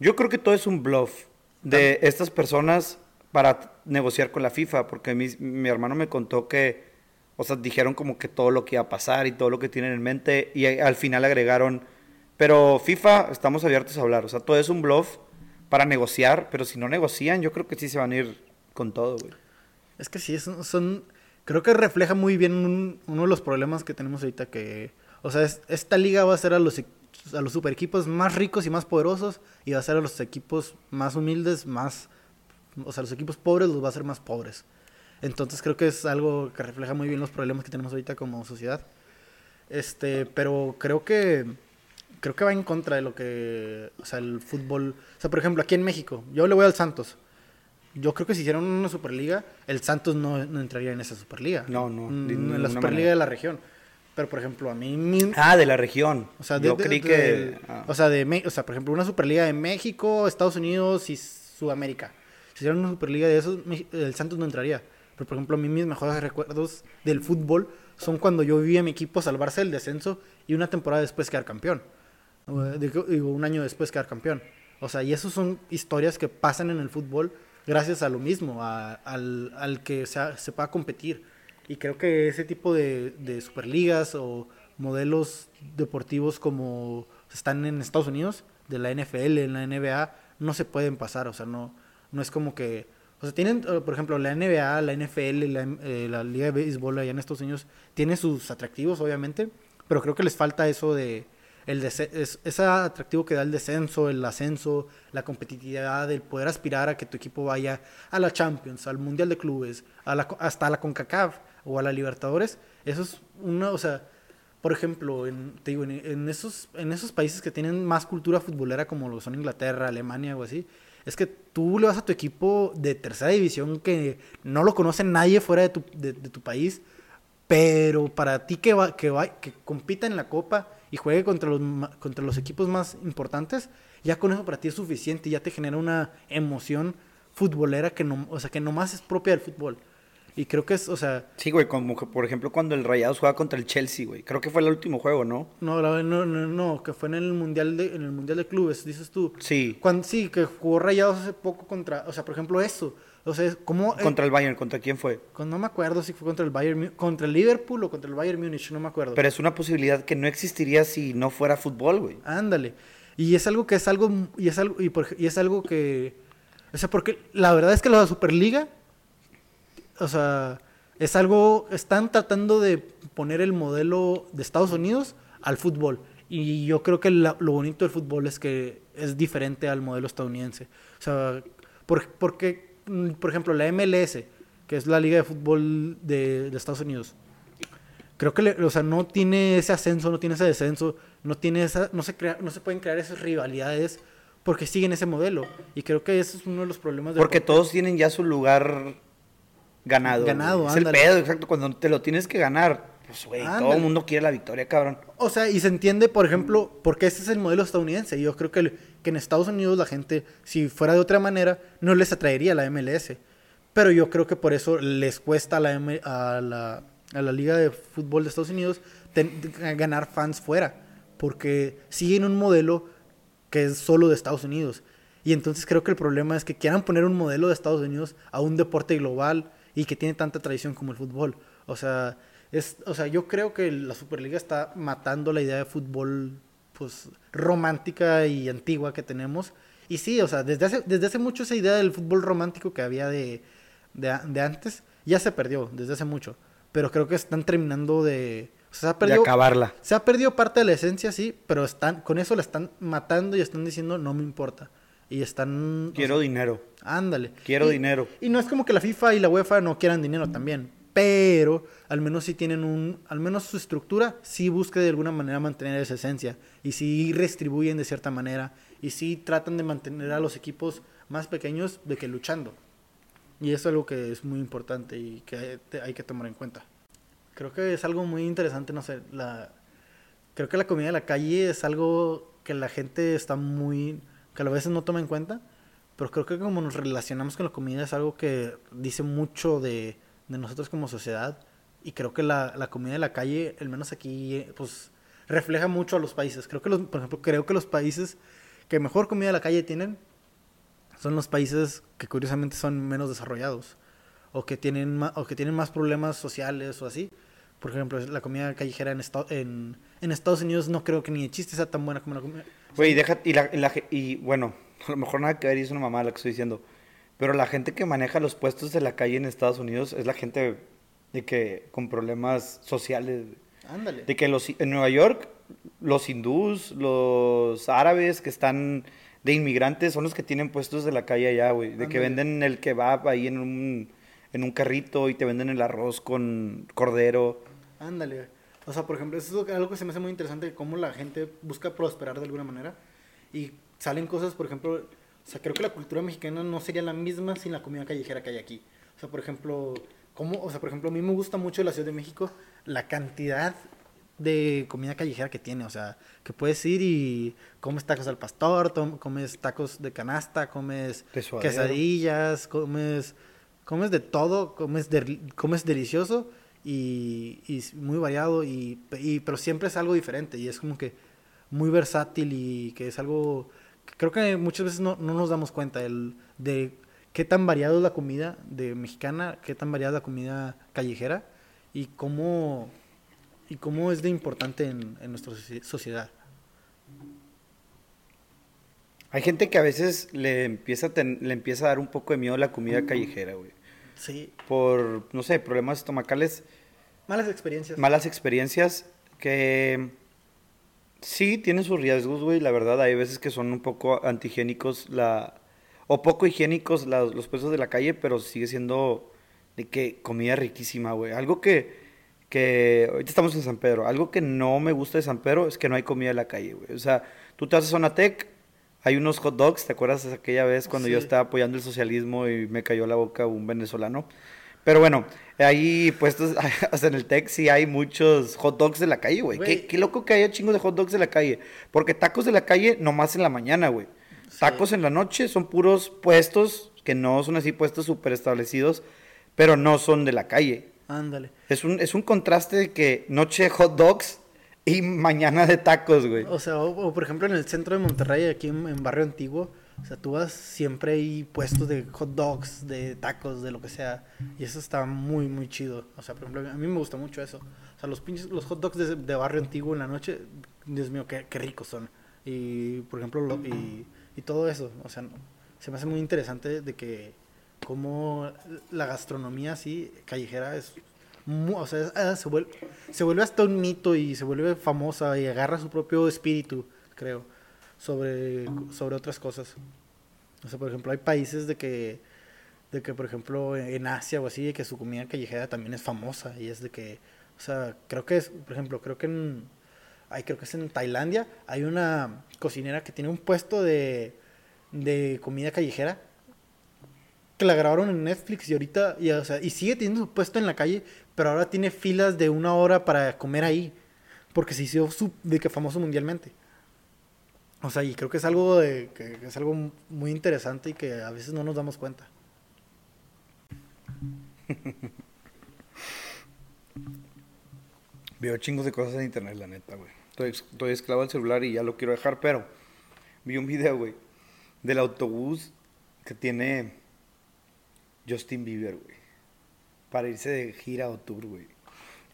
Yo creo que todo es un bluff de estas personas para negociar con la FIFA, porque mi, mi hermano me contó que o sea, dijeron como que todo lo que iba a pasar y todo lo que tienen en mente y al final agregaron, pero FIFA estamos abiertos a hablar, o sea, todo es un bluff para negociar, pero si no negocian, yo creo que sí se van a ir con todo, güey. Es que sí, son, creo que refleja muy bien uno de los problemas que tenemos ahorita que, o sea, esta liga va a ser a los, a los super equipos más ricos y más poderosos y va a hacer a los equipos más humildes, más, o sea, los equipos pobres los va a hacer más pobres. Entonces creo que es algo que refleja muy bien los problemas que tenemos ahorita como sociedad. Este, pero creo que creo que va en contra de lo que, o sea, el fútbol, o sea, por ejemplo, aquí en México, yo le voy al Santos. Yo creo que si hicieran una Superliga, el Santos no, no entraría en esa Superliga. No, no, Mm, En la Superliga manera. de la región. Pero, por ejemplo, a mí... mi- Ah, de la región. o sea, de, Yo de- creí de- que... ah. O sea, de, o sea, por ejemplo, una Superliga de México, Estados Unidos y Sudamérica. Si hicieran una Superliga de esos, el Santos no entraría. Pero, por ejemplo, a mí mis mejores recuerdos del fútbol son cuando yo vi a mi equipo salvarse del descenso y una temporada después quedar campeón. O, eh, Digo, digo, un año después quedar campeón. O sea, y esas son historias que pasan en el fútbol gracias a lo mismo, a- al, al que se, se pueda competir. Y creo que ese tipo de, de superligas o modelos deportivos como están en Estados Unidos, de la NFL, en la NBA, no se pueden pasar. O sea, no, no es como que... O sea, tienen, eh, por ejemplo, la NBA, la NFL, la, eh, la Liga de Béisbol allá en Estados Unidos, tiene sus atractivos, obviamente, pero creo que les falta eso de... El es, ese atractivo que da el descenso, el ascenso, la competitividad, el poder aspirar a que tu equipo vaya a la Champions, al Mundial de Clubes, a la, hasta a la CONCACAF o a la Libertadores. Eso es una, o sea, por ejemplo, en, te digo, en, esos, en esos países que tienen más cultura futbolera como lo son Inglaterra, Alemania o así, es que tú le vas a tu equipo de tercera división que no lo conoce nadie fuera de tu, de, tu país, pero para ti que, va, que, va, que compita en la copa y juegue contra los, contra los equipos más importantes, ya con eso para ti es suficiente, ya te genera una emoción futbolera que no, o sea, que nomás es propia del fútbol. Y creo que es, o sea, Sí, güey, como que, por ejemplo cuando el Rayados juega contra el Chelsea, güey. Creo que fue el último juego, ¿no? no, la- no, no, no, que fue en el mundial de, en el mundial de clubes, dices tú. Sí. Cuando, sí, que jugó Rayados hace poco contra, o sea, por ejemplo, eso. O sea, es como... eh, Contra el Bayern, ¿contra quién fue? no me acuerdo si fue contra el Bayern, contra el Liverpool o contra el Bayern Múnich, no me acuerdo. Pero es una posibilidad que no existiría si no fuera fútbol, güey. Ándale. Y es algo que es algo, y es algo, y, por ej- y es algo que, o sea, porque la verdad es que la Superliga, o sea, es algo, están tratando de poner el modelo de Estados Unidos al fútbol. Y yo creo que la- lo bonito del fútbol es que es diferente al modelo estadounidense. O sea, por, porque, mm, por ejemplo, la MLS, que es la liga de fútbol de, de Estados Unidos, creo que le- o sea, no tiene ese ascenso, no tiene ese descenso, no tiene esa, no se crea, no se pueden crear esas rivalidades porque siguen ese modelo. Y creo que ese es uno de los problemas del Porque deporte. todos tienen ya su lugar ganado. Ganado. Es el pedo, exacto. Cuando te lo tienes que ganar, pues, güey, todo el mundo quiere la victoria, cabrón. O sea, y se entiende, por ejemplo, porque ese es el modelo estadounidense. Yo creo que, el- que en Estados Unidos la gente, si fuera de otra manera, no les atraería la MLS. Pero yo creo que por eso les cuesta a la, M- a la, a la Liga de Fútbol de Estados Unidos ten- ganar fans fuera. Porque siguen un modelo que es solo de Estados Unidos. Y entonces creo que el problema es que quieran poner un modelo de Estados Unidos a un deporte global y que tiene tanta tradición como el fútbol. O sea, es, o sea, yo creo que la Superliga está matando la idea de fútbol pues romántica y antigua que tenemos. Y sí, o sea, desde hace, desde hace mucho esa idea del fútbol romántico que había de, de, antes ya se perdió, desde hace mucho. Pero creo que están terminando de... Se ha De perdido, acabarla. se ha perdido parte de la esencia, sí, pero están con eso la están matando y están diciendo no me importa. Y están... o Quiero dinero. ándale. Quiero Y- dinero. Y no es como que la FIFA y la UEFA no quieran dinero también. Pero al menos sí tienen un... Al menos su estructura sí busca de alguna manera mantener esa esencia. Y sí restribuyen de cierta manera. Y sí tratan de mantener a los equipos más pequeños de que luchando. Y eso es algo que es muy importante y que hay que tomar en cuenta. Creo que es algo muy interesante, no sé, la... Creo que la comida de la calle es algo que la gente está muy... que a veces no toma en cuenta. Pero creo que como nos relacionamos con la comida es algo que dice mucho de, nosotros como sociedad. Y creo que la, comida de la calle, al menos aquí, pues refleja mucho a los países. Creo que, los, por ejemplo, creo que los países que mejor comida de la calle tienen son los países que curiosamente son menos desarrollados. O que tienen, ma- o que tienen más problemas sociales o así. Por ejemplo, la comida callejera en, esta- en, en Estados Unidos no creo que ni de chiste sea tan buena como la comida. Güey, deja, y, la, y, la y bueno, [laughs] a lo mejor nada que ver y es una mamada lo que estoy diciendo. Pero la gente que maneja los puestos de la calle en Estados Unidos es la gente de que con problemas sociales. Ándale. De que los, en Nueva York los hindús, los árabes que están de inmigrantes son los que tienen puestos de la calle allá, güey. De que venden el kebab ahí en un, en un carrito y te venden el arroz con cordero. Ándale. O sea, por ejemplo, eso es algo que se me hace muy interesante, cómo la gente busca prosperar de alguna manera. Y salen cosas, por ejemplo, o sea, creo que la cultura mexicana no sería la misma sin la comida callejera que hay aquí. O sea, por ejemplo, cómo, o sea, por ejemplo, a mí me gusta mucho la Ciudad de México la cantidad de comida callejera que tiene. O sea, que puedes ir y comes tacos al pastor, comes tacos de canasta, comes quesadillas, comes, comes de todo, comes, de- comes delicioso y, y muy variado, y, y- pero siempre es algo diferente y es como que muy versátil y que es algo que creo que muchas veces no, no nos damos cuenta el, de qué tan variado es la comida de mexicana, qué tan variada es la comida callejera y cómo, y cómo es de importante en, en nuestra soci- sociedad. Hay gente que a veces le empieza a, ten- le empieza a dar un poco de miedo la comida callejera, güey. Sí, Por, no sé, problemas estomacales, malas experiencias. malas experiencias que sí tienen sus riesgos, güey. La verdad, hay veces que son un poco antihigiénicos la, o poco higiénicos la- los puestos de la calle, pero sigue siendo de que comida riquísima, güey. Algo que, que, ahorita estamos en San Pedro, algo que no me gusta de San Pedro es que no hay comida en la calle, güey. O sea, tú te vas a Zonatec, hay unos hot dogs, ¿te acuerdas de aquella vez cuando yo estaba apoyando el socialismo y me cayó la boca un venezolano? Pero bueno, ahí puestos, [laughs] hasta en el Tec sí hay muchos hot dogs de la calle, güey. Qué, loco que haya chingos de hot dogs de la calle. Porque tacos de la calle nomás en la mañana, güey. Sí. Tacos en la noche son puros puestos, que no son así puestos súper establecidos, pero no son de la calle. Ándale. Es un, es un contraste de que noche hot dogs [laughs] y mañana de tacos, güey. O sea, o, por ejemplo en el centro de Monterrey, aquí en, Barrio Antiguo, o sea, tú vas, siempre hay puestos de hot dogs, de tacos, de lo que sea. Y eso está muy, muy chido. O sea, por ejemplo, a mí me gusta mucho eso. O sea, los pinches, los hot dogs de, de Barrio Antiguo en la noche, Dios mío, qué, qué ricos son. Y, por ejemplo, lo- y, y todo eso. O sea, se me hace muy interesante de que como la gastronomía así, callejera, es... o sea, ah, se, vuelve, se vuelve hasta un mito y se vuelve famosa y agarra su propio espíritu, creo, sobre, sobre otras cosas. O sea, por ejemplo, hay países de que, de que, por ejemplo, en Asia o así, de que su comida callejera también es famosa y es de que, o sea, creo que es, por ejemplo, creo que en, ay, creo que es en Tailandia, hay una cocinera que tiene un puesto de, de comida callejera que la grabaron en Netflix y ahorita, y, o sea, y sigue teniendo su puesto en la calle, pero ahora tiene filas de una hora para comer ahí, porque se hizo de que famoso mundialmente. O sea, y creo que es algo de, que, es algo muy interesante y que a veces no nos damos cuenta. [laughs] Veo chingos de cosas en internet, la neta, güey. Estoy, estoy esclavo del celular y ya lo quiero dejar, pero vi un video, güey, del autobús que tiene Justin Bieber, güey. Para irse de gira o tour, güey.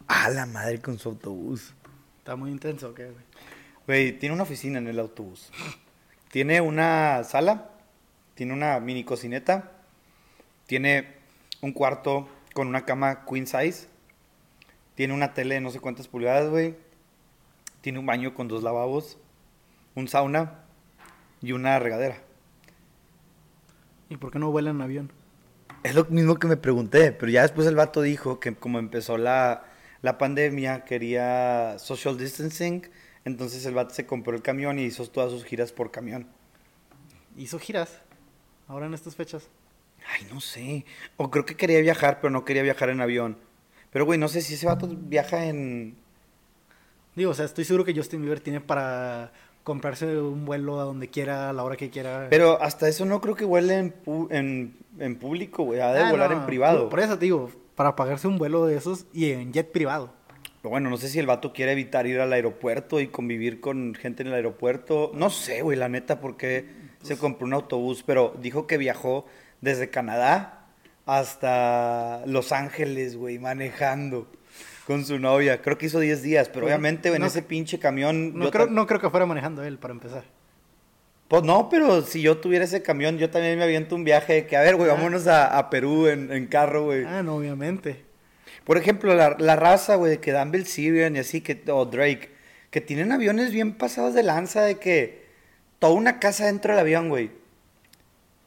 A la madre con su autobús. Está muy intenso, ¿o ¿qué, güey? Güey, tiene una oficina en el autobús. Tiene una sala, tiene una mini cocineta, tiene un cuarto con una cama queen size, tiene una tele de no sé cuántas pulgadas, güey. Tiene un baño con dos lavabos, un sauna y una regadera. ¿Y por qué no vuelan en avión? Es lo mismo que me pregunté, pero ya después el vato dijo que como empezó la, la pandemia, quería social distancing, entonces el vato se compró el camión y hizo todas sus giras por camión. Hizo giras, ahora en estas fechas. Ay, no sé. O creo que quería viajar, pero no quería viajar en avión. Pero, güey, no sé si ese vato viaja en... Digo, o sea, estoy seguro que Justin Bieber tiene para comprarse un vuelo a donde quiera, a la hora que quiera. Pero hasta eso no creo que huele en, pu- en, en público, güey. Ha de Ah, volar no, en privado. Por eso te digo, para pagarse un vuelo de esos y en jet privado. Pero bueno, no sé si el vato quiere evitar ir al aeropuerto y convivir con gente en el aeropuerto. No sé, güey, la neta, porque se compró un autobús, pero dijo que viajó desde Canadá hasta Los Ángeles, güey, manejando con su novia. Creo que hizo 10 días, pero Bueno, obviamente en ese pinche camión... No creo, no creo que fuera manejando él, para empezar. Pues no, pero si yo tuviera ese camión, yo también me aviento un viaje de que, a ver, güey, Ah. vámonos a, a Perú en, en carro, güey. Ah, no, obviamente. Por ejemplo, la, la raza, güey, que Dan Bilzerian y así, que, o Drake, que tienen aviones bien pasados de lanza de que toda una casa dentro del avión, güey.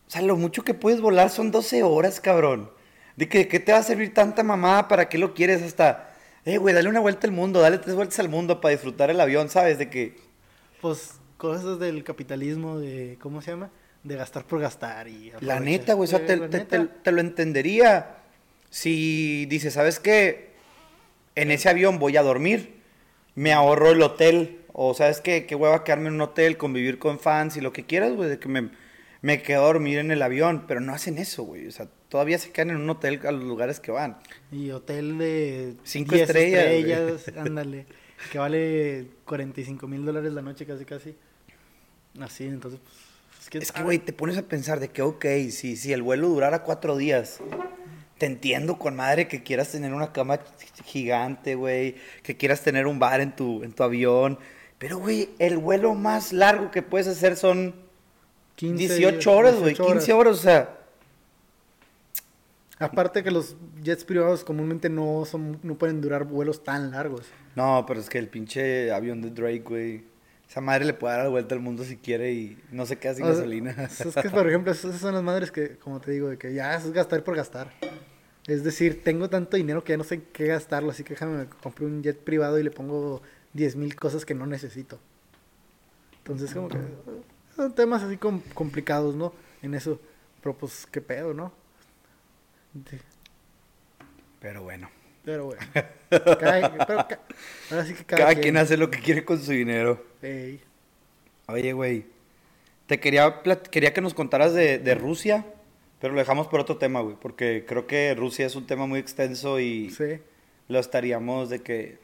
O sea, lo mucho que puedes volar son 12 horas, cabrón. De que, ¿qué te va a servir tanta mamada? ¿Para qué lo quieres hasta? Eh, güey, dale una vuelta al mundo, dale tres vueltas al mundo para disfrutar el avión, ¿sabes? De que... Pues cosas del capitalismo, de, ¿cómo se llama? De gastar por gastar y... La neta, güey, o sea, te, la te- neta. te- te lo entendería si dices, ¿sabes qué? En ese avión voy a dormir, me ahorro el hotel, o ¿sabes qué? Qué hueva quedarme en un hotel, convivir con fans y lo que quieras, güey, de que me, me quedo a dormir en el avión, pero no hacen eso, güey, o sea, todavía se quedan en un hotel a los lugares que van. Y hotel de Cinco 10 estrellas, estrellas, [laughs] ándale. Que vale 45 mil dólares la noche casi casi. Así, entonces, pues... Es que, Es que, güey, te pones a pensar de que, ok, si, si el vuelo durara cuatro días, te entiendo con madre que quieras tener una cama gigante, güey, que quieras tener un bar en tu, en tu avión, pero, güey, el vuelo más largo que puedes hacer son 15, 18 horas, güey, 18 15 horas, o sea, Aparte que los jets privados comúnmente no son no pueden durar vuelos tan largos. no, pero es que el pinche avión de Drake, güey, esa madre le puede dar la vuelta al mundo si quiere y no se queda sin O sea, gasolina. Es que, por ejemplo, esas son las madres que, como te digo, de que ya es gastar por gastar. Es decir, tengo tanto dinero que ya no sé qué gastarlo, así que déjame, me compré un jet privado y le pongo 10 mil cosas que no necesito. Entonces, como que son temas así com- complicados, ¿no? En eso. Pero pues, qué pedo, ¿no? Pero bueno, Pero [laughs] bueno. Cada- pero ca- ahora sí que cada, cada quien hace lo que quiere con su dinero. Ey. Oye, güey. Te quería, quería que nos contaras de, de Rusia, pero lo dejamos por otro tema, güey. Porque creo que Rusia es un tema muy extenso y Sí. lo estaríamos de que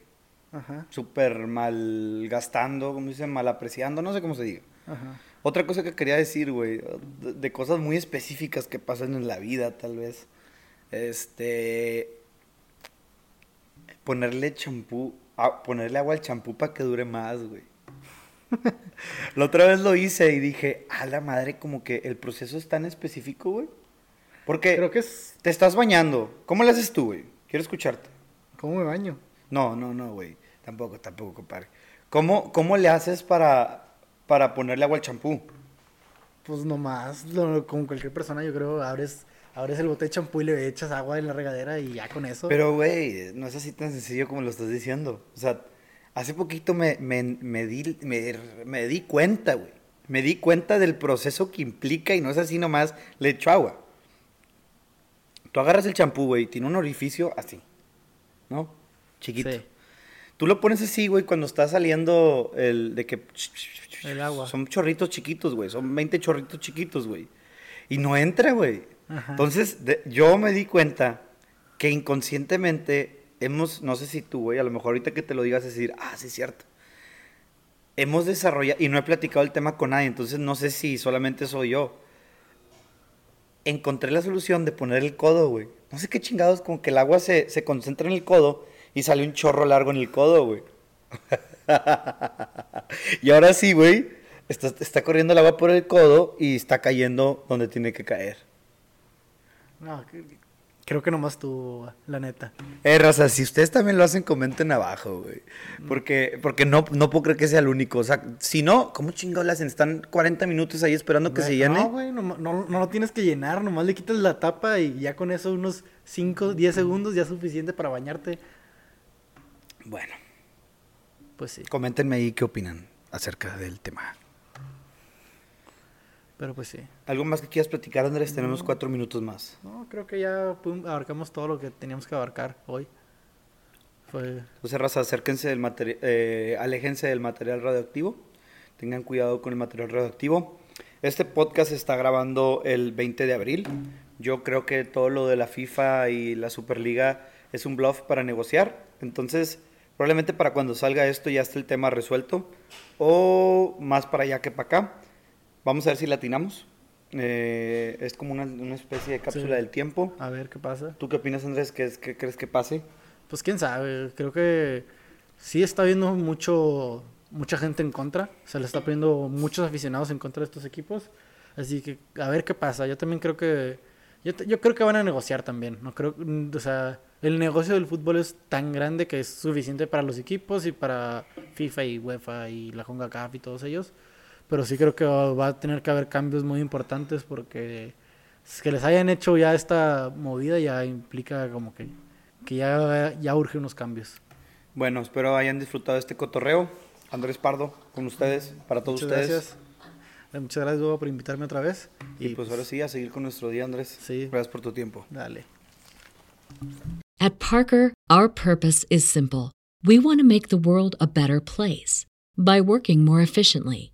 súper mal gastando, como dicen, mal apreciando, no sé cómo se diga. Ajá. Otra cosa que quería decir, güey, de, de cosas muy específicas que pasan en la vida, tal vez. Este. Ponerle champú, ah, ponerle agua al champú para que dure más, güey. [laughs] la otra vez lo hice y dije, a la madre, como que el proceso es tan específico, güey. Porque Creo que es. te estás bañando. ¿Cómo le haces tú, güey? Quiero escucharte. ¿Cómo me baño? No, no, no, güey. Tampoco, tampoco, compadre. ¿Cómo, cómo le haces para, para ponerle agua al champú? Pues nomás, lo- como cualquier persona, yo creo, abres, abres el bote de champú y le echas agua en la regadera y ya con eso. Pero, güey, no es así tan sencillo como lo estás diciendo. O sea, hace poquito me, me, me di, me, me di cuenta, güey. Me di cuenta del proceso que implica y no es así nomás, le echo agua. Tú agarras el champú, güey, tiene un orificio así, ¿no? Chiquito. Sí, Tú lo pones así, güey, cuando está saliendo el de que... el agua. Son chorritos chiquitos, güey. Son 20 chorritos chiquitos, güey. Y no entra, güey. Entonces, yo me di cuenta que inconscientemente hemos, no sé si tú, güey, a lo mejor ahorita que te lo digas, decir, ah, sí es cierto. Hemos desarrollado, y no he platicado el tema con nadie, entonces no sé si solamente soy yo. Encontré la solución de poner el codo, güey. No sé qué chingados, como que el agua se, se concentra en el codo y sale un chorro largo en el codo, güey. [laughs] y ahora sí, güey, está, está corriendo el agua por el codo y está cayendo donde tiene que caer. No, creo que nomás tú, la neta. Eh, raza, si ustedes también lo hacen, comenten abajo, güey. Porque, porque no, no puedo creer que sea el único. O sea, si no, ¿cómo chingados le hacen? Están 40 minutos ahí esperando que se llene. No, güey, no, no, no lo tienes que llenar, nomás le quitas la tapa y ya con eso unos 5, 10 segundos ya es suficiente para bañarte. Bueno, Pues sí, coméntenme ahí qué opinan acerca del tema. Pero pues sí. ¿Algo más que quieras platicar, Andrés? Tenemos cuatro minutos más. No, creo que ya pum, abarcamos todo lo que teníamos que abarcar hoy. Fue... Entonces, raza, acérquense del material, aléjense del material radioactivo. Tengan cuidado con el material radioactivo. Este podcast se está grabando el 20 de abril. Yo creo que todo lo de la FIFA y la Superliga es un bluff para negociar. Entonces, probablemente para cuando salga esto ya esté el tema resuelto. O más para allá que para acá. Vamos a ver si latinamos. Eh, es como una, una especie de cápsula Sí. del tiempo. A ver qué pasa. ¿Tú qué opinas, Andrés? ¿Qué, qué crees que pase? Pues quién sabe, creo que sí está viendo mucho mucha gente en contra, se le está poniendo muchos aficionados en contra de estos equipos, así que a ver qué pasa. Yo también creo que yo, yo creo que van a negociar también, no creo, mm, o sea, el negocio del fútbol es tan grande que es suficiente para los equipos y para FIFA y UEFA y la CONCACAF y todos ellos. Pero sí creo que va a tener que haber cambios muy importantes porque que les hayan hecho ya esta movida ya implica como que, que ya, ya urge unos cambios. Bueno, espero hayan disfrutado este cotorreo. Andrés Pardo, con ustedes, para todos Muchas ustedes. Gracias. Eh, Muchas gracias, Hugo, por invitarme otra vez. Y, pues ahora sí, a seguir con nuestro día, Andrés. Sí. Gracias por tu tiempo. Dale. At Parker, our purpose is simple. We want to make the world a better place by working more efficiently,